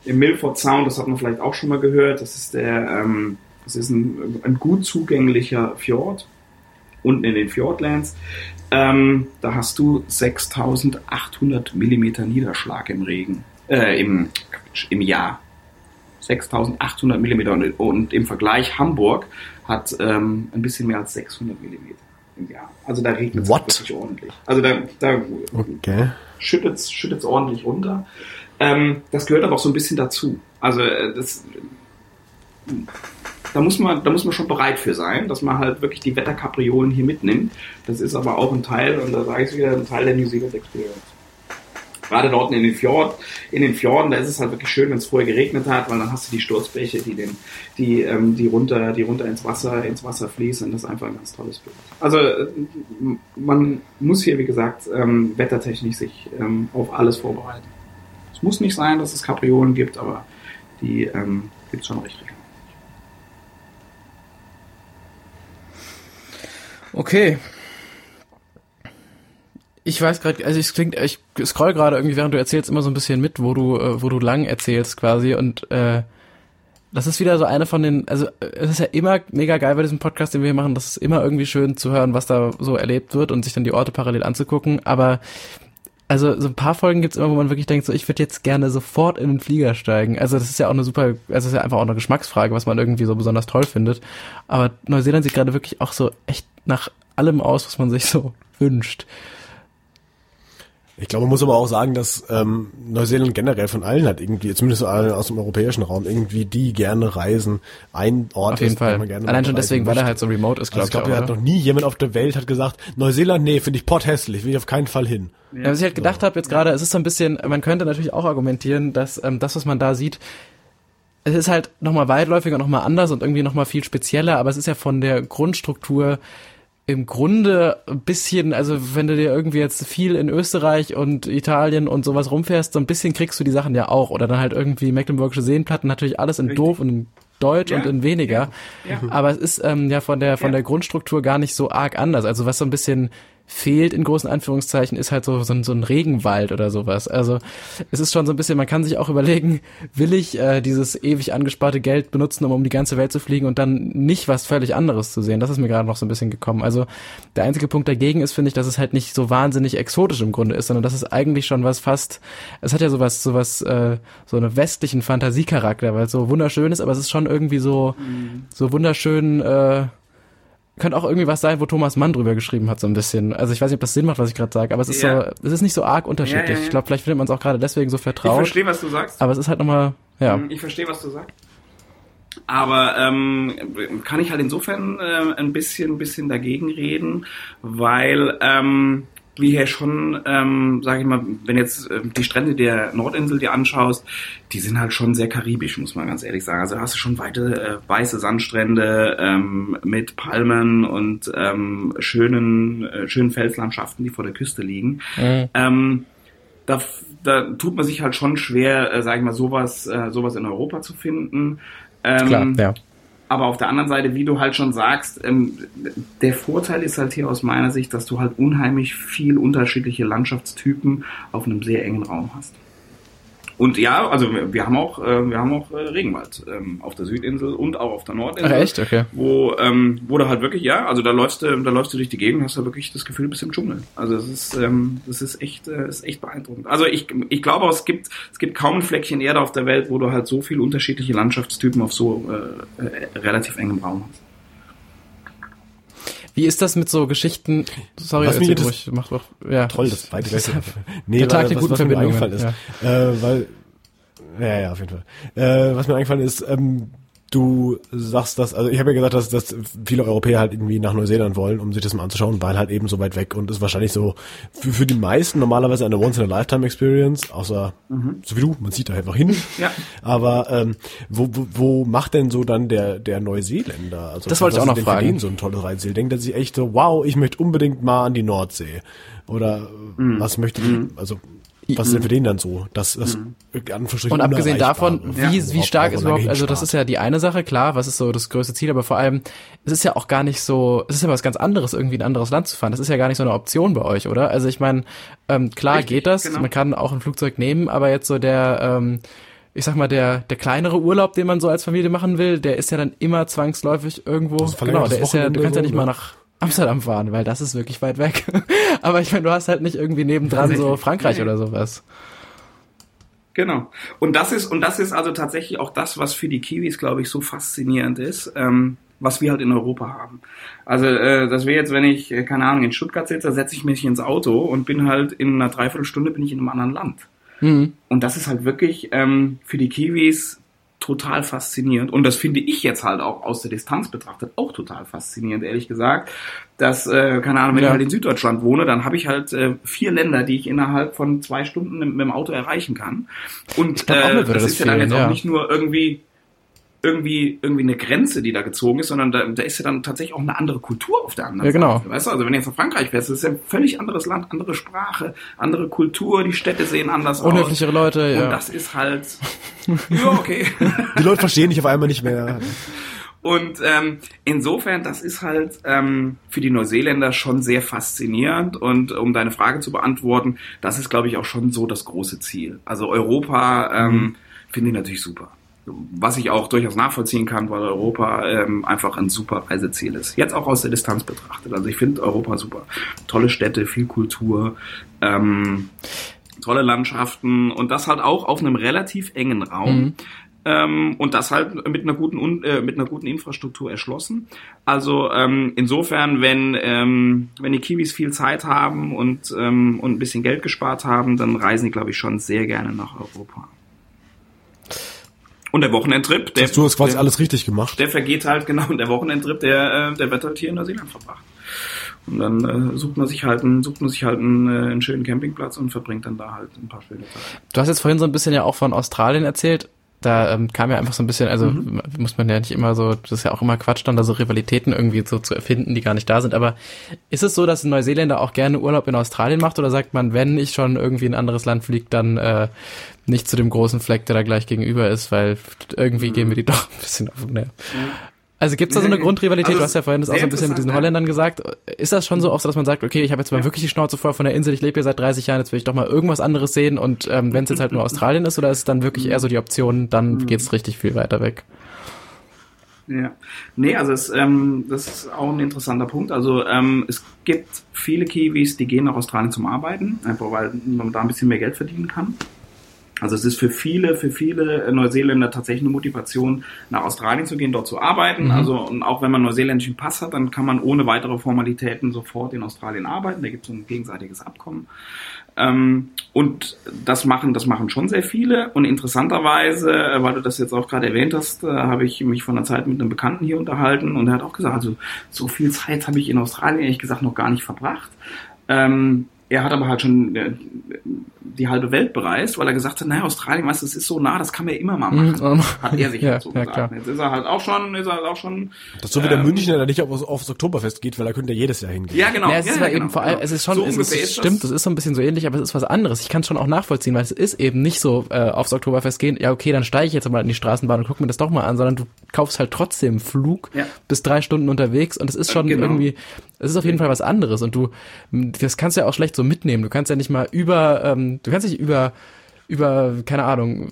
im Milford Sound, das hat man vielleicht auch schon mal gehört. Das ist der, ähm, das ist ein, ein gut zugänglicher Fjord unten in den Fjordlands. Ähm, da hast du 6800 Millimeter Niederschlag im Regen, äh, im, Quatsch, im Jahr. 6800 Millimeter und, und im Vergleich Hamburg hat ähm, ein bisschen mehr als 600 Millimeter im Jahr. Also da regnet es wirklich ordentlich. Also da, da Okay. schüttet es ordentlich runter. Ähm, das gehört aber auch so ein bisschen dazu. Also äh, das, da muss man, da muss man schon bereit für sein, dass man halt wirklich die Wetterkapriolen hier mitnimmt. Das ist aber auch ein Teil, und da sage ich wieder, ein Teil der New Zealand Experience. Gerade dort in den Fjord, in den Fjorden, da ist es halt wirklich schön, wenn es vorher geregnet hat, weil dann hast du die Sturzbäche, die den, die, ähm, die runter, die runter ins Wasser, ins Wasser fließen. Das ist einfach ein ganz tolles Bild. Also äh, man muss hier, wie gesagt, ähm, wettertechnisch sich ähm, auf alles vorbereiten. Es muss nicht sein, dass es Kapriolen gibt, aber die ähm, gibt es schon richtig. Okay. Ich weiß gerade, also es klingt, ich scroll gerade irgendwie, während du erzählst, immer so ein bisschen mit, wo du, äh, wo du lang erzählst quasi. Und äh, das ist wieder so eine von den, also es ist ja immer mega geil bei diesem Podcast, den wir hier machen, das ist immer irgendwie schön zu hören, was da so erlebt wird und sich dann die Orte parallel anzugucken, aber also so ein paar Folgen gibt's immer, wo man wirklich denkt, so ich würde jetzt gerne sofort in den Flieger steigen. Also das ist ja auch eine super, also das ist ja einfach auch eine Geschmacksfrage, was man irgendwie so besonders toll findet. Aber Neuseeland sieht gerade wirklich auch so echt nach allem aus, was man sich so *laughs* wünscht. Ich glaube, man muss aber auch sagen, dass ähm, Neuseeland generell von allen hat irgendwie, zumindest allen aus dem europäischen Raum, irgendwie die gerne reisen, ein Ort Auf jeden ist, wo Fall. man gerne Allein schon deswegen, weil er möchte. halt so remote ist, Also glaube ich glaube, ich. da auch, hat noch nie jemand auf der Welt hat gesagt, Neuseeland, nee, finde ich potthässlich, will ich auf keinen Fall hin. Ja, was ich halt gedacht habe jetzt gerade, es ist so ein bisschen, man könnte natürlich auch argumentieren, dass ähm, das, was man da sieht, es ist halt nochmal weitläufiger, nochmal anders und irgendwie nochmal viel spezieller, aber es ist ja von der Grundstruktur im Grunde ein bisschen, also wenn du dir irgendwie jetzt viel in Österreich und Italien und sowas rumfährst, so ein bisschen kriegst du die Sachen ja auch. Oder dann halt irgendwie Mecklenburgische Seenplatten, natürlich alles in Richtig. doof und in Deutsch Ja, und in weniger. ja. Aber es ist ähm, ja von der von Ja. der Grundstruktur gar nicht so arg anders. Also was so ein bisschen fehlt in großen Anführungszeichen ist halt so so ein, so ein Regenwald oder sowas. Also es ist schon so ein bisschen, man kann sich auch überlegen, will ich äh, dieses ewig angesparte Geld benutzen, um um die ganze Welt zu fliegen und dann nicht was völlig anderes zu sehen. Das ist mir gerade noch so ein bisschen gekommen. Also der einzige Punkt dagegen ist, finde ich, dass es halt nicht so wahnsinnig exotisch im Grunde ist, sondern dass es eigentlich schon was fast, es hat ja sowas, sowas, äh, so einen westlichen Fantasiecharakter, weil es so wunderschön ist, aber es ist schon irgendwie so, so wunderschön, äh, könnte auch irgendwie was sein, wo Thomas Mann drüber geschrieben hat, so ein bisschen. Also ich weiß nicht, ob das Sinn macht, was ich gerade sage, aber es ist Ja. so, es ist nicht so arg unterschiedlich. Ja, ja. Ich glaube, vielleicht findet man es auch gerade deswegen so Ich vertraut. verstehe, was du sagst. Aber es ist halt nochmal, ja. Ich verstehe, was du sagst. Aber ähm, kann ich halt insofern äh, ein bisschen, ein bisschen dagegen reden, weil ähm, wir hier schon, ähm, sage ich mal, wenn jetzt äh, die Strände der Nordinsel dir anschaust, die sind halt schon sehr karibisch, muss man ganz ehrlich sagen. Also hast du schon weite äh, weiße Sandstrände ähm, mit Palmen und ähm, schönen, äh, schönen Felslandschaften, die vor der Küste liegen. Mhm. Ähm, da, da tut man sich halt schon schwer, äh, sage ich mal, sowas, äh, sowas in Europa zu finden. Ähm, Klar, ja. Aber auf der anderen Seite, wie du halt schon sagst, ähm, der Vorteil ist halt hier aus meiner Sicht, dass du halt unheimlich viel unterschiedliche Landschaftstypen auf einem sehr engen Raum hast. Und ja, also wir haben auch, äh, wir haben auch äh, Regenwald ähm, auf der Südinsel und auch auf der Nordinsel. Ach, echt? Okay. Wo, ähm, wo du halt wirklich, ja, also da läufst du, da läufst du durch die Gegend und hast da wirklich das Gefühl, du bist im Dschungel. Also das ist, ähm, das ist echt, äh, ist echt beeindruckend. Also ich, ich glaube, es gibt, es gibt kaum ein Fleckchen Erde auf der Welt, wo du halt so viele unterschiedliche Landschaftstypen auf so äh, äh, relativ engem Raum hast. Wie ist das mit so Geschichten? Sorry, was mir ruhig, mach doch. Ja. Toll, das beide nee, der Tag der guten Verbindungen. Ist, ja. äh, weil ja, ja, auf jeden Fall. Äh, was mir eingefallen ist, ähm, du sagst das, also ich habe ja gesagt, dass, dass viele Europäer halt irgendwie nach Neuseeland wollen, um sich das mal anzuschauen, weil halt eben so weit weg und ist wahrscheinlich so für, für die meisten normalerweise eine Once-in-a-Lifetime-Experience, außer mhm. so wie du, man zieht da einfach hin. Ja. Aber ähm, wo, wo, wo macht denn so dann der, der Neuseeländer? Also, das wollte ich auch noch fragen. so ein tolles Reiseziel? Denkt er sich echt so, wow, ich möchte unbedingt mal an die Nordsee? Oder mhm. was möchte ich, mhm. also was ist denn für den dann so? Das, das mhm. Und abgesehen davon, wie, ja, wie stark ist überhaupt, also das ist ja die eine Sache, klar, was ist so das größte Ziel, aber vor allem, es ist ja auch gar nicht so, es ist ja was ganz anderes, irgendwie in ein anderes Land zu fahren. Das ist ja gar nicht so eine Option bei euch, oder? Also ich meine, ähm, klar Richtig, geht das, genau. man kann auch ein Flugzeug nehmen, aber jetzt so der, ähm, ich sag mal, der, der kleinere Urlaub, den man so als Familie machen will, der ist ja dann immer zwangsläufig irgendwo, genau, der ist ja, du kannst ja nicht mal nach Amsterdam fahren, weil das ist wirklich weit weg. *laughs* Aber ich meine, du hast halt nicht irgendwie nebendran so Frankreich nee. oder sowas. Genau. Und das ist, und das ist also tatsächlich auch das, was für die Kiwis, glaube ich, so faszinierend ist, ähm, was wir halt in Europa haben. Also, äh, das wäre jetzt, wenn ich, äh, keine Ahnung, in Stuttgart sitze, setze ich mich ins Auto und bin halt in einer Dreiviertelstunde bin ich in einem anderen Land. Mhm. Und das ist halt wirklich ähm, für die Kiwis total faszinierend. Und das finde ich jetzt halt auch aus der Distanz betrachtet auch total faszinierend, ehrlich gesagt. Dass, äh, keine Ahnung, wenn ja. ich halt in Süddeutschland wohne, dann habe ich halt äh, vier Länder, die ich innerhalb von zwei Stunden mit, mit dem Auto erreichen kann. Und äh, das, das ist ja dann jetzt ja. auch nicht nur irgendwie irgendwie irgendwie eine Grenze, die da gezogen ist, sondern da, da ist ja dann tatsächlich auch eine andere Kultur auf der anderen ja, genau. Seite. Weißt du, also wenn du jetzt nach Frankreich fährst, das ist ja ein völlig anderes Land, andere Sprache, andere Kultur, die Städte sehen anders Unhöflichere aus. Leute, ja. Und das ist halt *laughs* ja, okay. *laughs* Die Leute verstehen dich auf einmal nicht mehr. Und ähm, insofern, das ist halt ähm, für die Neuseeländer schon sehr faszinierend. Und um deine Frage zu beantworten, das ist, glaube ich, auch schon so das große Ziel. Also Europa ähm, mhm. finde ich natürlich super was ich auch durchaus nachvollziehen kann, weil Europa ähm, einfach ein super Reiseziel ist. Jetzt auch aus der Distanz betrachtet. Also ich finde Europa super. Tolle Städte, viel Kultur, ähm, tolle Landschaften und das halt auch auf einem relativ engen Raum. Mhm. Ähm, und das halt mit einer guten äh, mit einer guten Infrastruktur erschlossen. Also ähm, insofern, wenn ähm, wenn die Kiwis viel Zeit haben und ähm, und ein bisschen Geld gespart haben, dann reisen die glaube ich schon sehr gerne nach Europa. Und der Wochenendtrip, der. du hast quasi der, alles richtig gemacht. Der vergeht halt, *laughs* genau, und der Wochenendtrip, der, äh, der wird halt hier in Neuseeland verbracht. Und dann äh, sucht man sich halt einen, sucht man sich halt einen, äh, einen schönen Campingplatz und verbringt dann da halt ein paar schöne Tage. Du hast jetzt vorhin so ein bisschen ja auch von Australien erzählt da ähm, kam ja einfach so ein bisschen, also mhm. muss man ja nicht immer so, das ist ja auch immer Quatsch, dann da so Rivalitäten irgendwie so zu erfinden, die gar nicht da sind. Aber ist es so, dass ein Neuseeländer auch gerne Urlaub in Australien macht oder sagt man, wenn ich schon irgendwie in ein anderes Land fliege, dann äh, nicht zu dem großen Fleck, der da gleich gegenüber ist, weil irgendwie mhm. gehen wir die doch ein bisschen auf den Nerv. Also gibt es da so eine Grundrivalität? Also du hast ja vorhin das auch so ein bisschen mit diesen Holländern gesagt. Ist das schon so oft, dass man sagt, okay, ich habe jetzt mal ja. wirklich die Schnauze voll von der Insel, ich lebe hier seit 30 Jahren, jetzt will ich doch mal irgendwas anderes sehen und ähm, wenn es jetzt halt nur Australien ist oder ist es dann wirklich eher so die Option, dann mhm. geht es richtig viel weiter weg? Ja, nee, also es, ähm, das ist auch ein interessanter Punkt. Also ähm, es gibt viele Kiwis, die gehen nach Australien zum Arbeiten, einfach weil man da ein bisschen mehr Geld verdienen kann. Also es ist für viele, für viele Neuseeländer tatsächlich eine Motivation, nach Australien zu gehen, dort zu arbeiten. Mhm. Also und auch wenn man neuseeländischen Pass hat, dann kann man ohne weitere Formalitäten sofort in Australien arbeiten. Da gibt es ein gegenseitiges Abkommen. Ähm, und das machen, das machen schon sehr viele. Und interessanterweise, äh, weil du das jetzt auch gerade erwähnt hast, äh, habe ich mich von der Zeit mit einem Bekannten hier unterhalten und er hat auch gesagt, also so viel Zeit habe ich in Australien ehrlich gesagt noch gar nicht verbracht. Ähm, er hat aber halt schon äh, die halbe Welt bereist, weil er gesagt hat, naja, Australien, weißt du, es ist so nah, das kann man ja immer mal machen. Mhm. *laughs* Hat er sich Ja, halt so ja, gesagt. klar. Jetzt ist er halt auch schon, ist er halt auch schon. Das ist so wie der ähm, Münchner, der nicht auf, aufs Oktoberfest geht, weil er könnte ja jedes Jahr hingehen. Ja, genau. Ja, es ja, ist ja, aber eben genau, vor allem, genau. es ist schon, so es ist, ist stimmt, das. ist so ein bisschen so ähnlich, aber es ist was anderes. Ich kann es schon auch nachvollziehen, weil es ist eben nicht so äh, aufs Oktoberfest gehen, ja okay, dann steige ich jetzt mal in die Straßenbahn und guck mir das doch mal an, sondern du kaufst halt trotzdem Flug, Ja. bis drei Stunden unterwegs und es ist schon Genau. irgendwie, es ist auf jeden Fall was anderes und du, das kannst du ja auch schlecht so mitnehmen. Du kannst ja nicht mal über, ähm, du kannst nicht über über, keine Ahnung,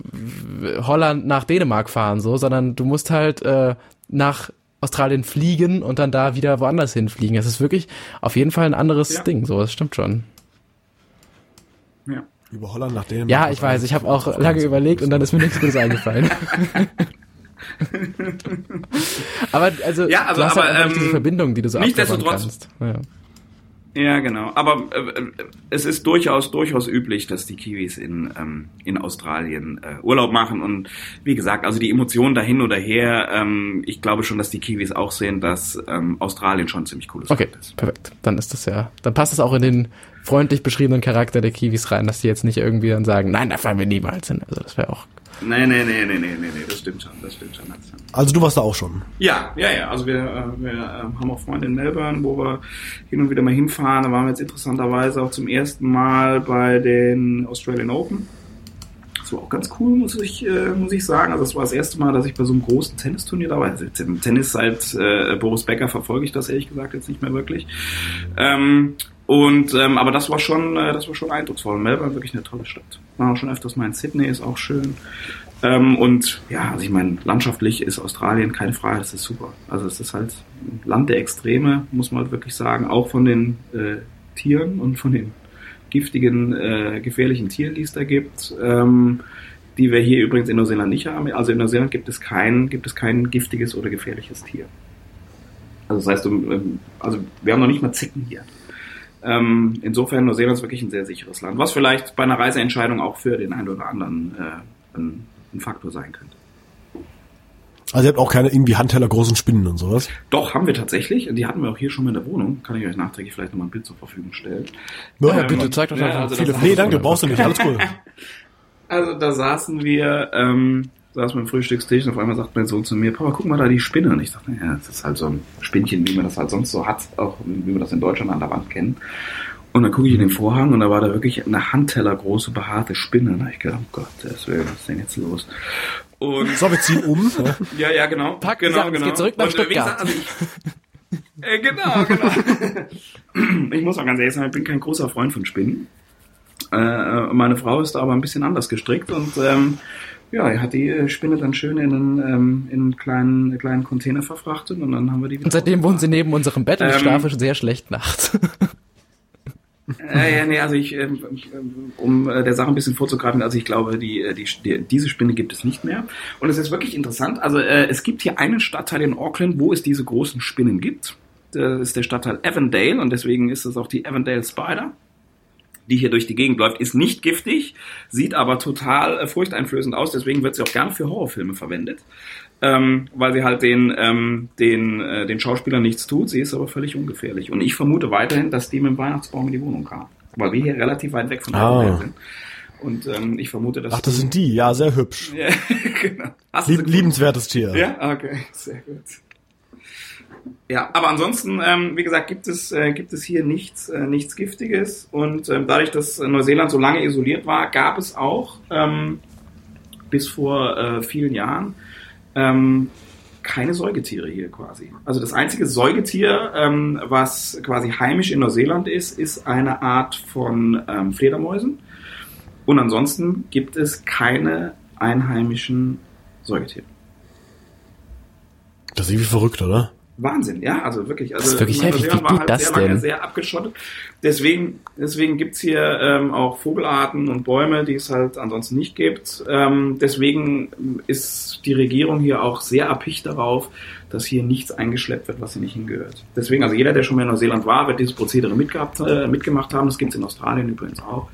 Holland nach Dänemark fahren, so, sondern du musst halt äh, nach Australien fliegen und dann da wieder woanders hinfliegen. Es ist wirklich auf jeden Fall ein anderes Ja. Ding, so, das stimmt schon. Ja. Über Holland nach Dänemark. Ja, ich weiß, ich habe auch lange überlegt und dann ist mir nichts Gutes *laughs* eingefallen. *laughs* aber also, Ja, also, du hast aber, halt nicht ähm, diese Verbindung, die du so nichtsdestotrotz- kannst. Ja. Ja, genau. Aber äh, es ist durchaus durchaus üblich, dass die Kiwis in ähm, in Australien äh, Urlaub machen und wie gesagt, also die Emotionen dahin oder her. Ähm, ich glaube schon, dass die Kiwis auch sehen, dass ähm, Australien schon ziemlich Okay, Land ist. perfekt. Dann ist das ja, dann passt es auch in den freundlich beschriebenen Charakter der Kiwis rein, dass die jetzt nicht irgendwie dann sagen, nein, da fahren wir niemals hin. Also das wäre auch Nee, nee, nee, nee, nee, nee, nee, das stimmt schon, das stimmt schon. Das stimmt. Also du warst da auch schon. Ja, ja, ja. Also wir, äh, wir äh, haben auch Freunde in Melbourne, wo wir hin und wieder mal hinfahren. Da waren wir jetzt interessanterweise auch zum ersten Mal bei den Australian Open. Das war auch ganz cool, muss ich, äh, muss ich sagen. Also das war das erste Mal, dass ich bei so einem großen Tennisturnier da war. Also Tennis seit äh, Boris Becker verfolge ich das ehrlich gesagt jetzt nicht mehr wirklich. Ähm, und ähm, aber das war schon, äh, das war schon eindrucksvoll. Melbourne wirklich eine tolle Stadt. War auch schon öfters mal in Sydney, ist auch schön. Ähm, und ja, also ich meine, landschaftlich ist Australien keine Frage, das ist super. Also es ist halt ein Land der Extreme, muss man halt wirklich sagen, auch von den äh, Tieren und von den giftigen, äh, gefährlichen Tieren, die es da gibt, ähm, die wir hier übrigens in Neuseeland nicht haben. Also in Neuseeland gibt es kein, gibt es kein giftiges oder gefährliches Tier. Also das heißt, ähm, also wir haben noch nicht mal Zicken hier. Ähm, insofern Neuseeland ist wirklich ein sehr sicheres Land, was vielleicht bei einer Reiseentscheidung auch für den einen oder anderen äh, ein, ein Faktor sein könnte. Also ihr habt auch keine irgendwie Handteller großen Spinnen und sowas. Doch, haben wir tatsächlich. Die hatten wir auch hier schon mal in der Wohnung. Kann ich euch nachträglich vielleicht nochmal ein Bild zur Verfügung stellen. Ja, Ähm, bitte, zeig doch ja, einfach also viele das- Nee, danke, brauchst du nicht, alles cool. *laughs* Also da saßen wir, ähm, saßen wir am Frühstückstisch und auf einmal sagt mein Sohn zu mir, Papa, guck mal da die Spinne. Und ich dachte, ja, das ist halt so ein Spinnchen, wie man das halt sonst so hat, auch wie wir das in Deutschland an der Wand kennen. Und dann gucke ich in den Vorhang und da war da wirklich eine Handteller große behaarte Spinne. Und ich gedacht, oh Gott, das was ist denn jetzt los? Und So, wir ziehen um. ne? ja, ja, genau. Pack genau, Sachen, es geht zurück nach Und, äh, Stuttgart. gesagt, also ich, äh, genau, genau. *clears throat* ich muss auch ganz ehrlich sagen, ich bin kein großer Freund von Spinnen. Äh, meine Frau ist da aber ein bisschen anders gestrickt und ähm, ja, er hat die äh, Spinne dann schön in einen, ähm, in einen kleinen, kleinen Container verfrachtet und dann haben wir die wieder Und seitdem wohnen sie neben unserem Bett und ich Ähm, schlafe sehr schlecht nachts. *laughs* Äh, ja, nee, also ich, ähm, ähm, um äh, der Sache ein bisschen vorzugreifen, also ich glaube, die, äh, die, die, diese Spinne gibt es nicht mehr. Und es ist wirklich interessant. Also äh, es gibt hier einen Stadtteil in Auckland, wo es diese großen Spinnen gibt. Das ist der Stadtteil Avondale und deswegen ist es auch die Avondale Spider die hier durch die Gegend läuft, ist nicht giftig, sieht aber total äh, furchteinflößend aus, deswegen wird sie auch gerne für Horrorfilme verwendet, ähm, weil sie halt den, ähm, den, äh, den Schauspielern nichts tut, sie ist aber völlig ungefährlich. Und ich vermute weiterhin, dass die mit dem Weihnachtsbaum in die Wohnung kam, weil wir hier relativ weit weg von der Ah. Sind. Und ähm, ich vermute, dass... Ach, das sind die, ja, sehr hübsch. *laughs* ja, genau. Lieb, liebenswertes Tier. Ja, okay, sehr gut. Ja, aber ansonsten, ähm, wie gesagt, gibt es, äh, gibt es hier nichts, äh, nichts Giftiges. Und ähm, dadurch, dass äh, Neuseeland so lange isoliert war, gab es auch ähm, bis vor äh, vielen Jahren ähm, keine Säugetiere hier quasi. Also das einzige Säugetier, ähm, was quasi heimisch in Neuseeland ist, ist eine Art von ähm, Fledermäusen. Und ansonsten gibt es keine einheimischen Säugetiere. Das ist irgendwie verrückt, oder? Wahnsinn, ja, also wirklich. Also Das ist wirklich ich meine, heftig. Neuseeland Wie war das sehr lange denn? sehr abgeschottet. Deswegen, deswegen gibt's hier ähm, auch Vogelarten und Bäume, die es halt ansonsten nicht gibt. Ähm, deswegen ist die Regierung hier auch sehr erpicht darauf, dass hier nichts eingeschleppt wird, was hier nicht hingehört. Deswegen, also jeder, der schon mal in Neuseeland war, wird dieses Prozedere mitgehabt, äh, mitgemacht haben. Das gibt's in Australien übrigens auch.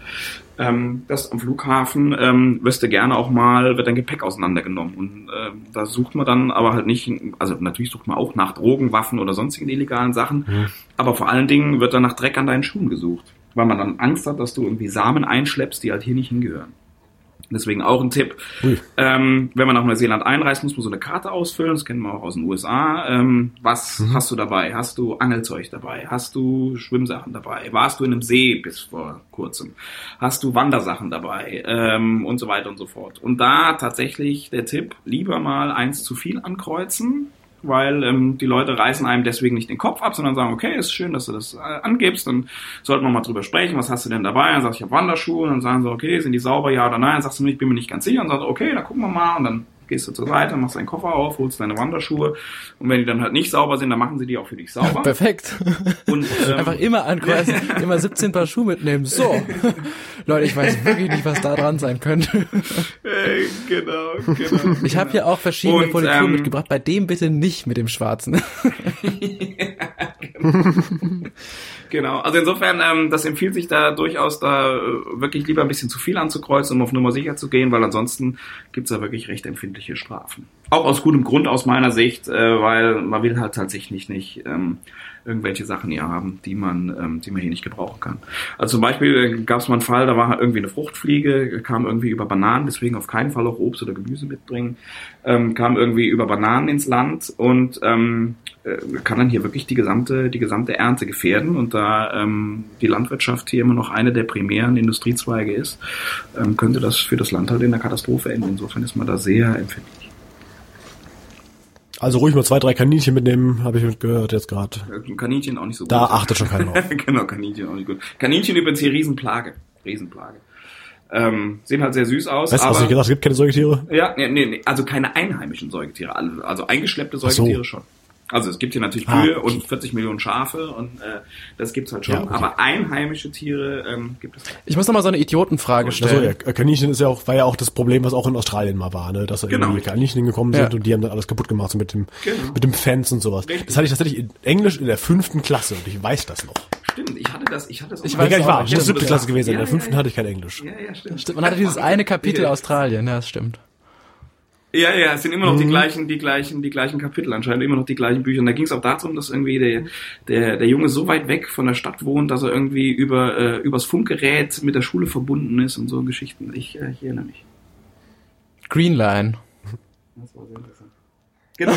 Ähm, das am Flughafen ähm, wirst du gerne auch mal, wird dein Gepäck auseinandergenommen. Und ähm, da sucht man dann aber halt nicht, also natürlich sucht man auch nach Drogen, Waffen oder sonstigen illegalen Sachen, aber vor allen Dingen wird dann nach Dreck an deinen Schuhen gesucht. weil man dann Angst hat, dass du irgendwie Samen einschleppst, die halt hier nicht hingehören. Deswegen auch ein Tipp. Ähm, wenn man nach Neuseeland einreist, muss man so eine Karte ausfüllen. Das kennen wir auch aus den USA. Ähm, was mhm. hast du dabei? Hast du Angelzeug dabei? Hast du Schwimmsachen dabei? Warst du in einem See bis vor kurzem? Hast du Wandersachen dabei? Ähm, und so weiter und so fort. Und da tatsächlich der Tipp, lieber mal eins zu viel ankreuzen weil ähm, die Leute reißen einem deswegen nicht den Kopf ab, sondern sagen, okay, ist schön, dass du das äh, angibst, dann sollten wir mal drüber sprechen, was hast du denn dabei? Dann sag ich, ich habe Wanderschuhe, und dann sagen sie, okay, sind die sauber, ja oder nein? Dann sagst du, ich bin mir nicht ganz sicher, und dann sagst du, okay, dann gucken wir mal, und dann gehst du zur Seite, machst deinen Koffer auf, holst deine Wanderschuhe und wenn die dann halt nicht sauber sind, dann machen sie die auch für dich sauber. *laughs* Perfekt. Und ähm, einfach immer ankreuzen, *laughs* immer 17 Paar Schuhe mitnehmen. So. *laughs* Leute, ich weiß wirklich nicht, was da dran sein könnte. Äh, genau, genau. Ich habe hier auch verschiedene und, Polituren ähm, mitgebracht, bei dem bitte nicht mit dem schwarzen. Genau, also insofern, ähm, das empfiehlt sich da durchaus da äh, wirklich lieber ein bisschen zu viel anzukreuzen, um auf Nummer sicher zu gehen, weil ansonsten gibt's da wirklich recht empfindliche Strafen. Auch aus gutem Grund aus meiner Sicht, äh, weil man will halt tatsächlich nicht ähm, irgendwelche Sachen hier haben, die man, ähm, die man hier nicht gebrauchen kann. Also zum Beispiel äh, gab es mal einen Fall, da war irgendwie eine Fruchtfliege, kam irgendwie über Bananen, deswegen auf keinen Fall auch Obst oder Gemüse mitbringen, ähm, kam irgendwie über Bananen ins Land und ähm, äh, kann dann hier wirklich die gesamte, die gesamte Ernte gefährden. Und da ähm, die Landwirtschaft hier immer noch eine der primären Industriezweige ist, ähm, könnte das für das Land halt in der Katastrophe enden. Insofern ist man da sehr empfindlich. Also ruhig mal zwei, drei Kaninchen mitnehmen, habe ich gehört jetzt gerade. Kaninchen auch nicht so gut. Da achtet schon keiner drauf. *laughs* genau, Kaninchen auch nicht gut. Kaninchen übrigens hier Riesenplage. Riesenplage. Ähm, sehen halt sehr süß aus. Weißt du, was ich gesagt Es gibt keine Säugetiere? Ja, nee, nee, also keine einheimischen Säugetiere. Also eingeschleppte Säugetiere so. schon. Also es gibt hier natürlich ah, Kühe ah, okay. und 40 Millionen Schafe und äh, das gibt's halt schon. Ja, okay. Aber einheimische Tiere ähm, gibt es nicht. Ich muss noch mal so eine Idiotenfrage stellen. Also, ja, Kaninchen ist ja auch, war ja auch das Problem, was auch in Australien mal war, ne? dass da genau. irgendwie Kaninchen hingekommen sind ja. und die haben dann alles kaputt gemacht so mit dem genau. mit dem Fans und sowas. Richtig. Das hatte ich tatsächlich in Englisch in der fünften Klasse und ich weiß das noch. Stimmt, ich hatte das, ich hatte das. Ich weiß gar nicht, war, ich in der siebte Klasse gewesen, in der fünften hatte ich kein Englisch. Ja, ja, stimmt. stimmt. Man hatte dieses eine Kapitel Australien, ja, das stimmt. Ja, ja, es sind immer noch mhm. die gleichen, die gleichen, die gleichen Kapitel, anscheinend immer noch die gleichen Bücher. Und da ging es auch darum, dass irgendwie der, der, der Junge so weit weg von der Stadt wohnt, dass er irgendwie über äh, übers Funkgerät mit der Schule verbunden ist und so Geschichten. Ich, äh, ich erinnere mich. Green Line. Das war sehr interessant. Genau.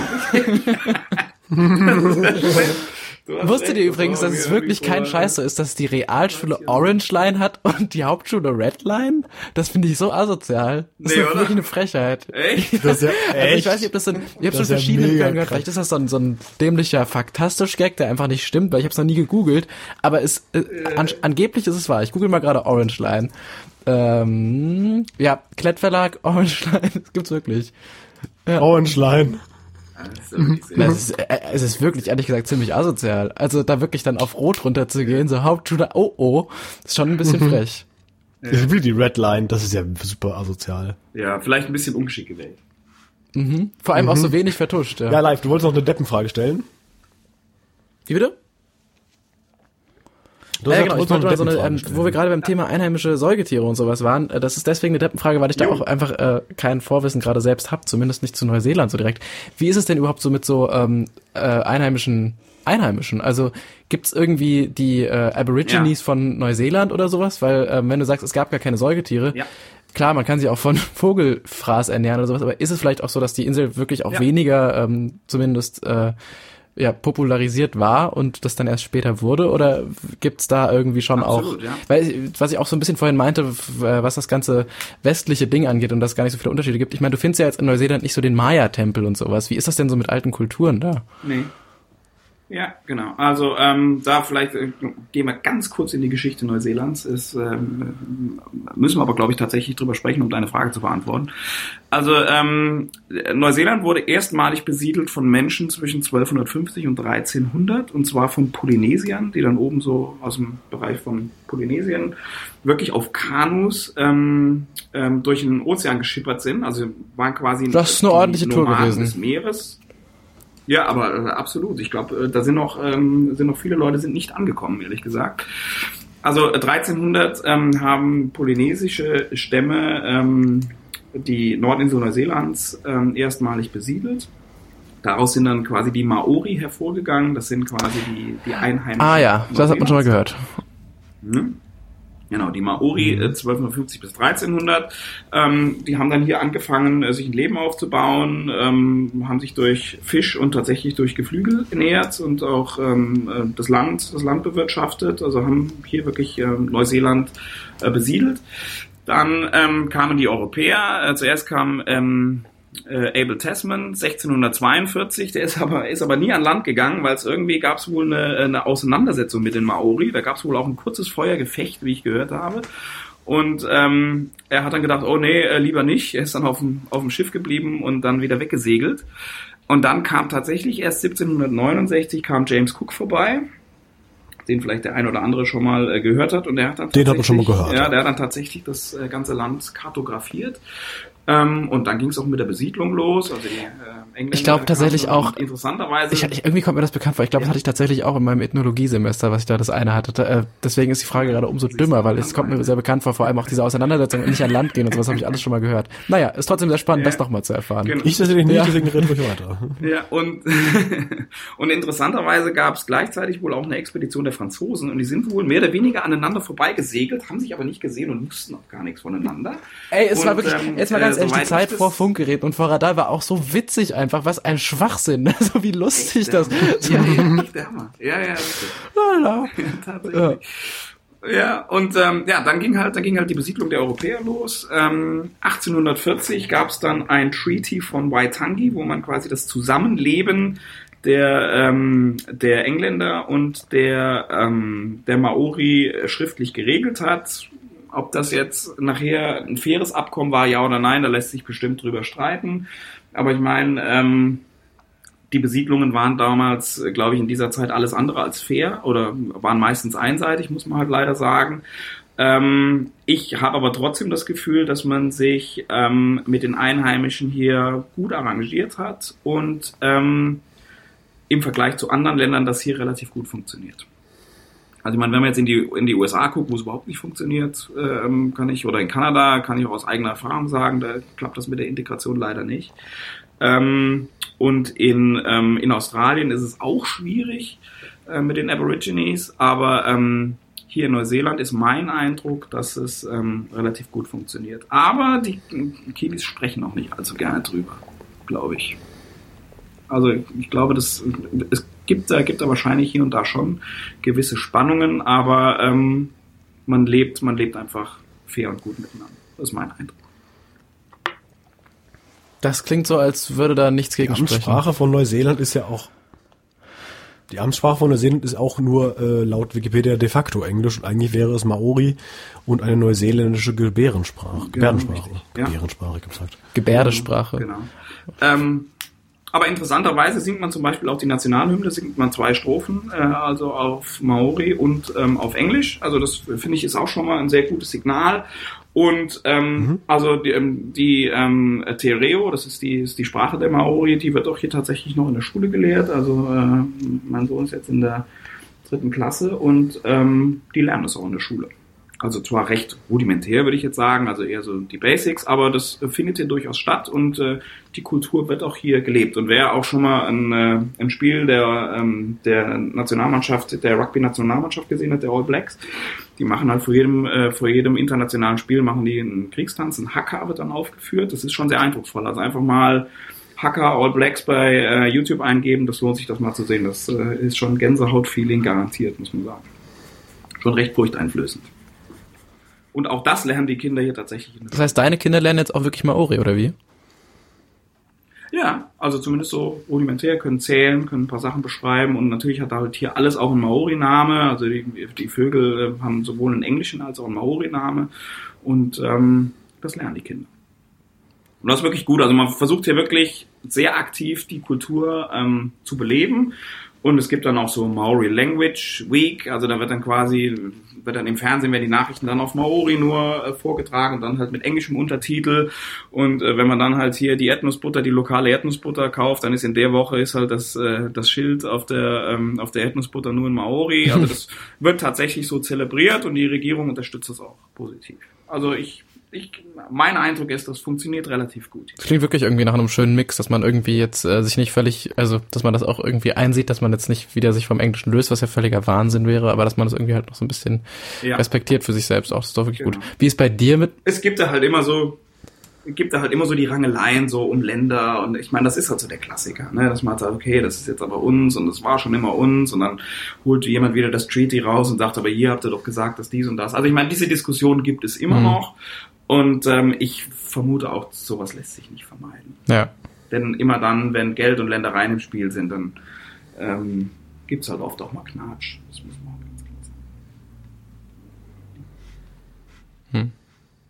*laughs* *laughs* Wusstet ihr übrigens, dass es wirklich kein Scheiß so ist, dass die Realschule Orange Line hat und die Hauptschule Red Line? Das finde ich so asozial. Das nee, ist wirklich eine Frechheit. Echt? *laughs* Das ist ja echt? Also ich weiß nicht, ob das so ein, ich habe schon verschiedene ja Quellen gehört, vielleicht ist das so ein, so ein dämlicher faktastisch Gag, der einfach nicht stimmt, weil ich habe es noch nie gegoogelt, aber es äh, an, angeblich ist es wahr. Ich google mal gerade Orange Line. Ähm, ja, Klettverlag *laughs* Orange Line, das gibt's wirklich. Ja. Orange Line. Es ist, äh, es ist wirklich, ehrlich gesagt, ziemlich asozial. Also da wirklich dann auf Rot runterzugehen, so Hauptschule, oh oh, ist schon ein bisschen mhm. frech. Ja. Das ist wie die Red Line, das ist ja super asozial. Ja, vielleicht ein bisschen ungeschickt gewählt. Mhm. Vor allem mhm. auch so wenig vertuscht, ja. Ja, live, du wolltest noch eine Deppenfrage stellen. Wie bitte? Du äh, genau, ich wollte mal so eine, ähm, wo wir gerade beim Thema einheimische Säugetiere und sowas waren, äh, das ist deswegen eine Deppenfrage, weil ich da auch einfach äh, kein Vorwissen gerade selbst habe, zumindest nicht zu Neuseeland so direkt. Wie ist es denn überhaupt so mit so ähm, äh, einheimischen Einheimischen? Also gibt's irgendwie die äh, Aborigines ja. von Neuseeland oder sowas? Weil äh, wenn du sagst, es gab gar keine Säugetiere, ja. klar, man kann sich auch von *laughs* Vogelfraß ernähren oder sowas, aber ist es vielleicht auch so, dass die Insel wirklich auch ja. weniger ähm, zumindest äh, ja, popularisiert war und das dann erst später wurde? Oder gibt's da irgendwie schon Absolut, auch, ja. weil, was ich auch so ein bisschen vorhin meinte, was das ganze westliche Ding angeht und dass es gar nicht so viele Unterschiede gibt. Ich meine, du findest ja jetzt in Neuseeland nicht so den Maya-Tempel und sowas. Wie ist das denn so mit alten Kulturen da? Nee. Ja, genau. Also ähm, da vielleicht äh, gehen wir ganz kurz in die Geschichte Neuseelands. Ist, ähm, müssen wir aber, glaube ich, tatsächlich drüber sprechen, um deine Frage zu beantworten. Also ähm, Neuseeland wurde erstmalig besiedelt von Menschen zwischen 1250 und 1300 und zwar von Polynesiern, die dann oben so aus dem Bereich von Polynesien wirklich auf Kanus ähm, ähm, durch den Ozean geschippert sind. Also waren quasi das ist eine ordentliche Tour gewesen. des Meeres ja, aber äh, absolut. Ich glaube, äh, da sind noch, ähm, sind noch viele Leute sind nicht angekommen, ehrlich gesagt. Also 1300 äh, ähm, haben polynesische Stämme ähm, die Nordinsel Neuseelands ähm, erstmalig besiedelt. Daraus sind dann quasi die Maori hervorgegangen. Das sind quasi die, die Einheimischen. Ah ja, das hat man schon mal gehört. Hm? Genau, die Maori äh, 1250 bis 1300. Ähm, die haben dann hier angefangen, äh, sich ein Leben aufzubauen, ähm, haben sich durch Fisch und tatsächlich durch Geflügel ernährt und auch ähm, äh, das Land, das Land bewirtschaftet. Also haben hier wirklich äh, Neuseeland äh, besiedelt. Dann ähm, kamen die Europäer. Äh, zuerst kam ähm, äh, Abel Tasman 1642, der ist aber, ist aber nie an Land gegangen, weil es irgendwie gab es wohl eine, eine Auseinandersetzung mit den Maori. Da gab es wohl auch ein kurzes Feuergefecht, wie ich gehört habe. Und ähm, er hat dann gedacht, oh nee, äh, lieber nicht. Er ist dann auf dem, auf dem Schiff geblieben und dann wieder weggesegelt. Und dann kam tatsächlich erst 1769 kam James Cook vorbei, den vielleicht der ein oder andere schon mal äh, gehört hat. Und der hat dann Den hat man schon mal tatsächlich- gehört. Ja, der hat dann tatsächlich das äh, ganze Land kartografiert. Ähm, und dann ging es auch mit der Besiedlung los. Also die, äh, Engländer Ich glaube tatsächlich auch- Interessanterweise. Ich, ich, irgendwie kommt mir das bekannt vor. Ich glaube, das hatte ich tatsächlich auch in meinem Ethnologiesemester, was ich da das eine hatte. Da, Äh, deswegen ist die Frage gerade umso dümmer, weil es kommt mir sehr bekannt vor, vor allem auch diese Auseinandersetzung und nicht an Land gehen und sowas habe ich alles schon mal gehört. Naja, ist trotzdem sehr spannend, Ja. das nochmal zu erfahren. Genau. Ich tatsächlich nicht, Ja. deswegen red ruhig weiter. Ja, und, *laughs* und interessanterweise gab es gleichzeitig wohl auch eine Expedition der Franzosen und die sind wohl mehr oder weniger aneinander vorbeigesegelt, haben sich aber nicht gesehen und wussten auch gar nichts voneinander. Ey, es Und, war wirklich, ähm, jetzt mal ganz äh, ehrlich, die Zeit vor Funkgeräten und vor Radar war auch so witzig einfach, was ein Schwachsinn, *laughs* so wie lustig Der das. Ja, ja, echt der Hammer. Ja, ja, wirklich. Lala. *laughs* Ja, tatsächlich. Ja, und ähm, ja, dann ging halt, dann ging halt die Besiedlung der Europäer los. Ähm, 1840 gab es dann ein Treaty von Waitangi, wo man quasi das Zusammenleben der, ähm, der Engländer und der, ähm, der Maori schriftlich geregelt hat. Ob das jetzt nachher ein faires Abkommen war, ja oder nein, da lässt sich bestimmt drüber streiten. Aber ich meine, ähm, die Besiedlungen waren damals, glaube ich, in dieser Zeit alles andere als fair oder waren meistens einseitig, muss man halt leider sagen. Ähm, ich habe aber trotzdem das Gefühl, dass man sich ähm, mit den Einheimischen hier gut arrangiert hat und ähm, im Vergleich zu anderen Ländern das hier relativ gut funktioniert. Also ich meine, wenn man jetzt in die, in die USA guckt, wo es überhaupt nicht funktioniert, ähm, kann ich, oder in Kanada, kann ich auch aus eigener Erfahrung sagen, da klappt das mit der Integration leider nicht. Ähm, und in, ähm, in Australien ist es auch schwierig äh, mit den Aborigines, aber ähm, hier in Neuseeland ist mein Eindruck, dass es ähm, relativ gut funktioniert. Aber die Kiwis sprechen auch nicht allzu gerne drüber, glaube ich. Also ich glaube, das, es gibt da, gibt da wahrscheinlich hier und da schon gewisse Spannungen, aber ähm, man lebt, man lebt einfach fair und gut miteinander. Das ist mein Eindruck. Das klingt so, als würde da nichts Die gegen sprechen. Amtssprache von Neuseeland ist ja auch. Die Amtssprache von Neuseeland ist auch nur äh, laut Wikipedia de facto Englisch und eigentlich wäre es Maori und eine neuseeländische Gebärdensprache. Gebärdensprache. richtig, ja. Gebärdensprache, ich gesagt. Gebärdesprache. Genau. Ähm, aber interessanterweise singt man zum Beispiel auch die Nationalhymne, singt man zwei Strophen, äh, also auf Maori und ähm, auf Englisch. Also das finde ich ist auch schon mal ein sehr gutes Signal. Und ähm, also die, ähm, die ähm, Tereo, das ist die, ist die Sprache der Maori, die wird auch hier tatsächlich noch in der Schule gelehrt. Also äh, mein Sohn ist jetzt in der dritten Klasse und ähm, die lernen das auch in der Schule. Also zwar recht rudimentär, würde ich jetzt sagen, also eher so die Basics, aber das findet hier durchaus statt und äh, die Kultur wird auch hier gelebt. Und wer auch schon mal ein, äh, ein Spiel der, ähm, der Nationalmannschaft, der Rugby-Nationalmannschaft gesehen hat, der All Blacks, die machen halt vor jedem, äh, vor jedem internationalen Spiel machen die einen Kriegstanz, ein Hacker wird dann aufgeführt. Das ist schon sehr eindrucksvoll. Also einfach mal Hacker All Blacks bei äh, YouTube eingeben, das lohnt sich das mal zu sehen. Das äh, ist schon Gänsehaut-Feeling garantiert, muss man sagen. Schon recht furchteinflößend. Und auch das lernen die Kinder hier tatsächlich in der Das heißt, deine Kinder lernen jetzt auch wirklich Maori, oder wie? Ja, also zumindest so rudimentär, können zählen, können ein paar Sachen beschreiben und natürlich hat halt hier alles auch einen Maori-Name. Also die, die Vögel äh, haben sowohl einen englischen als auch einen Maori-Name und ähm, das lernen die Kinder. Und das ist wirklich gut. Also man versucht hier wirklich sehr aktiv die Kultur ähm, zu beleben. Und es gibt dann auch so Maori Language Week, also da wird dann quasi, wird dann im Fernsehen werden die Nachrichten dann auf Maori nur äh, vorgetragen und dann halt mit englischem Untertitel. Und äh, wenn man dann halt hier die Erdnussbutter, die lokale Erdnussbutter kauft, dann ist in der Woche ist halt das, äh, das Schild auf der, ähm, auf der Erdnussbutter nur in Maori. Also das *laughs* wird tatsächlich so zelebriert und die Regierung unterstützt das auch positiv. Also ich ich, mein Eindruck ist, das funktioniert relativ gut. Das klingt wirklich irgendwie nach einem schönen Mix, dass man irgendwie jetzt äh, sich nicht völlig, also dass man das auch irgendwie einsieht, dass man jetzt nicht wieder sich vom Englischen löst, was ja völliger Wahnsinn wäre, aber dass man das irgendwie halt noch so ein bisschen Ja. respektiert für sich selbst auch. Das ist doch wirklich Genau. gut. Wie ist bei dir mit? Es gibt da halt immer so, gibt da halt immer so die Rangeleien so um Länder und ich meine, das ist halt so der Klassiker, ne? dass man halt sagt, okay, das ist jetzt aber uns und das war schon immer uns und dann holt jemand wieder das Treaty raus und sagt, aber hier habt ihr doch gesagt, dass dies und das. Also ich meine, diese Diskussion gibt es immer Mhm. noch und ähm, ich vermute auch, sowas lässt sich nicht vermeiden. Ja. Denn immer dann, wenn Geld und Ländereien im Spiel sind, dann ähm, gibt es halt oft auch mal Knatsch. Das muss man auch ganz klar sagen.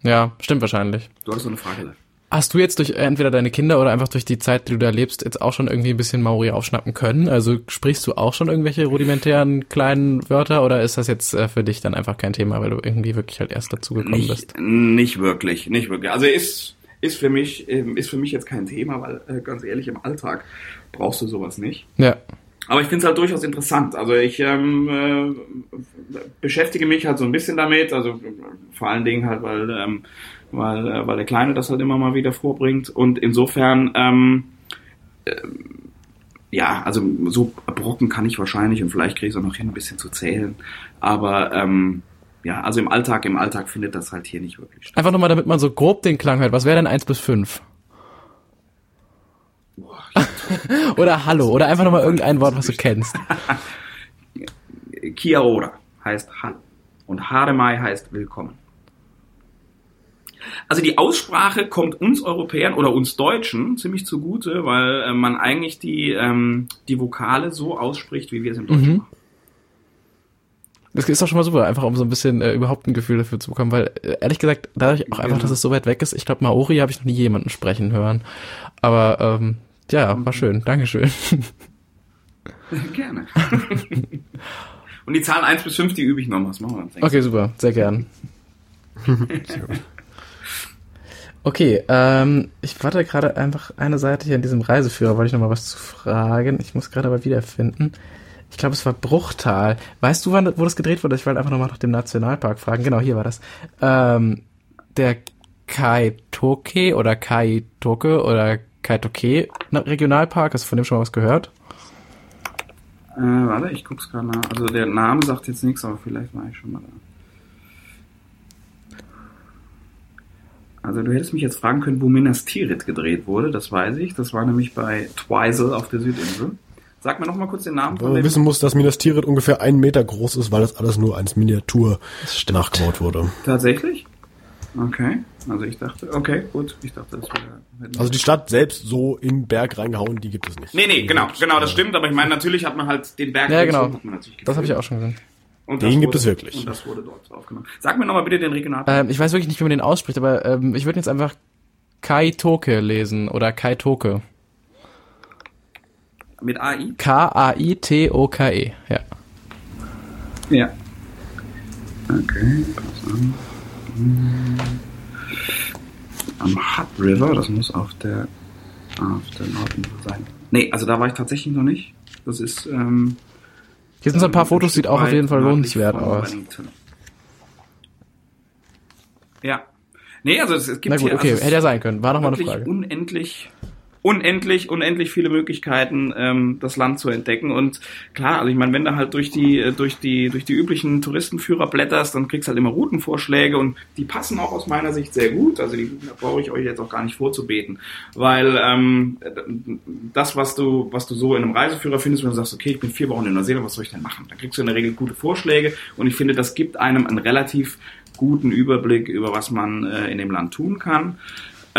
Ja, stimmt wahrscheinlich. Du hattest so eine Frage. Hast du jetzt durch entweder deine Kinder oder einfach durch die Zeit, die du da lebst, jetzt auch schon irgendwie ein bisschen Maori aufschnappen können? Also sprichst du auch schon irgendwelche rudimentären kleinen Wörter oder ist das jetzt äh, für dich dann einfach kein Thema, weil du irgendwie wirklich halt erst dazu gekommen bist? Nicht, nicht wirklich, nicht wirklich. Also ist, ist für mich, ähm, ist für mich jetzt kein Thema, weil äh, ganz ehrlich, im Alltag brauchst du sowas nicht. Ja. Aber ich finde es halt durchaus interessant. Also ich ähm, äh, beschäftige mich halt so ein bisschen damit, also äh, vor allen Dingen halt, weil, ähm, weil, äh, weil der Kleine das halt immer mal wieder vorbringt. Und insofern, ähm, ähm, ja, also so Brocken kann ich wahrscheinlich und vielleicht kriege ich es auch noch hin, ein bisschen zu zählen. Aber ähm, ja, also im Alltag, im Alltag findet das halt hier nicht wirklich statt. Einfach nochmal, damit man so grob den Klang hört. Was wäre denn eins bis fünf? Boah, *laughs* Oder Hallo oder einfach nochmal irgendein Wort, was du kennst. *laughs* Kia ora heißt Hallo und Haremai heißt Willkommen. Also die Aussprache kommt uns Europäern oder uns Deutschen ziemlich zugute, weil äh, man eigentlich die, ähm, die Vokale so ausspricht, wie wir es im Deutschen Mhm. machen. Das ist doch schon mal super, einfach um so ein bisschen äh, überhaupt ein Gefühl dafür zu bekommen, weil äh, ehrlich gesagt, dadurch auch einfach, Genau. dass es so weit weg ist, ich glaube, Maori habe ich noch nie jemanden sprechen hören. Aber ähm, ja, war schön, Dankeschön. *laughs* Gerne. *laughs* und die Zahlen 1 bis 5, die übe ich noch. Was machen wir dann? Okay, super, sehr gern. *laughs* Okay, ähm, ich warte gerade einfach eine Seite hier in diesem Reiseführer, wollte ich noch mal was zu fragen. Ich muss gerade aber wiederfinden. Ich glaube, es war Bruchtal. Weißt du, wann, wo das gedreht wurde? Ich wollte einfach noch mal nach dem Nationalpark fragen. Genau, hier war das. Ähm, der Kaitoke oder Kaitoke oder Kaitoke Regionalpark. Hast du von dem schon mal was gehört? Äh, warte, ich guck's gerade nach. Also der Name sagt jetzt nichts, aber vielleicht war ich schon mal da. Also du hättest mich jetzt fragen können, wo Minas Tirith gedreht wurde, das weiß ich. Das war nämlich bei Twizel auf der Südinsel. Sag mir noch mal kurz den Namen von man wissen muss, dass Minas Tirith ungefähr einen Meter groß ist, weil das alles nur als Miniatur nachgebaut wurde. Tatsächlich? Okay. Also ich dachte, okay, gut. Ich dachte, das wäre. Also die Stadt selbst so in den Berg reingehauen, die gibt es nicht. Nee, nee, genau, genau, das stimmt, aber ich meine, natürlich hat man halt den Berg Ja, genau. hat man natürlich Das habe ich auch schon gesehen. Und Den gibt wurde- es wirklich. Und das wurde dort aufgenommen. Sag mir nochmal bitte den Regionalpark. Ähm, ich weiß wirklich nicht, wie man den ausspricht, aber ähm, ich würde jetzt einfach Kaitoke lesen oder Kaitoke. Mit AI? K-A-I-T-O-K-E, ja. Ja. Okay, pass an. Am Hut River, das muss auf der auf der Nordinsel sein. Nee, also da war ich tatsächlich noch nicht. Das ist ähm, Hier sind so ein paar Fotos, sieht auch auf jeden Fall lohnenswert aus. Ja. Nee, also es, es gibt Na gut, hier, okay, also es hätte ja sein können. War noch mal eine Frage. unendlich unendlich, unendlich viele Möglichkeiten, ähm, das Land zu entdecken. Und klar, also ich meine, wenn du halt durch die, äh, durch die, durch die üblichen Touristenführer blätterst, dann kriegst du halt immer Routenvorschläge und die passen auch aus meiner Sicht sehr gut. Also die brauche ich euch jetzt auch gar nicht vorzubeten. Weil ähm, das, was du, was du so in einem Reiseführer findest, wenn du sagst, okay, ich bin vier Wochen in Neuseeland, was soll ich denn machen? Dann kriegst du in der Regel gute Vorschläge und ich finde, das gibt einem einen relativ guten Überblick über was man äh, in dem Land tun kann.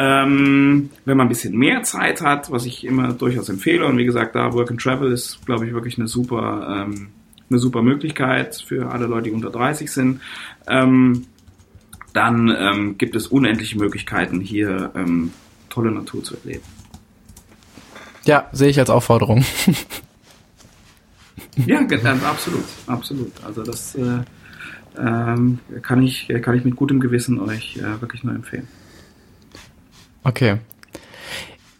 Ähm, wenn man ein bisschen mehr Zeit hat, was ich immer durchaus empfehle, und wie gesagt, da Work and Travel ist, glaube ich, wirklich eine super, ähm, eine super Möglichkeit für alle Leute, die unter 30 sind, ähm, dann ähm, gibt es unendliche Möglichkeiten, hier ähm, tolle Natur zu erleben. Ja, sehe ich als Aufforderung. *laughs* Ja, äh, absolut, absolut. Also das äh, ähm, kann ich, kann ich mit gutem Gewissen euch äh, wirklich nur empfehlen. Okay.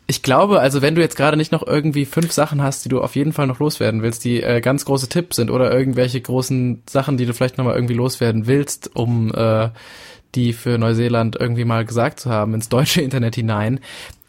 Ich glaube, also wenn du jetzt gerade nicht noch irgendwie fünf Sachen hast, die du auf jeden Fall noch loswerden willst, die äh, ganz große Tipps sind oder irgendwelche großen Sachen, die du vielleicht nochmal irgendwie loswerden willst, um äh, die für Neuseeland irgendwie mal gesagt zu haben, ins deutsche *laughs* Internet hinein,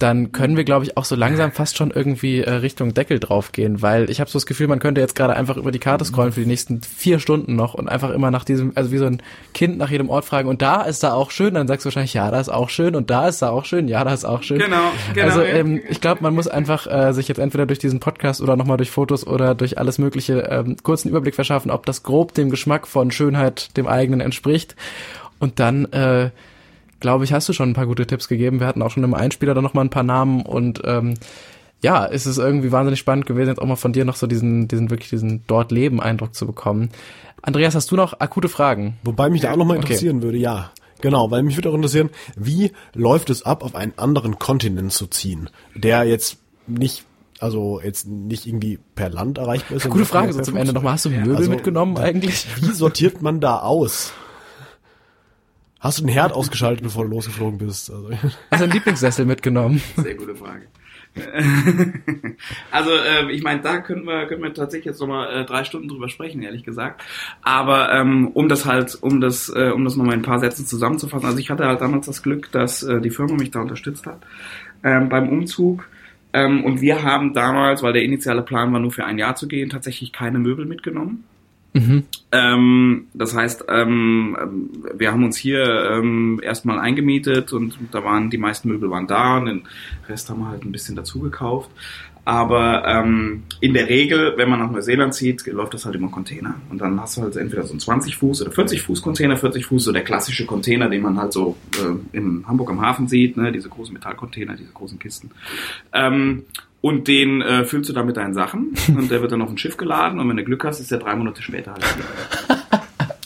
dann können wir, glaube ich, auch so langsam fast schon irgendwie äh, Richtung Deckel draufgehen, weil ich habe so das Gefühl, man könnte jetzt gerade einfach über die Karte scrollen für die nächsten vier Stunden noch und einfach immer nach diesem, also wie so ein Kind nach jedem Ort fragen und da ist da auch schön, dann sagst du wahrscheinlich, ja, da ist auch schön und da ist da auch schön, ja, da ist auch schön. Genau, genau. Also ähm, ich glaube, man muss einfach äh, sich jetzt entweder durch diesen Podcast oder nochmal durch Fotos oder durch alles mögliche ähm, kurzen Überblick verschaffen, ob das grob dem Geschmack von Schönheit dem eigenen entspricht und dann äh, glaube ich, hast du schon ein paar gute Tipps gegeben. Wir hatten auch schon im Einspieler da noch mal ein paar Namen und ähm, ja, es ist irgendwie wahnsinnig spannend gewesen, jetzt auch mal von dir noch so diesen, diesen wirklich diesen dort Leben Eindruck zu bekommen. Andreas, hast du noch akute Fragen? Wobei mich da auch noch mal interessieren okay. würde, ja. Genau, weil mich würde auch interessieren, wie läuft es ab, auf einen anderen Kontinent zu ziehen, der jetzt nicht also jetzt nicht irgendwie per Land erreichbar ist. Gute Frage so zum Ende nochmal. Hast du Möbel also, mitgenommen eigentlich? Wie sortiert man da aus? Hast du den Herd ausgeschaltet, bevor du losgeflogen bist? Also. Hast *laughs* du einen Lieblingssessel mitgenommen? Sehr gute Frage. *laughs* also äh, ich meine, da könnten wir, könnten wir tatsächlich jetzt nochmal äh, drei Stunden drüber sprechen, ehrlich gesagt. Aber ähm, um das halt, um das, äh, um das nochmal in ein paar Sätze zusammenzufassen, also ich hatte halt damals das Glück, dass äh, die Firma mich da unterstützt hat ähm, beim Umzug. Ähm, und wir haben damals, weil der initiale Plan war, nur für ein Jahr zu gehen, tatsächlich keine Möbel mitgenommen. Mhm. Ähm, das heißt, ähm, wir haben uns hier ähm, erstmal eingemietet und da waren die meisten Möbel waren da und den Rest haben wir halt ein bisschen dazu gekauft. Aber ähm, in der Regel, wenn man nach Neuseeland zieht, läuft das halt immer Container. Und dann hast du halt entweder so einen 20 Fuß oder 40 Fuß Container, 40 Fuß, so der klassische Container, den man halt so äh, in Hamburg am Hafen sieht, ne, diese großen Metallcontainer, diese großen Kisten. Ähm, und den äh, füllst du dann mit deinen Sachen *laughs* und der wird dann auf ein Schiff geladen und wenn du Glück hast, ist der drei Monate später halt wieder. *laughs*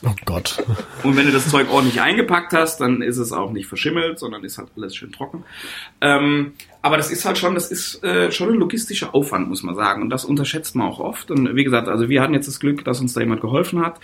Oh Gott. Und wenn du das Zeug ordentlich eingepackt hast, dann ist es auch nicht verschimmelt, sondern ist halt alles schön trocken. Ähm, aber das ist halt schon, das ist äh, schon ein logistischer Aufwand, muss man sagen. Und das unterschätzt man auch oft. Und wie gesagt, also wir hatten jetzt das Glück, dass uns da jemand geholfen hat.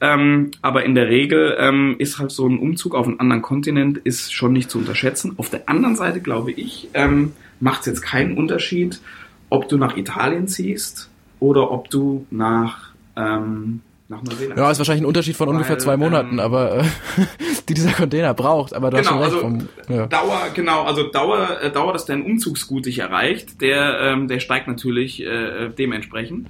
Ähm, aber in der Regel ähm, ist halt so ein Umzug auf einen anderen Kontinent ist schon nicht zu unterschätzen. Auf der anderen Seite glaube ich, ähm, macht es jetzt keinen Unterschied, ob du nach Italien ziehst oder ob du nach, ähm, nach Neuseeland Ja, ist wahrscheinlich ein Unterschied von Weil, ungefähr zwei Monaten, ähm, aber äh, *laughs* die dieser Container braucht. Aber du genau, hast recht. Also vom, ja. Dauer, genau, also Dauer, äh, Dauer, dass dein Umzugsgut dich erreicht, der, ähm, der steigt natürlich äh, dementsprechend.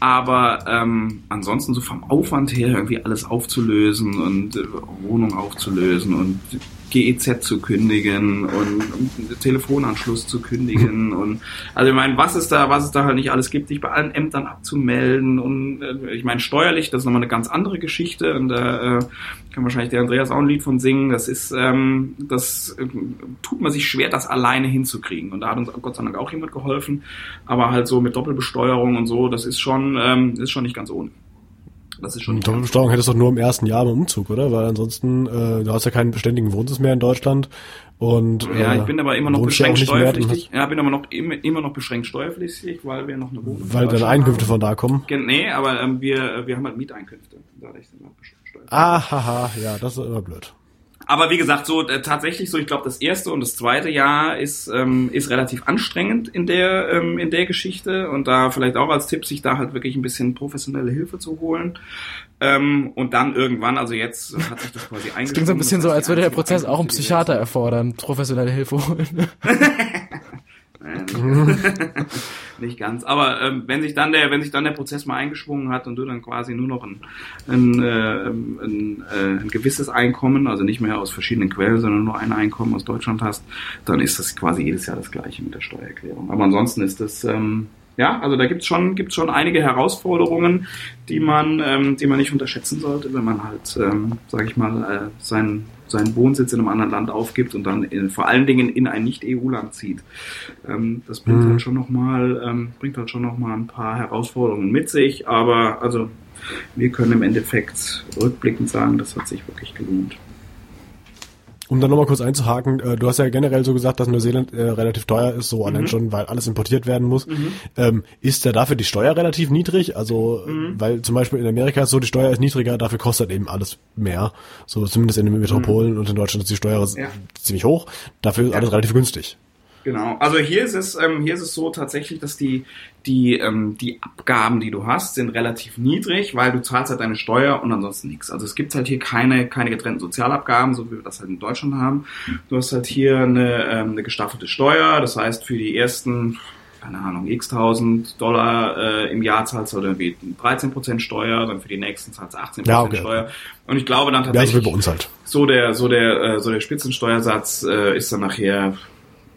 Aber ähm, ansonsten so vom Aufwand her irgendwie alles aufzulösen und äh, Wohnung aufzulösen und GEZ zu kündigen und Telefonanschluss zu kündigen und also ich meine, was es da, was es da halt nicht alles gibt, dich bei allen Ämtern abzumelden und äh, ich meine steuerlich, das ist nochmal eine ganz andere Geschichte und da äh, kann wahrscheinlich der Andreas auch ein Lied von singen. Das ist, ähm, das äh, tut man sich schwer, das alleine hinzukriegen und da hat uns Gott sei Dank auch jemand geholfen, aber halt so mit Doppelbesteuerung und so, das ist schon, ähm, ist schon nicht ganz ohne. Das ist schon. Doppelbesteuerung hättest du doch nur im ersten Jahr beim Umzug, oder? Weil ansonsten, äh, du hast ja keinen beständigen Wohnsitz mehr in Deutschland. Und, ja, ich bin aber immer noch beschränkt steuerpflichtig. Ja, bin aber noch immer, immer noch beschränkt steuerpflichtig, weil wir noch eine Wohnung Weil deine Einkünfte haben. von da kommen? Nee, aber ähm, wir, wir haben halt Mieteinkünfte. Dadurch sind wir Ah, haha, ja, das ist immer blöd. Aber wie gesagt, so äh, tatsächlich so, ich glaube, das erste und das zweite Jahr ist ähm, ist relativ anstrengend in der ähm, in der Geschichte und da vielleicht auch als Tipp, sich da halt wirklich ein bisschen professionelle Hilfe zu holen. Ähm, und dann irgendwann, also jetzt hat sich das quasi eingeschränkt. Klingt so ein bisschen so, als würde der Prozess auch einen Psychiater erfordern, professionelle Hilfe holen. *laughs* *laughs* *laughs* nicht ganz. Aber ähm, wenn sich dann der, wenn sich dann der Prozess mal eingeschwungen hat und du dann quasi nur noch ein, ein, äh, ein, äh, ein gewisses Einkommen, also nicht mehr aus verschiedenen Quellen, sondern nur ein Einkommen aus Deutschland hast, dann ist das quasi jedes Jahr das gleiche mit der Steuererklärung. Aber ansonsten ist das ähm, ja, also da gibt's schon, gibt's schon einige Herausforderungen, die man, ähm, die man nicht unterschätzen sollte, wenn man halt, ähm, sage ich mal, äh, seinen seinen Wohnsitz in einem anderen Land aufgibt und dann in, vor allen Dingen in ein Nicht-EU-Land zieht. Ähm, das bringt mhm. halt schon noch mal, ähm, bringt halt schon noch mal ein paar Herausforderungen mit sich, aber also wir können im Endeffekt rückblickend sagen, das hat sich wirklich gelohnt. Um dann nochmal kurz einzuhaken, äh, du hast ja generell so gesagt, dass Neuseeland äh, relativ teuer ist, so allein mhm. schon, weil alles importiert werden muss. Mhm. Ähm, ist da dafür die Steuer relativ niedrig? Also, mhm. weil zum Beispiel in Amerika ist so, die Steuer ist niedriger, dafür kostet eben alles mehr. So zumindest in den Metropolen mhm. und in Deutschland ist die Steuer ja. ziemlich hoch, dafür ist ja. alles relativ günstig. Genau. Also hier ist es, ähm, hier ist es so tatsächlich, dass die, die, ähm, die Abgaben, die du hast, sind relativ niedrig, weil du zahlst halt deine Steuer und ansonsten nichts. Also es gibt halt hier keine, keine getrennten Sozialabgaben, so wie wir das halt in Deutschland haben. Du hast halt hier eine, ähm, eine gestaffelte Steuer, das heißt für die ersten keine Ahnung, x tausend Dollar äh, im Jahr zahlst du irgendwie 13% Steuer, dann für die nächsten zahlst du 18% Ja, okay. Steuer. Und ich glaube dann Ja, tatsächlich, bei uns halt. so der, so der, äh, so der Spitzensteuersatz äh, ist dann nachher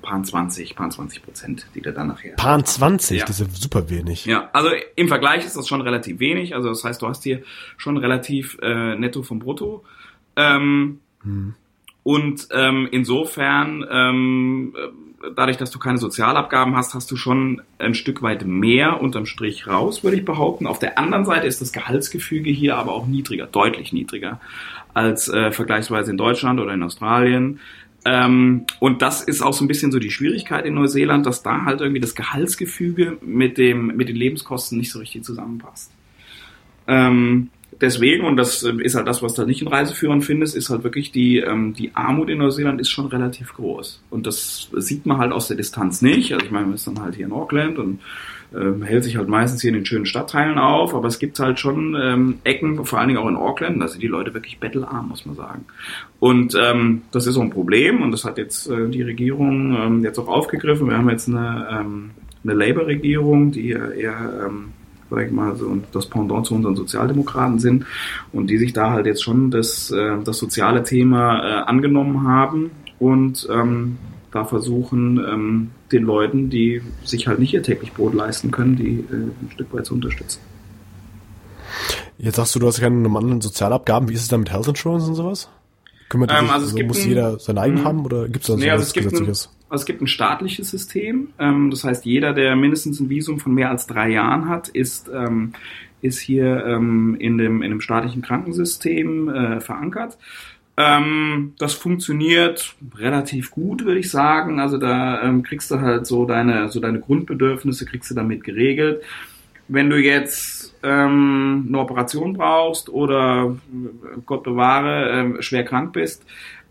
paar 20, paar 20 Prozent, die du dann nachher. Pan 20, Ja. das ist ja super wenig. Ja, also im Vergleich ist das schon relativ wenig. Also das heißt, du hast hier schon relativ äh, netto vom Brutto. Ähm, Und ähm, insofern, ähm, äh, dadurch, dass du keine Sozialabgaben hast, hast du schon ein Stück weit mehr unterm Strich raus, würde ich behaupten. Auf der anderen Seite ist das Gehaltsgefüge hier aber auch niedriger, deutlich niedriger als äh, vergleichsweise in Deutschland oder in Australien. Ähm, und das ist auch so ein bisschen so die Schwierigkeit in Neuseeland, dass da halt irgendwie das Gehaltsgefüge mit dem mit den Lebenskosten nicht so richtig zusammenpasst. Ähm, deswegen, und das äh, ist halt das, was du nicht in Reiseführern findest, ist halt wirklich die, ähm, die Armut in Neuseeland ist schon relativ groß. Und das sieht man halt aus der Distanz nicht. Also ich meine, wir sind dann halt hier in Auckland und ähm, hält sich halt meistens hier in den schönen Stadtteilen auf, aber es gibt halt schon ähm, Ecken, vor allen Dingen auch in Auckland, da sind die Leute wirklich bettelarm, muss man sagen. Und ähm, das ist so ein Problem und das hat jetzt äh, die Regierung ähm, jetzt auch aufgegriffen. Wir haben jetzt eine, ähm, eine Labour-Regierung, die ja eher, ähm, sag ich mal, so das Pendant zu unseren Sozialdemokraten sind und die sich da halt jetzt schon das, äh, das soziale Thema äh, angenommen haben und ähm, da versuchen, ähm, den Leuten, die sich halt nicht ihr täglich Brot leisten können, die äh, ein Stück weit zu unterstützen. Jetzt sagst du, du hast keine normalen Sozialabgaben. Wie ist es da mit Health Insurance und sowas? Kümmert Ähm, sich, also also muss ein- jeder sein eigen Mhm. haben oder gibt es da so Nee, also was es gibt, ein, also es gibt ein staatliches System. Ähm, das heißt, jeder, der mindestens ein Visum von mehr als drei Jahren hat, ist, ähm, ist hier ähm, in, dem, in dem staatlichen Krankensystem äh, verankert. Ähm, das funktioniert relativ gut, würde ich sagen. Also da ähm, kriegst du halt so deine, so deine Grundbedürfnisse kriegst du damit geregelt. Wenn du jetzt ähm, eine Operation brauchst oder äh, Gott bewahre, ähm, schwer krank bist,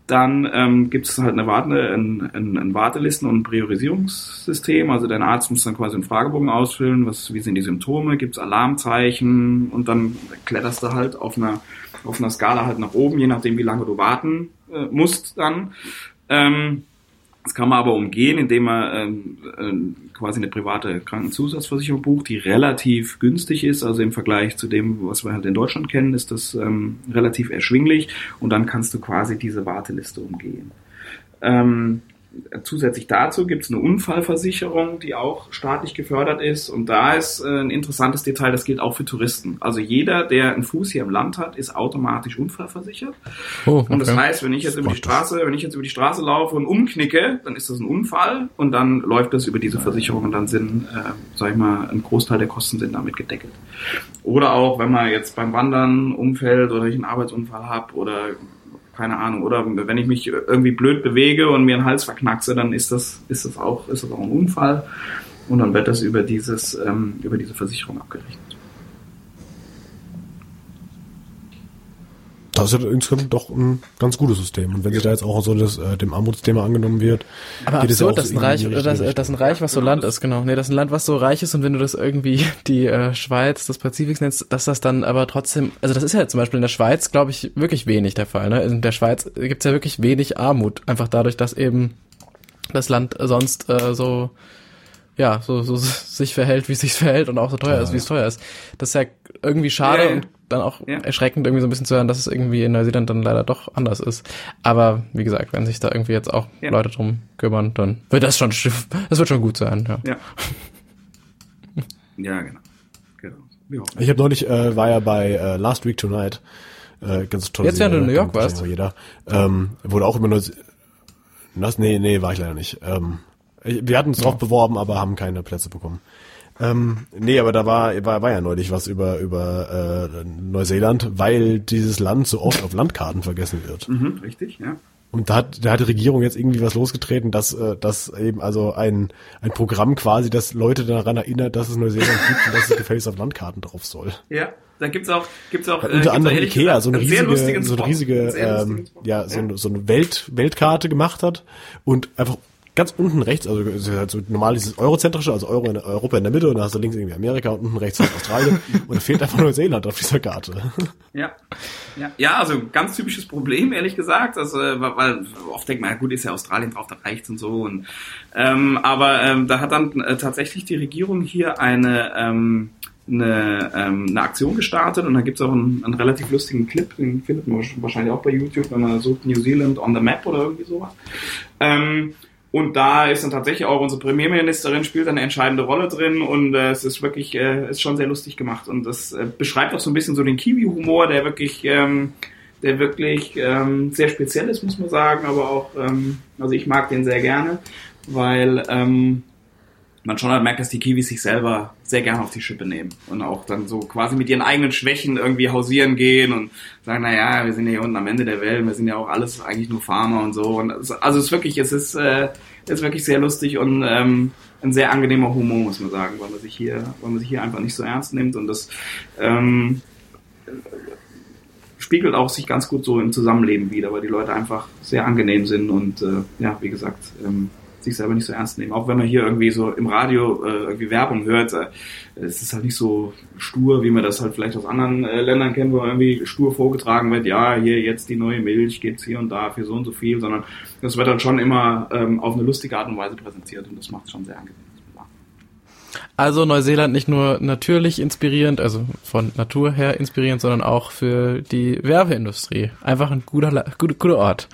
dann ähm, gibt es halt eine, Warte, ein, ein, ein Wartelisten- und ein Priorisierungssystem. Also dein Arzt muss dann quasi einen Fragebogen ausfüllen, was, wie sind die Symptome, gibt es Alarmzeichen und dann kletterst du halt auf einer, auf einer Skala halt nach oben, je nachdem wie lange du warten äh, musst dann. Ähm, das kann man aber umgehen, indem man ähm, ähm, quasi eine private Krankenzusatzversicherung bucht, die relativ günstig ist. Also im Vergleich zu dem, was wir halt in Deutschland kennen, ist das ähm, relativ erschwinglich und dann kannst du quasi diese Warteliste umgehen. Ähm, zusätzlich dazu gibt es eine Unfallversicherung, die auch staatlich gefördert ist. Und da ist äh, ein interessantes Detail, das gilt auch für Touristen. Also jeder, der einen Fuß hier im Land hat, ist automatisch unfallversichert. Oh, Und das okay. heißt, wenn ich jetzt über die. Straße, wenn ich jetzt über die Straße laufe und umknicke, dann ist das ein Unfall und dann läuft das über diese Versicherung und dann sind, äh, sag ich mal, ein Großteil der Kosten sind damit gedeckelt. Oder auch, wenn man jetzt beim Wandern umfällt oder ich einen Arbeitsunfall habe oder keine Ahnung, oder wenn ich mich irgendwie blöd bewege und mir einen Hals verknackse, dann ist das, ist das auch, ist das auch ein Unfall und dann wird das über dieses, ähm, über diese Versicherung abgerechnet. Das ist ja insgesamt doch ein ganz gutes System. Und wenn sich da jetzt auch so das, äh, dem Armutsthema angenommen wird, Aber geht es ja absurd, auch dass so ein Reich, die das, das ein Reich, was so Land ist, genau. Nee, das ist ein Land, was so reich ist und wenn du das irgendwie *laughs* die äh, Schweiz, das Pazifiks nennst, dass das dann aber trotzdem, also das ist ja zum Beispiel in der Schweiz, glaube ich, wirklich wenig der Fall. Ne? In der Schweiz gibt's ja wirklich wenig Armut, einfach dadurch, dass eben das Land sonst äh, so ja, so, so *laughs* sich verhält, wie es sich verhält und auch so teuer Ja, ist, wie ja. es teuer ist. Das ist ja irgendwie schade Ja, ja. und dann auch Ja. erschreckend irgendwie so ein bisschen zu hören, dass es irgendwie in Neuseeland dann leider doch anders ist. Aber wie gesagt, wenn sich da irgendwie jetzt auch Ja. Leute drum kümmern, dann wird das schon, das wird schon gut sein, ja. Ja. *laughs* ja, genau. genau. Ich habe neulich, äh, war ja bei äh, Last Week Tonight, äh, ganz toll. Jetzt, während du in New York warst? Jeder. Ähm, wurde auch immer nur, das, nee, nee, war ich leider nicht. Ähm, wir hatten uns drauf beworben, aber haben keine Plätze bekommen. Ähm, nee, aber da war, war, war ja neulich was über, über äh, Neuseeland, weil dieses Land so oft auf Landkarten vergessen wird. Mhm, richtig, ja. Und da hat, da hat die Regierung jetzt irgendwie was losgetreten, dass, äh, dass eben also ein, ein Programm quasi, das Leute daran erinnert, dass es Neuseeland gibt und dass es gefälligst auf Landkarten drauf soll. Ja, da gibt's auch, gibt's auch, Hat äh, unter auch anderem Ikea so eine riesige, so eine riesige, ähm, ja, so eine, so eine Welt, Weltkarte gemacht hat und einfach ganz unten rechts, also es ist halt so normal dieses eurozentrische, also Euro in Europa in der Mitte und da hast du links irgendwie Amerika und unten rechts halt Australien *laughs* und da fehlt einfach Neuseeland auf dieser Karte. Ja. Ja, ja, also ganz typisches Problem, ehrlich gesagt. Also, weil oft denkt man, ja gut, ist ja Australien drauf, da reicht's und so. Und, ähm, aber ähm, da hat dann äh, tatsächlich die Regierung hier eine ähm, eine, ähm, eine Aktion gestartet und da gibt's auch einen, einen relativ lustigen Clip, den findet man wahrscheinlich auch bei YouTube, wenn man sucht New Zealand on the Map oder irgendwie sowas. Ähm, und da ist dann tatsächlich auch unsere Premierministerin spielt eine entscheidende Rolle drin und äh, es ist wirklich, äh, ist schon sehr lustig gemacht. Und das äh, beschreibt auch so ein bisschen so den Kiwi-Humor, der wirklich, ähm, der wirklich ähm, sehr speziell ist, muss man sagen, aber auch, ähm, also ich mag den sehr gerne, weil ähm, man schon halt merkt, dass die Kiwis sich selber sehr gerne auf die Schippe nehmen und auch dann so quasi mit ihren eigenen Schwächen irgendwie hausieren gehen und sagen, na ja, wir sind ja hier unten am Ende der Welt, wir sind ja auch alles eigentlich nur Farmer und so. Und also es ist wirklich, es ist, äh, ist wirklich sehr lustig und ähm, ein sehr angenehmer Humor, muss man sagen, weil man sich hier, weil man sich hier einfach nicht so ernst nimmt und das ähm, spiegelt auch sich ganz gut so im Zusammenleben wieder, weil die Leute einfach sehr angenehm sind und äh, ja, wie gesagt, ähm, sich selber nicht so ernst nehmen. Auch wenn man hier irgendwie so im Radio äh, irgendwie Werbung hört, äh, es ist halt nicht so stur, wie man das halt vielleicht aus anderen äh, Ländern kennt, wo irgendwie stur vorgetragen wird, ja, hier jetzt die neue Milch gibt's hier und da für so und so viel, sondern das wird dann schon immer ähm, auf eine lustige Art und Weise präsentiert und das macht es schon sehr angenehm. Also Neuseeland nicht nur natürlich inspirierend, also von Natur her inspirierend, sondern auch für die Werbeindustrie. Einfach ein guter, guter, guter Ort.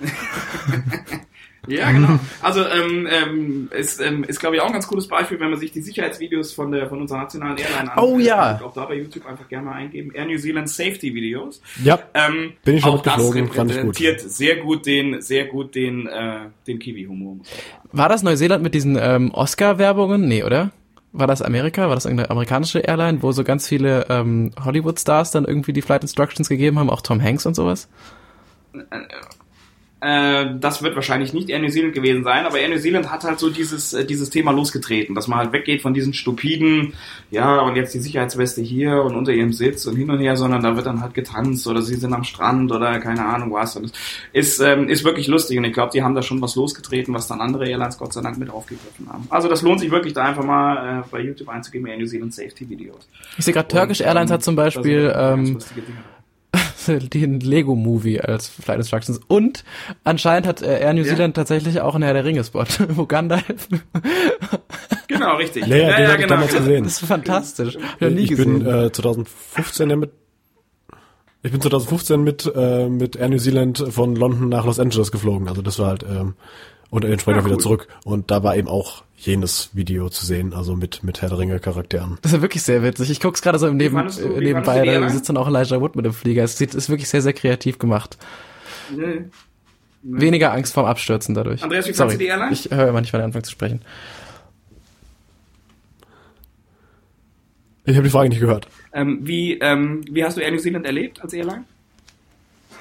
*laughs* Ja, genau. Also ähm, ähm, ist, ähm, ist glaube ich, auch ein ganz cooles Beispiel, wenn man sich die Sicherheitsvideos von der von unserer nationalen Airline anschaut. Oh ja. Auch da bei YouTube einfach gerne mal eingeben. Air New Zealand Safety Videos. Ja. Ähm, bin ich schon auch das repräsentiert gut. sehr gut den sehr gut den äh, den Kiwi-Humor. War das Neuseeland mit diesen ähm, Oscar-Werbungen? Nee, oder? War das Amerika? War das irgendeine amerikanische Airline, wo so ganz viele ähm, Hollywood-Stars dann irgendwie die Flight Instructions gegeben haben, auch Tom Hanks und sowas? Äh, das wird wahrscheinlich nicht Air New Zealand gewesen sein, aber Air New Zealand hat halt so dieses, äh, dieses Thema losgetreten, dass man halt weggeht von diesen stupiden, ja, und jetzt die Sicherheitsweste hier und unter ihrem Sitz und hin und her, sondern da wird dann halt getanzt oder sie sind am Strand oder keine Ahnung was. Und ist, ähm, ist wirklich lustig und ich glaube, die haben da schon was losgetreten, was dann andere Airlines Gott sei Dank mit aufgegriffen haben. Also das lohnt sich wirklich, da einfach mal äh, bei YouTube einzugeben, Air New Zealand Safety Videos. Ich sehe gerade, Turkish Airlines hat zum Beispiel ähm, *laughs* den Lego-Movie als Flight Instructions. Und anscheinend hat äh, Air New ja. Zealand tatsächlich auch einen Herr der Ringe-Spot, *laughs* wo Gandalf... *laughs* genau, richtig. Ja, ja, den ja, ja, genau, damals gesehen. Das ist fantastisch. Ich, ich, ich bin äh, 2015 ja mit ich bin 2015 mit äh, mit Air New Zealand von London nach Los Angeles geflogen. Also das war halt ähm, und entsprechend ja, cool. wieder zurück. Und da war eben auch jenes Video zu sehen, also mit, mit Herr der Ringe Charakteren. Das ist ja wirklich sehr witzig. Ich guck's gerade so im Neben, du, nebenbei, da sitzt dann auch Elijah Wood mit dem Flieger. Es sieht, ist wirklich sehr, sehr kreativ gemacht. Nee. nee. Weniger Angst vorm Abstürzen dadurch. Andreas, wie Sorry, du die Airline? Ich höre immer nicht, wenn er anfängt zu sprechen. Ich habe die Frage nicht gehört. Ähm, wie, ähm, wie hast du Air New Zealand erlebt als Airline?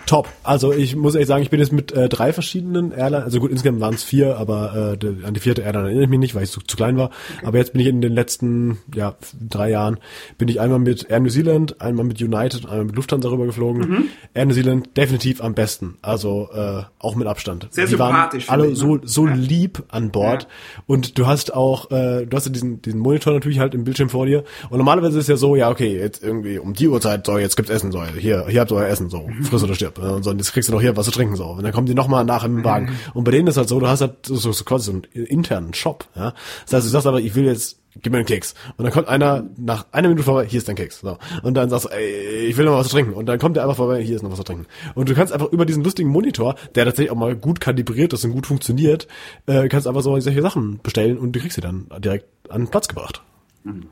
Top. Also ich muss ehrlich sagen, ich bin jetzt mit äh, drei verschiedenen Airlines, also gut, insgesamt waren es vier, aber äh, an die vierte Airline erinnere ich mich nicht, weil ich zu, zu klein war. Aber jetzt bin ich in den letzten ja, drei Jahren, bin ich einmal mit Air New Zealand, einmal mit United, einmal mit Lufthansa rüber geflogen. Mhm. Air New Zealand definitiv am besten, also äh, auch mit Abstand. Sehr die sympathisch. Waren alle so, ne? so ja. lieb an Bord ja. und du hast auch, äh, du hast ja diesen, diesen Monitor natürlich halt im Bildschirm vor dir und normalerweise ist es ja so, ja okay, jetzt irgendwie um die Uhrzeit, so jetzt gibt's Essen, so hier, hier habt ihr euer Essen, so, friss oder stirb. Und so, und jetzt kriegst du noch hier was zu trinken so. Und dann kommen die nochmal nach im Wagen. Mhm. Und bei denen ist halt so, du hast halt so, so quasi so einen internen Shop. Ja? Das heißt, du sagst aber, ich will jetzt gib mir einen Keks. Und dann kommt einer nach einer Minute vorbei, hier ist dein Keks. So. Und dann sagst du, ey, ich will noch was zu trinken. Und dann kommt der einfach vorbei, hier ist noch was zu trinken. Und du kannst einfach über diesen lustigen Monitor, der tatsächlich auch mal gut kalibriert ist und gut funktioniert, äh, kannst einfach so solche Sachen bestellen und du kriegst sie dann direkt an den Platz gebracht. Mhm.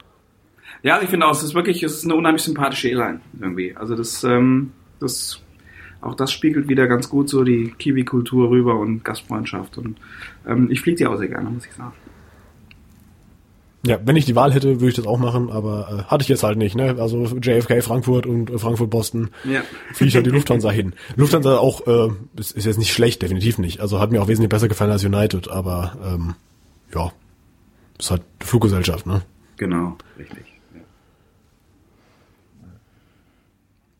Ja, ich finde auch, es ist wirklich, es ist eine unheimlich sympathische Airline irgendwie. Also das, ähm, das auch das spiegelt wieder ganz gut so die Kiwi-Kultur rüber und Gastfreundschaft. Und ähm, ich fliege die auch sehr gerne, muss ich sagen. Ja, wenn ich die Wahl hätte, würde ich das auch machen, aber äh, hatte ich jetzt halt nicht. Ne? Also JFK Frankfurt und äh, Frankfurt Boston ja. fliege ich halt die Lufthansa hin. Lufthansa auch äh, ist, ist jetzt nicht schlecht, definitiv nicht. Also hat mir auch wesentlich besser gefallen als United, aber ähm, ja, ist halt Fluggesellschaft, ne? Genau, richtig.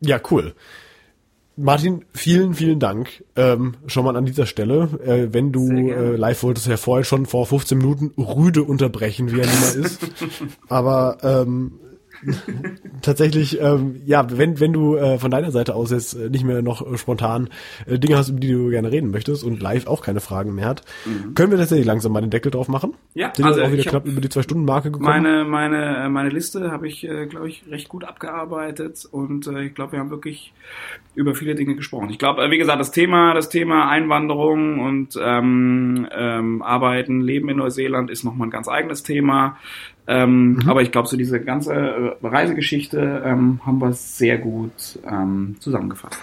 Ja, ja cool. Martin, vielen, vielen Dank ähm, schon mal an dieser Stelle. Äh, wenn du äh, live wolltest, ja vorher schon vor 15 Minuten rüde unterbrechen, wie er nun mal ist. *laughs* Aber ähm, tatsächlich, ähm, ja, wenn, wenn du äh, von deiner Seite aus jetzt äh, nicht mehr noch äh, spontan äh, Dinge hast, über die du gerne reden möchtest und live auch keine Fragen mehr hat, mhm. können wir tatsächlich langsam mal den Deckel drauf machen. Ja, Sind also auch wieder knapp über die zwei Stunden Marke gekommen. Meine meine äh, meine Liste habe ich, äh, glaube ich, recht gut abgearbeitet und äh, ich glaube, wir haben wirklich über viele Dinge gesprochen. Ich glaube, äh, wie gesagt, das Thema das Thema Einwanderung und ähm, ähm, Arbeiten, Leben in Neuseeland ist nochmal ein ganz eigenes Thema. Ähm, mhm. Aber ich glaube, so diese ganze äh, Reisegeschichte ähm, haben wir sehr gut ähm, zusammengefasst.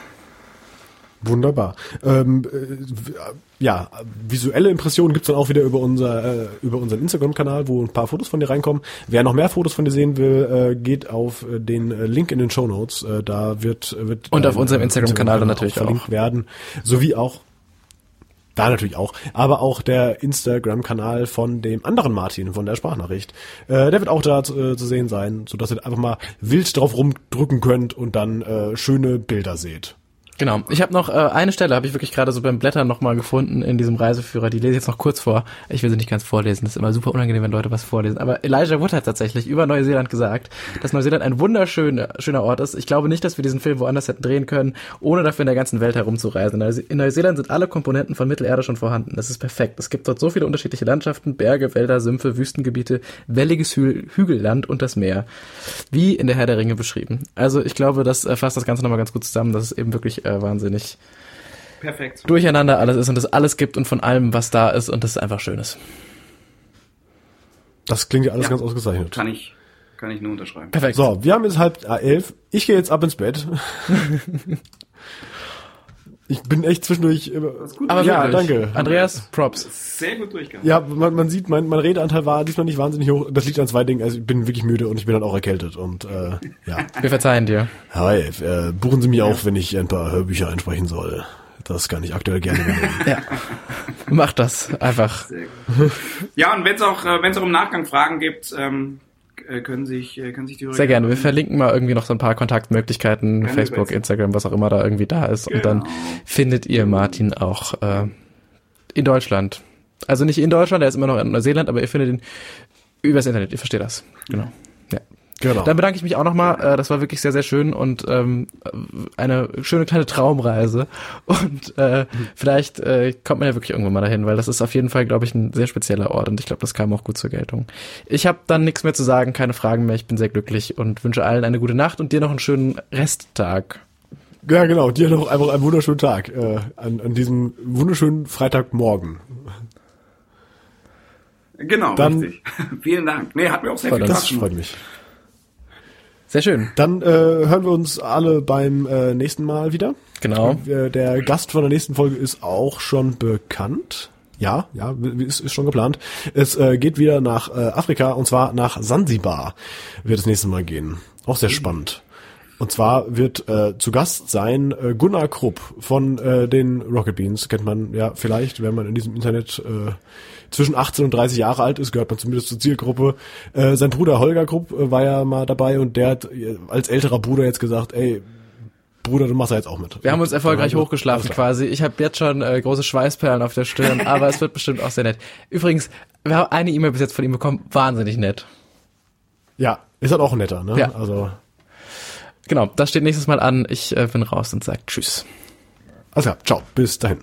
Wunderbar. Ähm, äh, ja, visuelle Impressionen gibt's dann auch wieder über unser äh, über unseren Instagram-Kanal, wo ein paar Fotos von dir reinkommen. Wer noch mehr Fotos von dir sehen will, äh, geht auf äh, den äh, Link in den Show Notes. Äh, da wird wird und auf unserem Instagram-Kanal Instagram dann natürlich auch verlinkt auch. werden, sowie auch da natürlich auch, aber auch der Instagram-Kanal von dem anderen Martin von der Sprachnachricht. Äh, der wird auch da äh, zu sehen sein, sodass ihr einfach mal wild drauf rumdrücken könnt und dann äh, schöne Bilder seht. Genau. Ich habe noch äh, eine Stelle, habe ich wirklich gerade so beim Blättern nochmal gefunden in diesem Reiseführer. Die lese ich jetzt noch kurz vor. Ich will sie nicht ganz vorlesen. Das ist immer super unangenehm, wenn Leute was vorlesen. Aber Elijah Wood hat tatsächlich über Neuseeland gesagt, dass Neuseeland ein wunderschöner schöner Ort ist. Ich glaube nicht, dass wir diesen Film woanders hätten drehen können, ohne dafür in der ganzen Welt herumzureisen. In Neuseeland sind alle Komponenten von Mittelerde schon vorhanden. Das ist perfekt. Es gibt dort so viele unterschiedliche Landschaften, Berge, Wälder, Sümpfe, Wüstengebiete, welliges Hü Hügelland und das Meer. Wie in der Herr der Ringe beschrieben. Also ich glaube, das äh, fasst das Ganze nochmal ganz gut zusammen. Das ist eben wirklich äh, wahnsinnig Perfekt. durcheinander alles ist und es alles gibt und von allem, was da ist und das einfach schön ist. Das klingt ja alles ja, ganz ausgezeichnet. Kann ich, kann ich nur unterschreiben. Perfekt. So, wir haben jetzt halb elf. Ich gehe jetzt ab ins Bett. *laughs* ich bin echt zwischendurch. Gut Aber ja, wirklich. danke. Andreas, Props. Sehr gut durchgegangen. Ja, man, man sieht, mein, mein Redeanteil war diesmal nicht wahnsinnig hoch. Das liegt an zwei Dingen. Also ich bin wirklich müde und ich bin dann auch erkältet und äh, ja. Wir verzeihen dir. Hi, äh, buchen Sie mich ja. auch, wenn ich ein paar Hörbücher einsprechen soll. Das kann ich aktuell gerne übernehmen. *laughs* ja. Mach das einfach. Ja, und wenn es auch, äh, wenn es auch im Nachgang Fragen gibt, ähm, äh, können sich, äh, können sich die Sehr gerne. Wir verlinken mal irgendwie noch so ein paar Kontaktmöglichkeiten, Facebook, Instagram, was auch immer da irgendwie da ist. Genau. Und dann genau. findet ihr Martin auch äh, in Deutschland. Also nicht in Deutschland, er ist immer noch in Neuseeland, aber ihr findet ihn übers Internet. Ihr versteht das. Genau. Ja. Genau. Dann bedanke ich mich auch nochmal. Äh, das war wirklich sehr, sehr schön und ähm, eine schöne kleine Traumreise. Und äh, vielleicht äh, kommt man ja wirklich irgendwann mal dahin, weil das ist auf jeden Fall, glaube ich, ein sehr spezieller Ort und ich glaube, das kam auch gut zur Geltung. Ich habe dann nichts mehr zu sagen, keine Fragen mehr. Ich bin sehr glücklich und wünsche allen eine gute Nacht und dir noch einen schönen Resttag. Ja, genau. Dir noch einfach einen wunderschönen Tag äh, an, an diesem wunderschönen Freitagmorgen. Genau, Dann, richtig. *laughs* Vielen Dank. Nee, hat mir auch sehr viel Spaß gemacht. Das freut mich. Sehr schön. Dann äh, hören wir uns alle beim äh, nächsten Mal wieder. Genau. Äh, der Gast von der nächsten Folge ist auch schon bekannt. Ja, ja, ist, ist schon geplant. Es äh, geht wieder nach äh, Afrika und zwar nach Sansibar wird es nächste Mal gehen. Auch sehr spannend. Und zwar wird äh, zu Gast sein äh, Gunnar Krupp von äh, den Rocket Beans. Kennt man ja vielleicht, wenn man in diesem Internet äh, zwischen 18 und 30 Jahre alt ist, gehört man zumindest zur Zielgruppe. Äh, sein Bruder Holger Krupp äh, war ja mal dabei und der hat äh, als älterer Bruder jetzt gesagt, ey, Bruder, du machst ja jetzt auch mit. Wir haben uns erfolgreich hochgeschlafen quasi. Ich habe jetzt schon äh, große Schweißperlen auf der Stirn, *laughs* aber es wird bestimmt auch sehr nett. Übrigens, wir haben eine E-Mail bis jetzt von ihm bekommen, wahnsinnig nett. Ja, ist halt auch netter, ne? Ja. Also Genau, das steht nächstes Mal an. Ich äh, bin raus und sag Tschüss. Also ja, ciao, bis dahin.